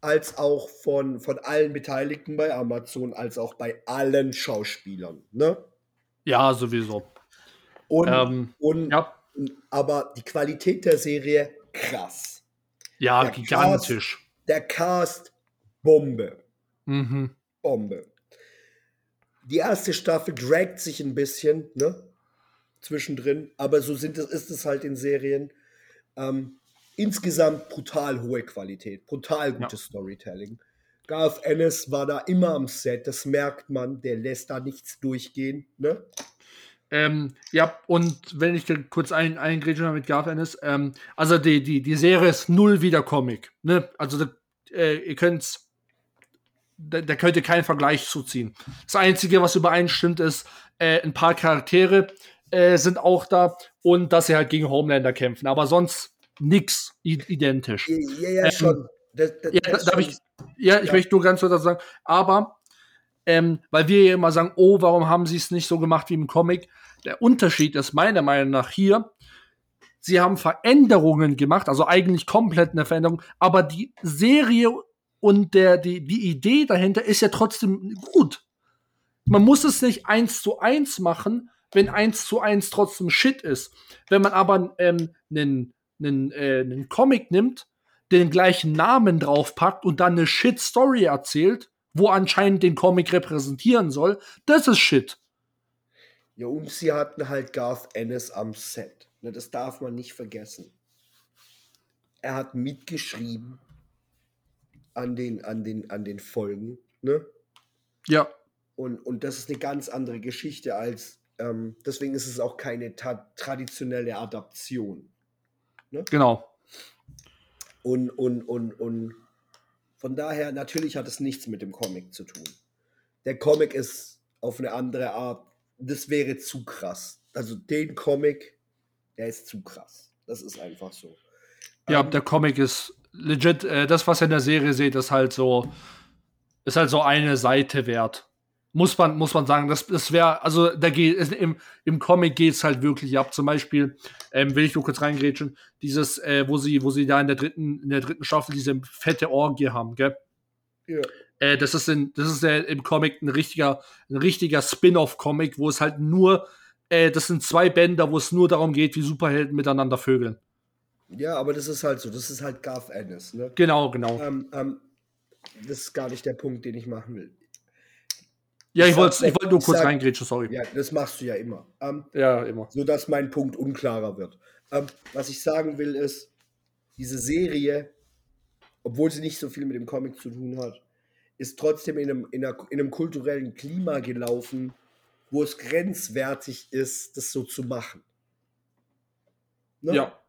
als auch von, von allen Beteiligten bei Amazon, als auch bei allen Schauspielern. Ne? Ja, sowieso. Und, ähm, und ja. aber die Qualität der Serie krass. Ja, der gigantisch. Cast, der Cast Bombe. Mhm. Bombe. Die erste Staffel dragt sich ein bisschen, ne? Zwischendrin, aber so sind es, ist es halt in Serien. Ähm, insgesamt brutal hohe Qualität, brutal gutes ja. Storytelling. Garth Ennis war da immer am Set, das merkt man, der lässt da nichts durchgehen, ne? Ähm, ja, und wenn ich kurz ein, eingrätsche mit Garth Ennis, ähm, also die, die, die Serie ist null wieder Comic, ne? Also da, äh, ihr könnt da, da könnt ihr keinen Vergleich zuziehen. Das Einzige, was übereinstimmt, ist, äh, ein paar Charaktere äh, sind auch da und dass sie halt gegen Homelander kämpfen. Aber sonst nix identisch. Ja, ja, ähm, schon. Das, das, ja, das schon. Ich, ja, ich ja. möchte nur ganz kurz sagen, aber ähm, weil wir ja immer sagen, oh, warum haben sie es nicht so gemacht wie im Comic? Der Unterschied ist meiner Meinung nach hier, sie haben Veränderungen gemacht, also eigentlich komplett eine Veränderung, aber die Serie und der, die, die Idee dahinter ist ja trotzdem gut. Man muss es nicht eins zu eins machen, wenn eins zu eins trotzdem Shit ist. Wenn man aber ähm, einen einen, äh, einen Comic nimmt, den gleichen Namen draufpackt und dann eine Shit-Story erzählt, wo anscheinend den Comic repräsentieren soll, das ist Shit. Ja, und sie hatten halt Garth Ennis am Set. Ne, das darf man nicht vergessen. Er hat mitgeschrieben an den, an den, an den Folgen. Ne? Ja. Und, und das ist eine ganz andere Geschichte als, ähm, deswegen ist es auch keine traditionelle Adaption. Ne? Genau. Und, und, und, und von daher, natürlich hat es nichts mit dem Comic zu tun. Der Comic ist auf eine andere Art, das wäre zu krass. Also den Comic, der ist zu krass. Das ist einfach so. Ja, ähm, der Comic ist legit, äh, das, was ihr in der Serie seht, ist halt so, ist halt so eine Seite wert muss man, muss man sagen, das, das wäre, also da geht, im, im Comic geht es halt wirklich ab. Zum Beispiel, ähm, will ich nur kurz reingrätschen, dieses, äh, wo sie, wo sie da in der dritten, in der dritten Staffel diese fette Orgie haben, gell? Ja. Äh, das ist, in, das ist äh, im Comic ein richtiger, ein richtiger Spin-off-Comic, wo es halt nur, äh, das sind zwei Bänder, wo es nur darum geht, wie Superhelden miteinander vögeln. Ja, aber das ist halt so, das ist halt Garth Ennis, ne? Genau, genau. Ähm, ähm, das ist gar nicht der Punkt, den ich machen will. Ja, ich wollte wollt nur kurz reingrätschen, sorry. Ja, das machst du ja immer. Ähm, ja, immer. Sodass mein Punkt unklarer wird. Ähm, was ich sagen will, ist, diese Serie, obwohl sie nicht so viel mit dem Comic zu tun hat, ist trotzdem in einem, in, einer, in einem kulturellen Klima gelaufen, wo es grenzwertig ist, das so zu machen. Ne? Ja.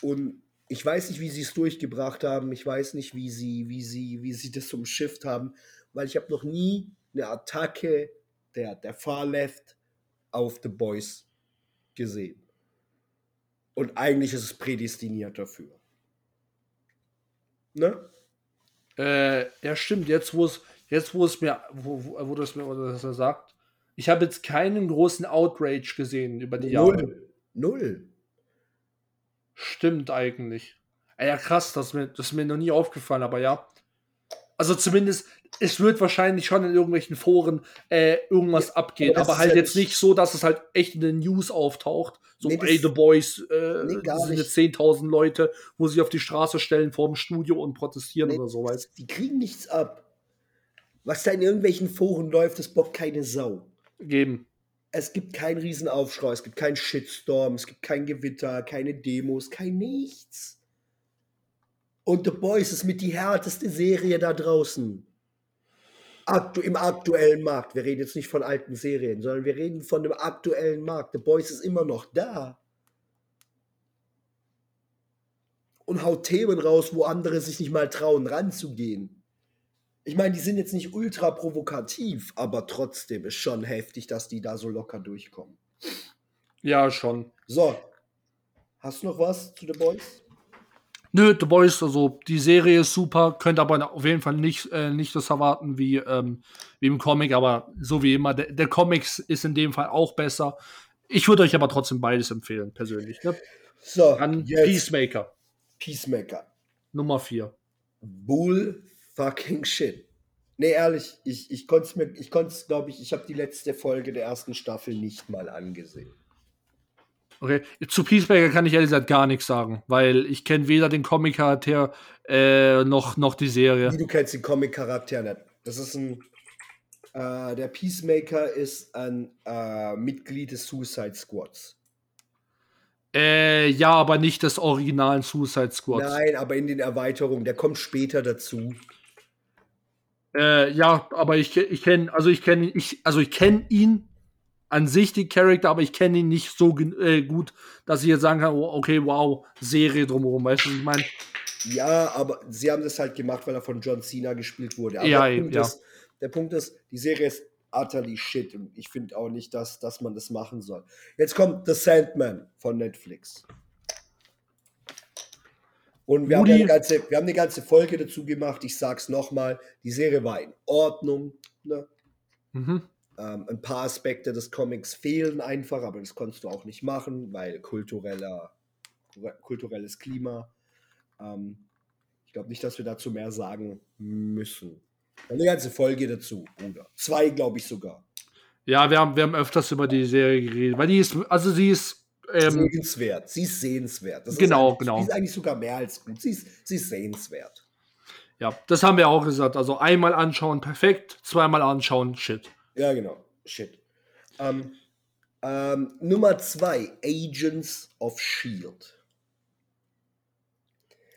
Und ich weiß nicht, wie sie es durchgebracht haben. Ich weiß nicht, wie sie, wie sie, wie sie das umschifft haben, weil ich habe noch nie eine Attacke der, der Far Left auf The Boys gesehen. Und eigentlich ist es prädestiniert dafür. Ne? Äh, ja, stimmt. Jetzt, wo es, jetzt, wo es mir, wo, wo, wo das mir das er sagt, ich habe jetzt keinen großen Outrage gesehen über die Jahre. Null. Null. Stimmt eigentlich. Ja, krass, das ist, mir, das ist mir noch nie aufgefallen, aber ja. Also zumindest, es wird wahrscheinlich schon in irgendwelchen Foren äh, irgendwas Ja, abgehen, aber halt ja jetzt nicht- so, dass es halt echt in den News auftaucht. So, Nee, ey, The Boys, äh, Nee, sind jetzt 10.000 Leute, wo sie auf die Straße stellen vor dem Studio und protestieren Nee, oder so, weißt Die kriegen nichts ab. Was da in irgendwelchen Foren läuft, das bockt keine Sau. geben. Es gibt keinen Riesenaufschrei, es gibt keinen Shitstorm, es gibt kein Gewitter, keine Demos, kein nichts. Und The Boys ist mit die härteste Serie da draußen. Aktu Im aktuellen Markt. Wir reden jetzt nicht von alten Serien, sondern wir reden von dem aktuellen Markt. The Boys ist immer noch da. Und haut Themen raus, wo andere sich nicht mal trauen, ranzugehen. Ich meine, die sind jetzt nicht ultra provokativ, aber trotzdem ist schon heftig, dass die da so locker durchkommen. Ja, schon. So. Hast du noch was zu The Boys? Nö, The Boys, also die Serie ist super, könnt aber auf jeden Fall nicht, äh, nicht das erwarten wie, ähm, wie im Comic, aber so wie immer, der, der Comics ist in dem Fall auch besser. Ich würde euch aber trotzdem beides empfehlen, persönlich. Ne? So, Dann jetzt Peacemaker, Peacemaker. Nummer 4. Bull fucking shit. Nee, ehrlich, ich, ich konnte es mir, ich konnte es, glaube ich, ich habe die letzte Folge der ersten Staffel nicht mal angesehen. Okay, zu Peacemaker kann ich ehrlich gesagt gar nichts sagen, weil ich kenne weder den Comic-Charakter äh, noch, noch die Serie. Wie du kennst den Comic-Charakter nicht. Das ist ein, äh, der Peacemaker ist ein äh, Mitglied des Suicide Squads. Äh, ja, aber nicht des originalen Suicide Squads. Nein, aber in den Erweiterungen, der kommt später dazu. Äh, ja, aber ich, ich kenne, also ich kenne ich, also ich kenne ihn an sich, die Charakter, aber ich kenne ihn nicht so äh, gut, dass ich jetzt sagen kann, oh, okay, wow, Serie drumherum, weißt du, was ich meine? Ja, aber sie haben das halt gemacht, weil er von John Cena gespielt wurde. Aber Ja, der, Punkt ja. ist, der Punkt ist, die Serie ist utterly shit und ich finde auch nicht, dass, dass man das machen soll. Jetzt kommt The Sandman von Netflix. Und wir haben, ja eine ganze, wir haben eine ganze Folge dazu gemacht. Ich sag's nochmal: Die Serie war in Ordnung. Ne? Mhm. Ähm, ein paar Aspekte des Comics fehlen einfach, aber das konntest du auch nicht machen, weil kultureller, kulturelles Klima. Ähm, ich glaube nicht, dass wir dazu mehr sagen müssen. Eine ganze Folge dazu, Bruder. Zwei, glaube ich sogar. Ja, wir haben, wir haben öfters über die Serie geredet, weil die ist, also sie ist, ähm, sehenswert. Sie ist sehenswert. Das Genau, ist genau. Die ist eigentlich sogar mehr als gut. Sie ist, sie ist sehenswert. ja, das haben wir auch gesagt. Also einmal anschauen, perfekt, zweimal anschauen, shit. Ja, genau. Shit. Ähm, ähm, Nummer zwei, Agents of Shield.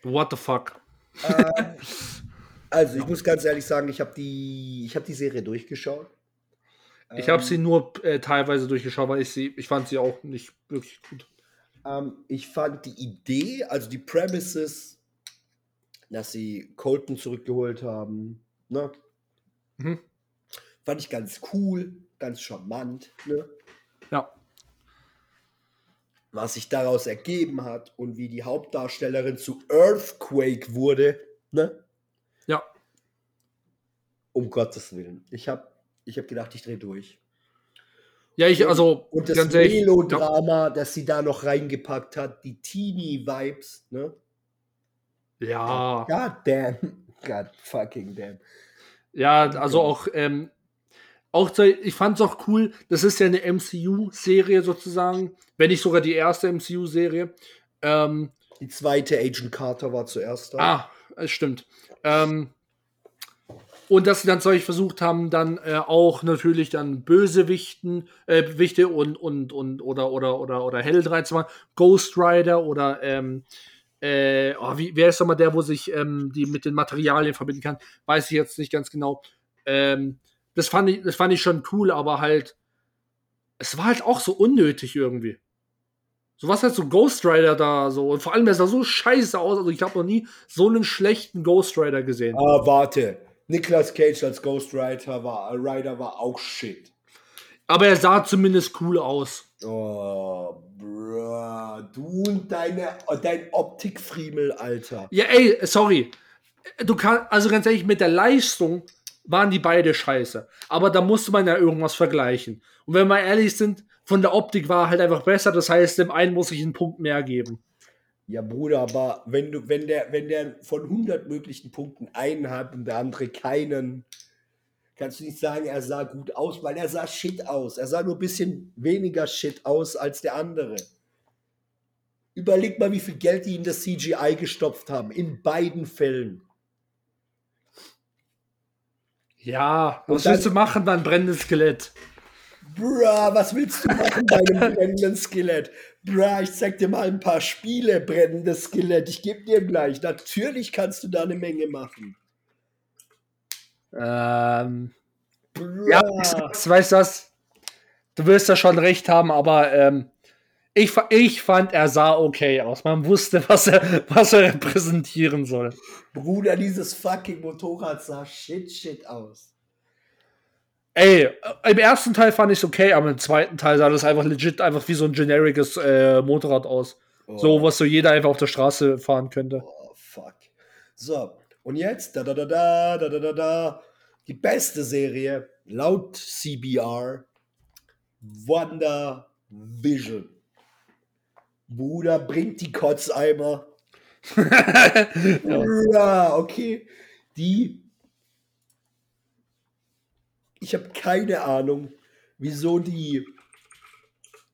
What the fuck? Ähm, also, ich muss ganz ehrlich sagen, ich habe die, ich hab die Serie durchgeschaut. Ich habe Ähm, sie nur äh, teilweise durchgeschaut, weil ich sie, ich fand sie auch nicht wirklich gut. Ähm, ich fand die Idee, also die Premises, dass sie Colton zurückgeholt haben, ne? Mhm. Fand ich ganz cool, ganz charmant, ne? Ja. Was sich daraus ergeben hat und wie die Hauptdarstellerin zu Earthquake wurde, ne? Ja. Um Gottes Willen. Ich habe ich hab gedacht, ich drehe durch. Ja, ich, also, Und das ehrlich, ja, Melodrama, das sie da noch reingepackt hat, die Teenie-Vibes, ne? ja, God damn. God fucking damn. ja, also auch, ähm, auch, ich fand es auch cool, das ist ja eine MCU-Serie sozusagen, wenn nicht sogar die erste MCU-Serie. Ähm, Die zweite Agent Carter war zuerst da. ah, es stimmt. Ähm, und dass sie dann solch versucht haben, dann äh, auch natürlich dann Bösewichten, äh, Wichte und, und, und, oder, oder, oder, oder Held reinzumachen. Ghost Rider oder, ähm, äh, oh, wie, wer ist nochmal der, wo sich ähm, die mit den Materialien verbinden kann? Weiß ich jetzt nicht ganz genau. Ähm, das, fand ich, das fand ich schon cool, aber halt, es war halt auch so unnötig irgendwie. So was halt so Ghost Rider da so. Und vor allem, er sah so scheiße aus. Also ich habe noch nie so einen schlechten Ghost Rider gesehen. Ah, warte. Nicolas Cage als Ghost Rider war, Rider war auch shit. Aber er sah zumindest cool aus. Oh, bruh. Du und deine, dein Optikfriemel, Alter. Ja, ey, sorry. Du kannst, also ganz ehrlich, mit der Leistung waren die beide scheiße. Aber da musste man ja irgendwas vergleichen. Und wenn wir ehrlich sind, von der Optik war halt einfach besser. Das heißt, dem einen muss ich einen Punkt mehr geben. Ja, Bruder, aber wenn du, wenn der, wenn der von 100 möglichen Punkten einen hat und der andere keinen, kannst du nicht sagen, er sah gut aus, weil er sah shit aus. Er sah nur ein bisschen weniger shit aus als der andere. Überleg mal, wie viel Geld die in das CGI gestopft haben. In beiden Fällen. Ja, was dann- willst du machen, dann brennendes Skelett? Bruh, was willst du machen bei einem brennenden Skelett? Bruh, ich zeig dir mal ein paar Spiele, brennendes Skelett. Ich geb dir gleich. Natürlich kannst du da eine Menge machen. Ähm, Bruh. ja, ich sag's, weißt du was? Du wirst ja schon recht haben, aber ähm, ich, ich fand, er sah okay aus. Man wusste, was er, was er repräsentieren soll. Bruder, dieses fucking Motorrad sah shit, shit aus. Ey, äh, im ersten Teil fand ich es okay, aber im zweiten Teil sah das einfach legit einfach wie so ein generisches äh, Motorrad aus. Oh. So, was so jeder einfach auf der Straße fahren könnte. Oh, fuck. So, und jetzt, da da da da, da da da da, die beste Serie laut CBR, Wonder Vision. Bruder, bringt die Kotzeimer. Ja, okay. Die. Ich habe keine Ahnung, wieso die.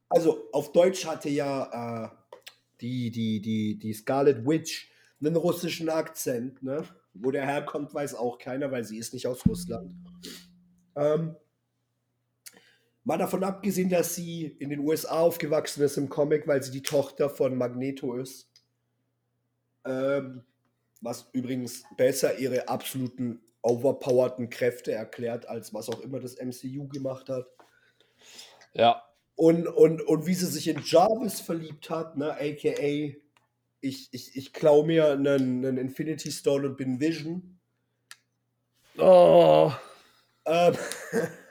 Also auf Deutsch hatte ja äh, die, die, die, die Scarlet Witch einen russischen Akzent, ne? Wo der herkommt, weiß auch keiner, weil sie ist nicht aus Russland. Ähm, mal davon abgesehen, dass sie in den USA aufgewachsen ist im Comic, weil sie die Tochter von Magneto ist. Ähm, was übrigens besser ihre absoluten overpowerten Kräfte erklärt, als was auch immer das MCU gemacht hat. Ja. Und, und, und wie sie sich in Jarvis verliebt hat, ne, aka ich, ich, ich klau mir einen, einen Infinity Stone und bin Vision. Oh. Ähm,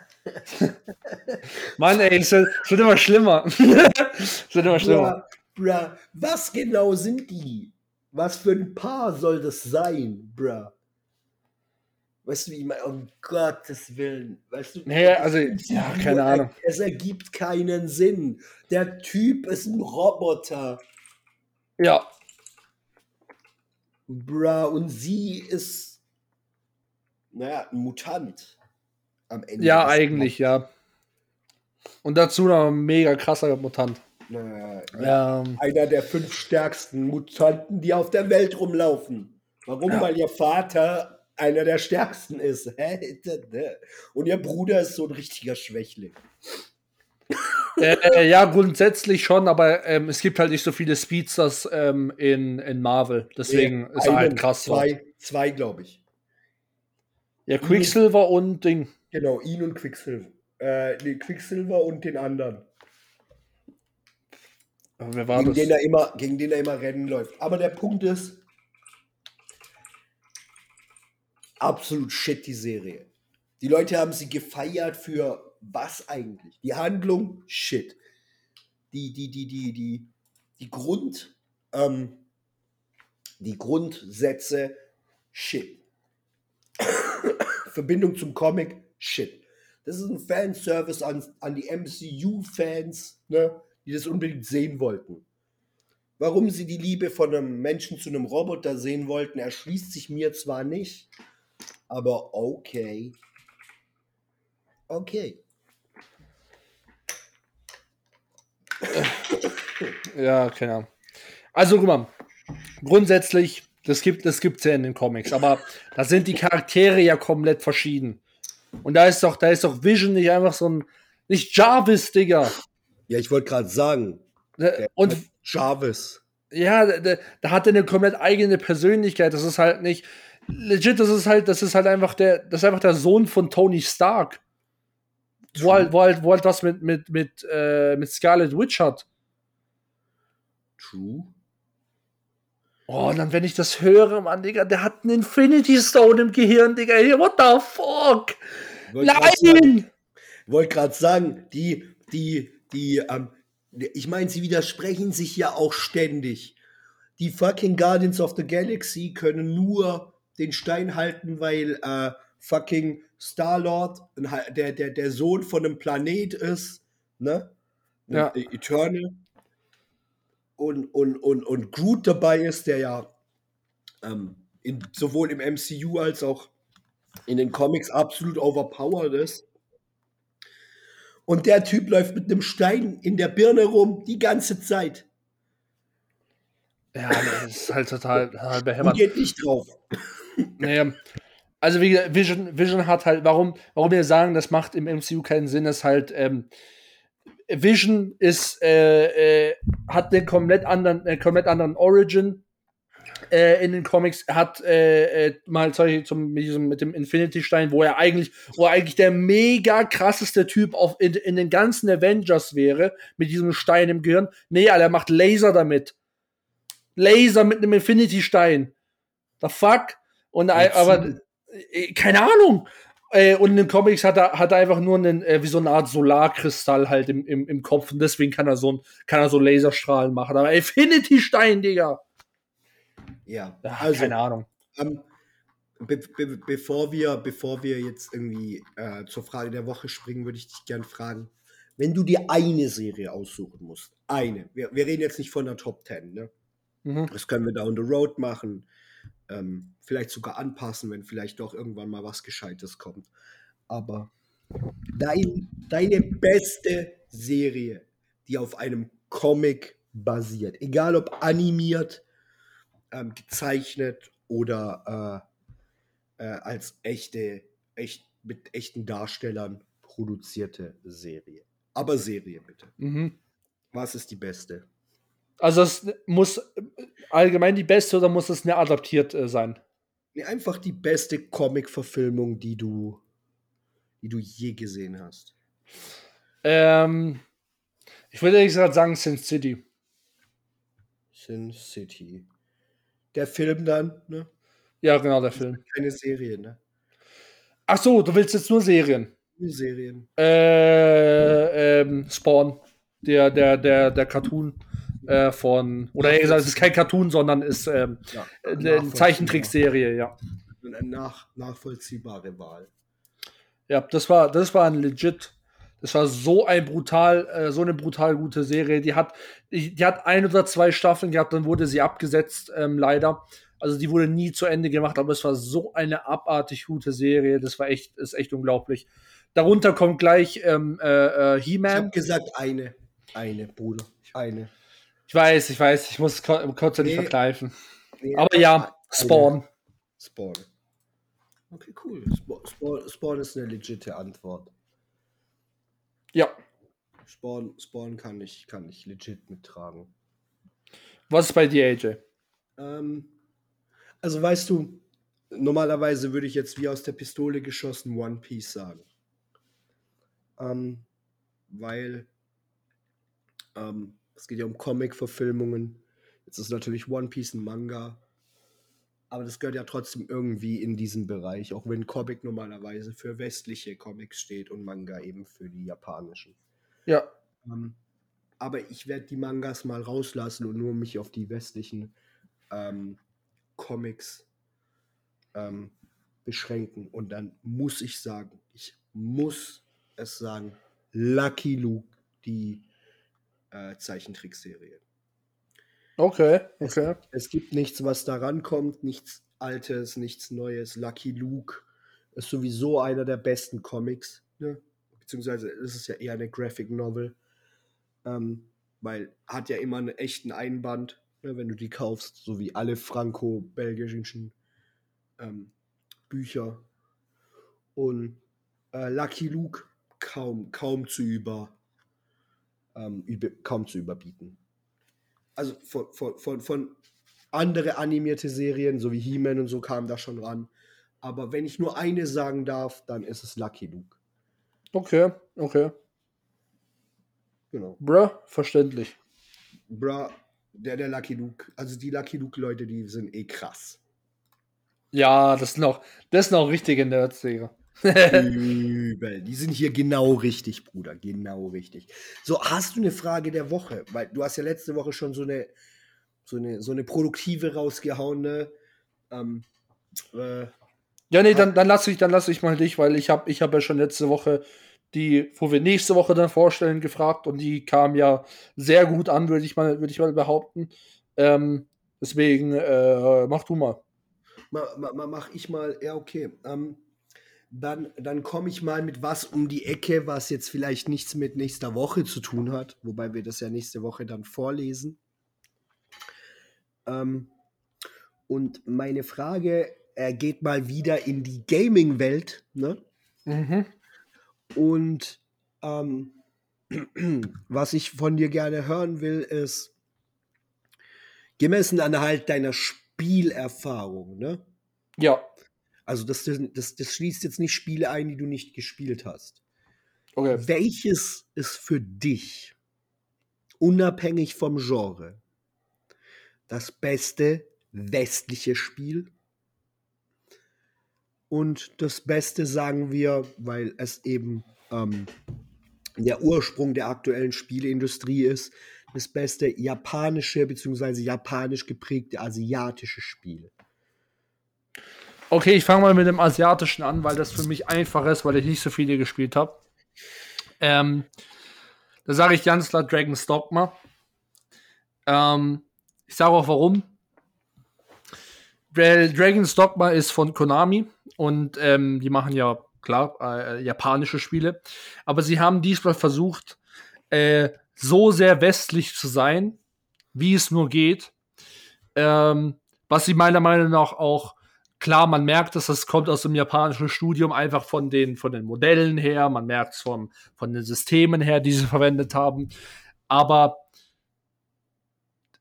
Mann, ey, es wird, es wird immer schlimmer. es wird immer schlimmer. bruh, bruh, was genau sind die? Was für ein Paar soll das sein, bruh? Weißt du, wie ich meine? Um Gottes Willen. Weißt du, Nee, also, ja, keine Ahnung. Es ergibt keinen Sinn. Der Typ ist ein Roboter. Ja. Bruh, und sie ist, naja, ein Mutant. Am Ende. Ja, eigentlich, ja. Und dazu noch ein mega krasser Mutant. Naja, ja, einer der fünf stärksten Mutanten, die auf der Welt rumlaufen. Warum? Ja. Weil ihr Vater einer der stärksten ist. Und ihr Bruder ist so ein richtiger Schwächling. äh, ja, grundsätzlich schon, aber ähm, es gibt halt nicht so viele Speedsters ähm, in, in Marvel. Deswegen ist er halt krass. so. Zwei, zwei glaube ich. Ja, Quicksilver und Ding. Genau, ihn und Quicksilver. Äh, nee, Quicksilver und den anderen. Aber Wer war Gegen das? den, er immer, gegen den er immer Rennen läuft. Aber der Punkt ist, absolut shit die Serie. Die Leute haben sie gefeiert für was eigentlich? Die Handlung, shit. Die, die, die, die, die, die Grund, ähm, die Grundsätze, shit. Verbindung zum Comic, shit. Das ist ein Fanservice an, an die MCU-Fans, ne, die das unbedingt sehen wollten. Warum sie die Liebe von einem Menschen zu einem Roboter sehen wollten, erschließt sich mir zwar nicht, aber okay. Okay. Ja, keine Ahnung. Also, guck mal. Grundsätzlich, das gibt es gibt's ja in den Comics, aber da sind die Charaktere ja komplett verschieden. Und da ist doch, da ist doch Vision nicht einfach so ein, nicht Jarvis, Digga. Ja, ich wollte gerade sagen, Ne, Und Jarvis. ja, da, da hat er eine komplett eigene Persönlichkeit. Das ist halt nicht legit. Das ist halt, das ist halt einfach der, das ist einfach der Sohn von Tony Stark, wo halt, wo halt, wo halt was mit mit mit äh, mit Scarlet Witch hat. True. Oh, und dann, wenn ich das höre, Mann, Digga, der hat einen Infinity Stone im Gehirn, Digga. What the fuck? Sagen- Nein! Wollte gerade sagen, die, die, die, ähm, ich meine, sie widersprechen sich ja auch ständig. Die fucking Guardians of the Galaxy können nur den Stein halten, weil äh, fucking Star-Lord der, der, der Sohn von einem Planet ist, ne? Ja. Äh, Eternal. Und, und, und, und Groot dabei ist, der ja ähm, in, sowohl im MCU als auch in den Comics absolut overpowered ist. Und der Typ läuft mit einem Stein in der Birne rum die ganze Zeit Ja, das ist halt total, total und behämmert. geht nicht drauf. Nee, also wie gesagt, Vision, Vision hat halt, warum, warum wir sagen, das macht im MCU keinen Sinn, ist halt, ähm, Vision ist, äh, äh, hat einen komplett anderen, äh, komplett anderen Origin äh, in den Comics. Er hat äh, äh, mal zum zum, mit, diesem, mit dem Infinity-Stein, wo er eigentlich, wo er eigentlich der mega krasseste Typ auf, in, in den ganzen Avengers wäre, mit diesem Stein im Gehirn. Nee, Alter, er macht Laser damit. Laser mit einem Infinity-Stein. The fuck? Und Wozu? aber äh, keine Ahnung. Äh, und in den Comics hat er, hat er einfach nur einen, äh, wie so eine Art Solarkristall halt im, im, im Kopf und deswegen kann er so ein, kann er so Laserstrahlen machen. Aber Infinity-Stein, Digga. Ja, Ja, also keine Ahnung. ähm, be be bevor, wir, bevor wir jetzt irgendwie äh, zur Frage der Woche springen, würde ich dich gern fragen, wenn du dir eine Serie aussuchen musst, eine, wir, wir reden jetzt nicht von der Top 10, ne? Mhm. Das können wir down the road machen. Ähm, vielleicht sogar anpassen, wenn vielleicht doch irgendwann mal was Gescheites kommt. Aber dein, deine beste Serie, die auf einem Comic basiert, egal ob animiert, ähm, gezeichnet oder äh, äh, als echte, echt, mit echten Darstellern produzierte Serie. Aber Serie bitte. Mhm. Was ist die beste? Also es muss allgemein die beste oder muss es eine adaptiert äh, sein? Nee, einfach die beste Comic-Verfilmung, die du, die du je gesehen hast. Ähm, ich würde ehrlich gesagt sagen Sin City. Sin City. Der Film dann, ne? Ja, genau, der Film. Keine Serie, ne? Ach so, du willst jetzt nur Serien. Nur Serien. Äh, ähm, Spawn. Der, der, der, der Cartoon äh, von. Oder eher gesagt, es ist kein Cartoon, sondern ist ähm, Ja, eine Zeichentrickserie, ja. Eine nach, nachvollziehbare Wahl. Ja, das war, das war ein legit. Das war so ein brutal, äh, so eine brutal gute Serie. Die hat, die, die hat ein oder zwei Staffeln gehabt, dann wurde sie abgesetzt, ähm, leider. Also die wurde nie zu Ende gemacht, aber es war so eine abartig gute Serie. Das war echt, ist echt unglaublich. Darunter kommt gleich ähm, äh, äh, Ich He-Man. habe gesagt, eine. Eine, Bruder. Eine. Ich weiß, ich weiß, ich muss kurz nicht Nee. verkneifen. Nee, Aber ja. Spawn. Spawn. Okay, cool. Spa- Spawn, Spawn ist eine legitime Antwort. Ja. Spawn, Spawn kann ich, kann ich legit mittragen. Was ist bei dir, AJ? Ähm, also weißt du, normalerweise würde ich jetzt wie aus der Pistole geschossen One Piece sagen. Ähm, weil ähm, es geht ja um Comic-Verfilmungen. Jetzt ist natürlich One Piece ein Manga. Aber das gehört ja trotzdem irgendwie in diesen Bereich, auch wenn Comic normalerweise für westliche Comics steht und Manga eben für die japanischen. Ja. Ähm, aber ich werde die Mangas mal rauslassen und nur mich auf die westlichen ähm, Comics ähm, beschränken. Und dann muss ich sagen, ich muss es sagen, Lucky Luke, die äh, Zeichentrickserie. Okay, okay. Es gibt nichts, was da rankommt, nichts Altes, nichts Neues. Lucky Luke ist sowieso einer der besten Comics, ne? beziehungsweise ist es ja eher eine Graphic Novel, ähm, weil hat ja immer einen echten Einband, ne, wenn du die kaufst, so wie alle franco-belgischen ähm, Bücher. Und äh, Lucky Luke kaum, kaum zu über, ähm, über kaum zu überbieten also von, von, von, von andere animierte Serien, so wie He-Man und so, kam da schon ran. Aber wenn ich nur eine sagen darf, dann ist es Lucky Luke. Okay, okay. Genau. Bruh, verständlich. Bra, Der, der Lucky Luke. Also die Lucky Luke-Leute, die sind eh krass. Ja, das sind auch, das sind auch richtige Nerds, Digga. Übel. Die sind hier genau richtig, Bruder. Genau richtig. So, hast du eine Frage der Woche? Weil du hast ja letzte Woche schon so eine, so eine, so eine produktive rausgehauen, ne? Ähm, äh, Ja, nee, dann, dann lasse ich, dann lass ich mal dich, weil ich habe ich hab ja schon letzte Woche die, wo wir nächste Woche dann vorstellen, gefragt und die kam ja sehr gut an, würde ich mal, würde ich mal behaupten. Ähm, deswegen, äh, mach du mal. ma, ma, ma, mach ich mal, ja, okay. Ähm, dann dann komme ich mal mit was um die Ecke, was jetzt vielleicht nichts mit nächster Woche zu tun hat, wobei wir das ja nächste Woche dann vorlesen. Ähm, und meine Frage äh, geht mal wieder in die Gaming-Welt, ne? Mhm. Und ähm, was ich von dir gerne hören will, ist gemessen an halt deiner Spielerfahrung, ne? Ja, Also das, das, das schließt jetzt nicht Spiele ein, die du nicht gespielt hast. okay. Welches ist für dich, unabhängig vom Genre, das beste westliche Spiel? Und das Beste sagen wir, weil es eben ähm, der Ursprung der aktuellen Spieleindustrie ist, das beste japanische bzw. japanisch geprägte asiatische Spiel. Okay, ich fange mal mit dem Asiatischen an, weil das für mich einfach ist, weil ich nicht so viele gespielt habe. Ähm, da sage ich ganz klar Dragon's Dogma. Ähm, ich sage auch warum. Dragon's Dogma ist von Konami und ähm, die machen ja klar äh, japanische Spiele. Aber sie haben diesmal versucht, äh, so sehr westlich zu sein, wie es nur geht. Ähm, was sie meiner Meinung nach auch klar, man merkt es, das kommt aus dem japanischen Studium einfach von den, von den Modellen her, man merkt es von den Systemen her, die sie verwendet haben. Aber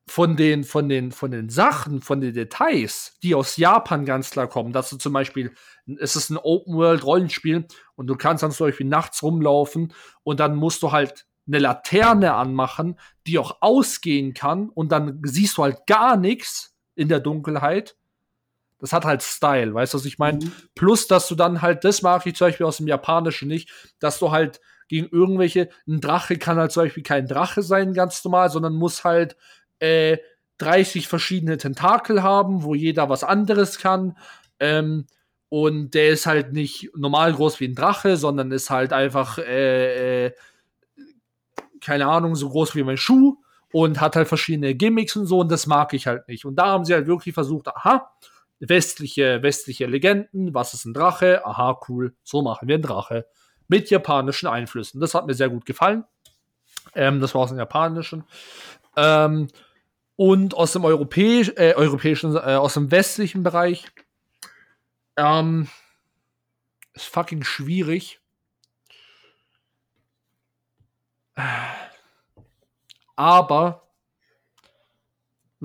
von den, von den, von den Sachen, von den Details, die aus Japan ganz klar kommen, dass du zum Beispiel, es ist ein Open-World-Rollenspiel und du kannst dann zum Beispiel nachts rumlaufen und dann musst du halt eine Laterne anmachen, die auch ausgehen kann und dann siehst du halt gar nichts in der Dunkelheit. Das hat halt Style, weißt du, was ich meine? Mhm. Plus, dass du dann halt, das mag ich zum Beispiel aus dem Japanischen nicht, dass du halt gegen irgendwelche, ein Drache kann halt zum Beispiel kein Drache sein, ganz normal, sondern muss halt äh, 30 verschiedene Tentakel haben, wo jeder was anderes kann. Ähm, und der ist halt nicht normal groß wie ein Drache, sondern ist halt einfach, äh, äh, keine Ahnung, so groß wie mein Schuh und hat halt verschiedene Gimmicks und so und das mag ich halt nicht. Und da haben sie halt wirklich versucht, aha, westliche, westliche Legenden, was ist ein Drache? Aha, cool, so machen wir einen Drache. Mit japanischen Einflüssen. Das hat mir sehr gut gefallen. Ähm, das war aus dem Japanischen. Ähm, und aus dem Europäisch, äh, europäischen, äh, aus dem westlichen Bereich. Ähm, ist fucking schwierig. Aber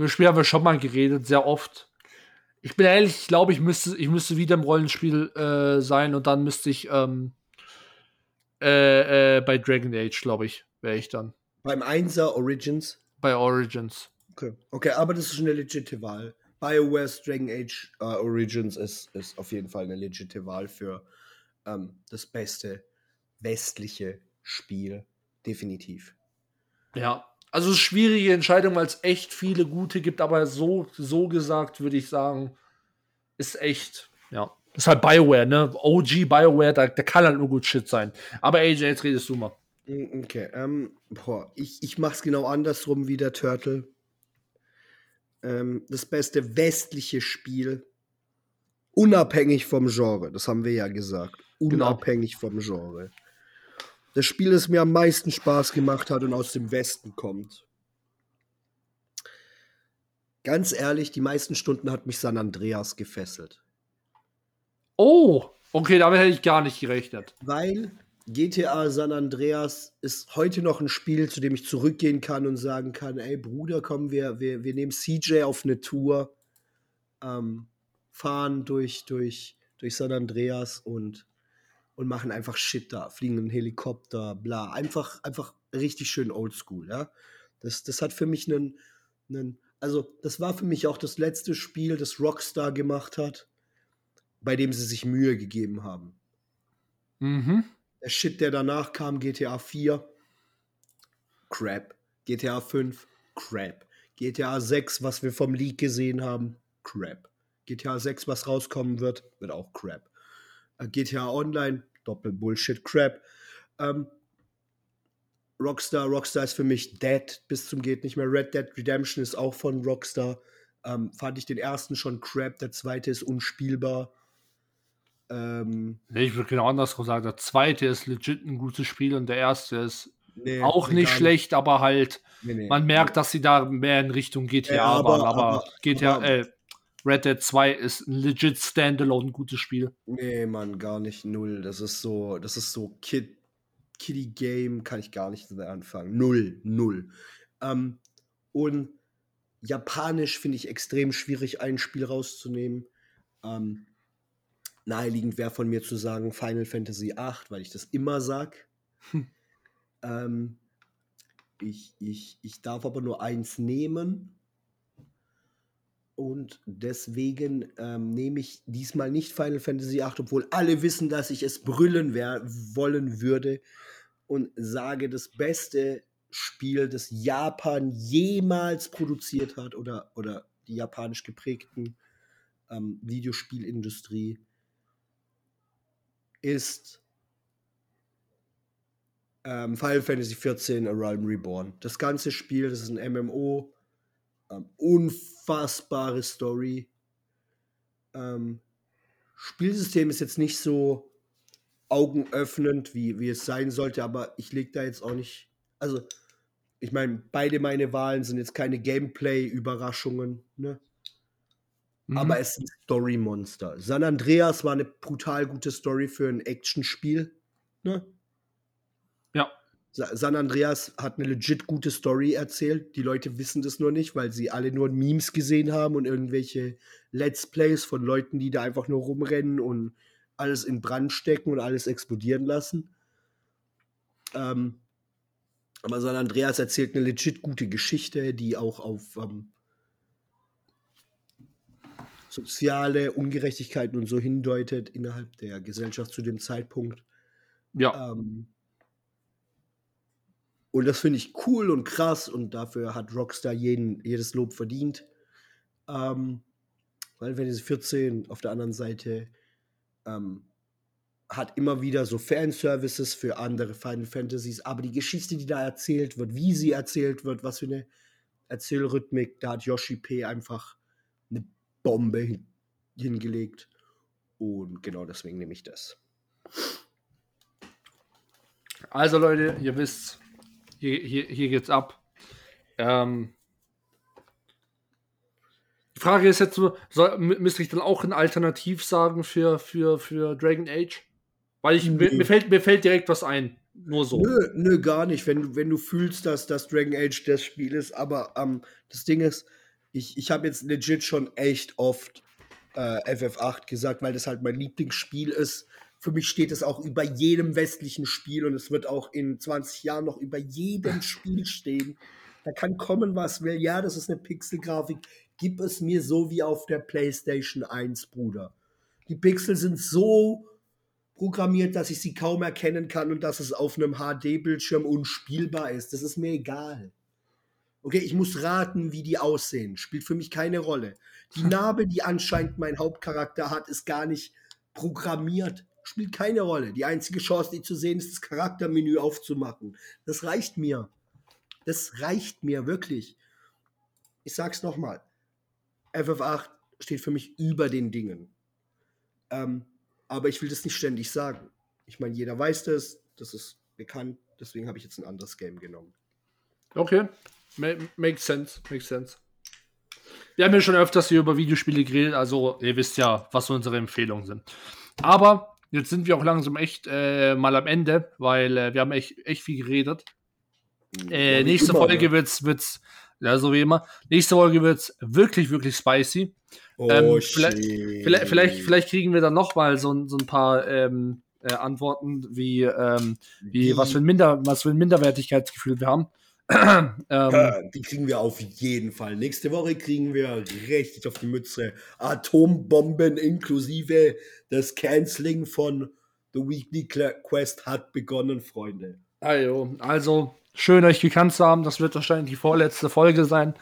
Spiel haben wir schon mal geredet, sehr oft. Ich bin ehrlich, ich glaube, ich müsste, ich müsste wieder im Rollenspiel äh, sein und dann müsste ich ähm, äh, äh, bei Dragon Age, glaube ich, wäre ich dann. Beim Einser Origins. Bei Origins. Okay. okay, aber das ist eine legitime Wahl. BioWare's Dragon Age äh, Origins ist, ist auf jeden Fall eine legitime Wahl für ähm, das beste westliche Spiel. Definitiv. Ja. Also es ist eine schwierige Entscheidung, weil es echt viele gute gibt, aber so, so gesagt würde ich sagen, ist echt, ja. Ist halt Bioware, ne? OG Bioware, da, da kann halt nur gut Shit sein. Aber AJ, jetzt redest du mal. Mm, Okay, ähm, boah, ich, ich mach's genau andersrum wie der Turtle. Ähm, das beste westliche Spiel, unabhängig vom Genre, das haben wir ja gesagt. Genau. Unabhängig vom Genre. Das Spiel, das mir am meisten Spaß gemacht hat und aus dem Westen kommt. Ganz ehrlich, die meisten Stunden hat mich San Andreas gefesselt. Oh, okay, damit hätte ich gar nicht gerechnet. Weil GTA San Andreas ist heute noch ein Spiel, zu dem ich zurückgehen kann und sagen kann, ey Bruder, komm, wir, wir, wir nehmen CJ auf eine Tour, ähm, fahren durch, durch, durch San Andreas und, und machen einfach Shit da, fliegen einen Helikopter, bla. Einfach, einfach richtig schön oldschool, ja. Das, das hat für mich einen, nen- also das war für mich auch das letzte Spiel, das Rockstar gemacht hat, bei dem sie sich Mühe gegeben haben. Mhm. Der Shit, der danach kam, GTA 4, Crap. GTA 5, Crap. GTA 6, was wir vom Leak gesehen haben, Crap. GTA 6, was rauskommen wird, wird auch Crap. GTA Online, Doppel Bullshit, Crap. Ähm, Rockstar, Rockstar ist für mich dead bis zum geht nicht mehr. Red Dead Redemption ist auch von Rockstar. Ähm, fand ich den ersten schon crap, der zweite ist unspielbar. Ähm, Nee, ich würde genau andersrum sagen. Der zweite ist legit ein gutes Spiel und der erste ist nee, auch nicht schlecht, aber halt, nee. man merkt, dass sie da mehr in Richtung GTA Ja, aber- waren. Aber, aber- GTA, aber- äh, Red Dead 2 ist ein legit Standalone gutes Spiel. Nee, Mann, gar nicht null. Das ist so, das ist so Kid, Kiddie Game, kann ich gar nicht damit anfangen. Null, null. Ähm, und Japanisch finde ich extrem schwierig, ein Spiel rauszunehmen. Ähm, naheliegend wäre von mir zu sagen Final Fantasy VIII, weil ich das immer sag. Hm. Ähm, ich, ich, ich darf aber nur eins nehmen. Und deswegen ähm, nehme ich diesmal nicht Final Fantasy VIII, obwohl alle wissen, dass ich es brüllen wollen würde. Und sage, das beste Spiel, das Japan jemals produziert hat oder, oder die japanisch geprägten ähm, Videospielindustrie ist ähm, Final Fantasy XIV A Realm Reborn. Das ganze Spiel, das ist ein MMO, ähm, unfassbare Story. Ähm, Spielsystem ist jetzt nicht so augenöffnend, wie, wie es sein sollte, aber ich lege da jetzt auch nicht. Also, ich meine, beide meine Wahlen sind jetzt keine Gameplay-Überraschungen, ne? Mhm. aber es sind Story-Monster. San Andreas war eine brutal gute Story für ein Actionspiel, ne? San Andreas hat eine legit gute Story erzählt. Die Leute wissen das nur nicht, weil sie alle nur Memes gesehen haben und irgendwelche Let's Plays von Leuten, die da einfach nur rumrennen und alles in Brand stecken und alles explodieren lassen. Ähm, aber San Andreas erzählt eine legit gute Geschichte, die auch auf ähm, soziale Ungerechtigkeiten und so hindeutet innerhalb der Gesellschaft zu dem Zeitpunkt. Ja. Ähm, und das finde ich cool und krass und dafür hat Rockstar jeden, jedes Lob verdient. Ähm, Final Fantasy 14 auf der anderen Seite ähm, hat immer wieder so Fanservices für andere Final Fantasies, aber die Geschichte, die da erzählt wird, wie sie erzählt wird, was für eine Erzählrhythmik, da hat Yoshi P einfach eine Bombe hin hingelegt. Und genau deswegen nehme ich das. Also Leute, ihr wisst, hier, hier, hier geht's ab. Ähm, die Frage ist jetzt nur, soll, mü- müsste ich dann auch ein Alternativ sagen für, für, für Dragon Age? Weil ich, mir, Nee. mir, fällt, mir fällt direkt was ein. Nur so. Nö, nö, gar nicht. Wenn du, wenn du fühlst, dass das Dragon Age das Spiel ist, aber ähm, das Ding ist, ich, ich habe jetzt legit schon echt oft äh, FF8 gesagt, weil das halt mein Lieblingsspiel ist. Für mich steht es auch über jedem westlichen Spiel und es wird auch in 20 Jahren noch über jedem Spiel stehen. Da kann kommen, was will. Ja, das ist eine Pixelgrafik. Gib es mir so wie auf der PlayStation 1, Bruder. Die Pixel sind so programmiert, dass ich sie kaum erkennen kann und dass es auf einem HD-Bildschirm unspielbar ist. Das ist mir egal. Okay, ich muss raten, wie die aussehen. Spielt für mich keine Rolle. Die Narbe, die anscheinend mein Hauptcharakter hat, ist gar nicht programmiert. Spielt keine Rolle. Die einzige Chance, die zu sehen ist, das Charaktermenü aufzumachen. Das reicht mir. Das reicht mir wirklich. Ich sag's nochmal. FF8 steht für mich über den Dingen. Ähm, aber ich will das nicht ständig sagen. Ich meine, jeder weiß das, das ist bekannt, deswegen habe ich jetzt ein anderes Game genommen. Okay. Ma makes sense. Makes sense. Wir haben ja schon öfters hier über Videospiele geredet, also ihr wisst ja, was unsere Empfehlungen sind. Aber jetzt sind wir auch langsam echt äh, mal am Ende, weil äh, wir haben echt, echt viel geredet. Äh, Ja, wie nächste immer, Folge ne? wird's, wird's, ja, so wie immer. Nächste Folge wird's wirklich, wirklich spicy. Oh, ähm, vielleicht-. Vielleicht, vielleicht, vielleicht kriegen wir dann noch mal so, so ein paar ähm, äh, Antworten, wie, ähm, wie was, für ein Minder, was für ein Minderwertigkeitsgefühl wir haben. Ähm, Äh, Die kriegen wir auf jeden Fall. Nächste Woche kriegen wir richtig auf die Mütze. Atombomben inklusive das Canceling von The Weekly Quest hat begonnen, Freunde. also, also, schön euch gekannt zu haben. Das wird wahrscheinlich die vorletzte Folge sein.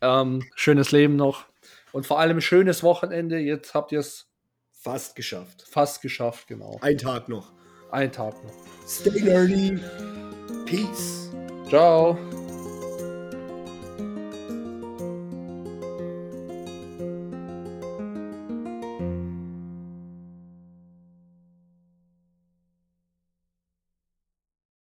Ähm, schönes Leben noch. Und vor allem schönes Wochenende. Jetzt habt ihr es Fast geschafft. fast geschafft, genau. Ein Tag noch. Ein Tag noch. Stay nerdy. Peace. Ciao.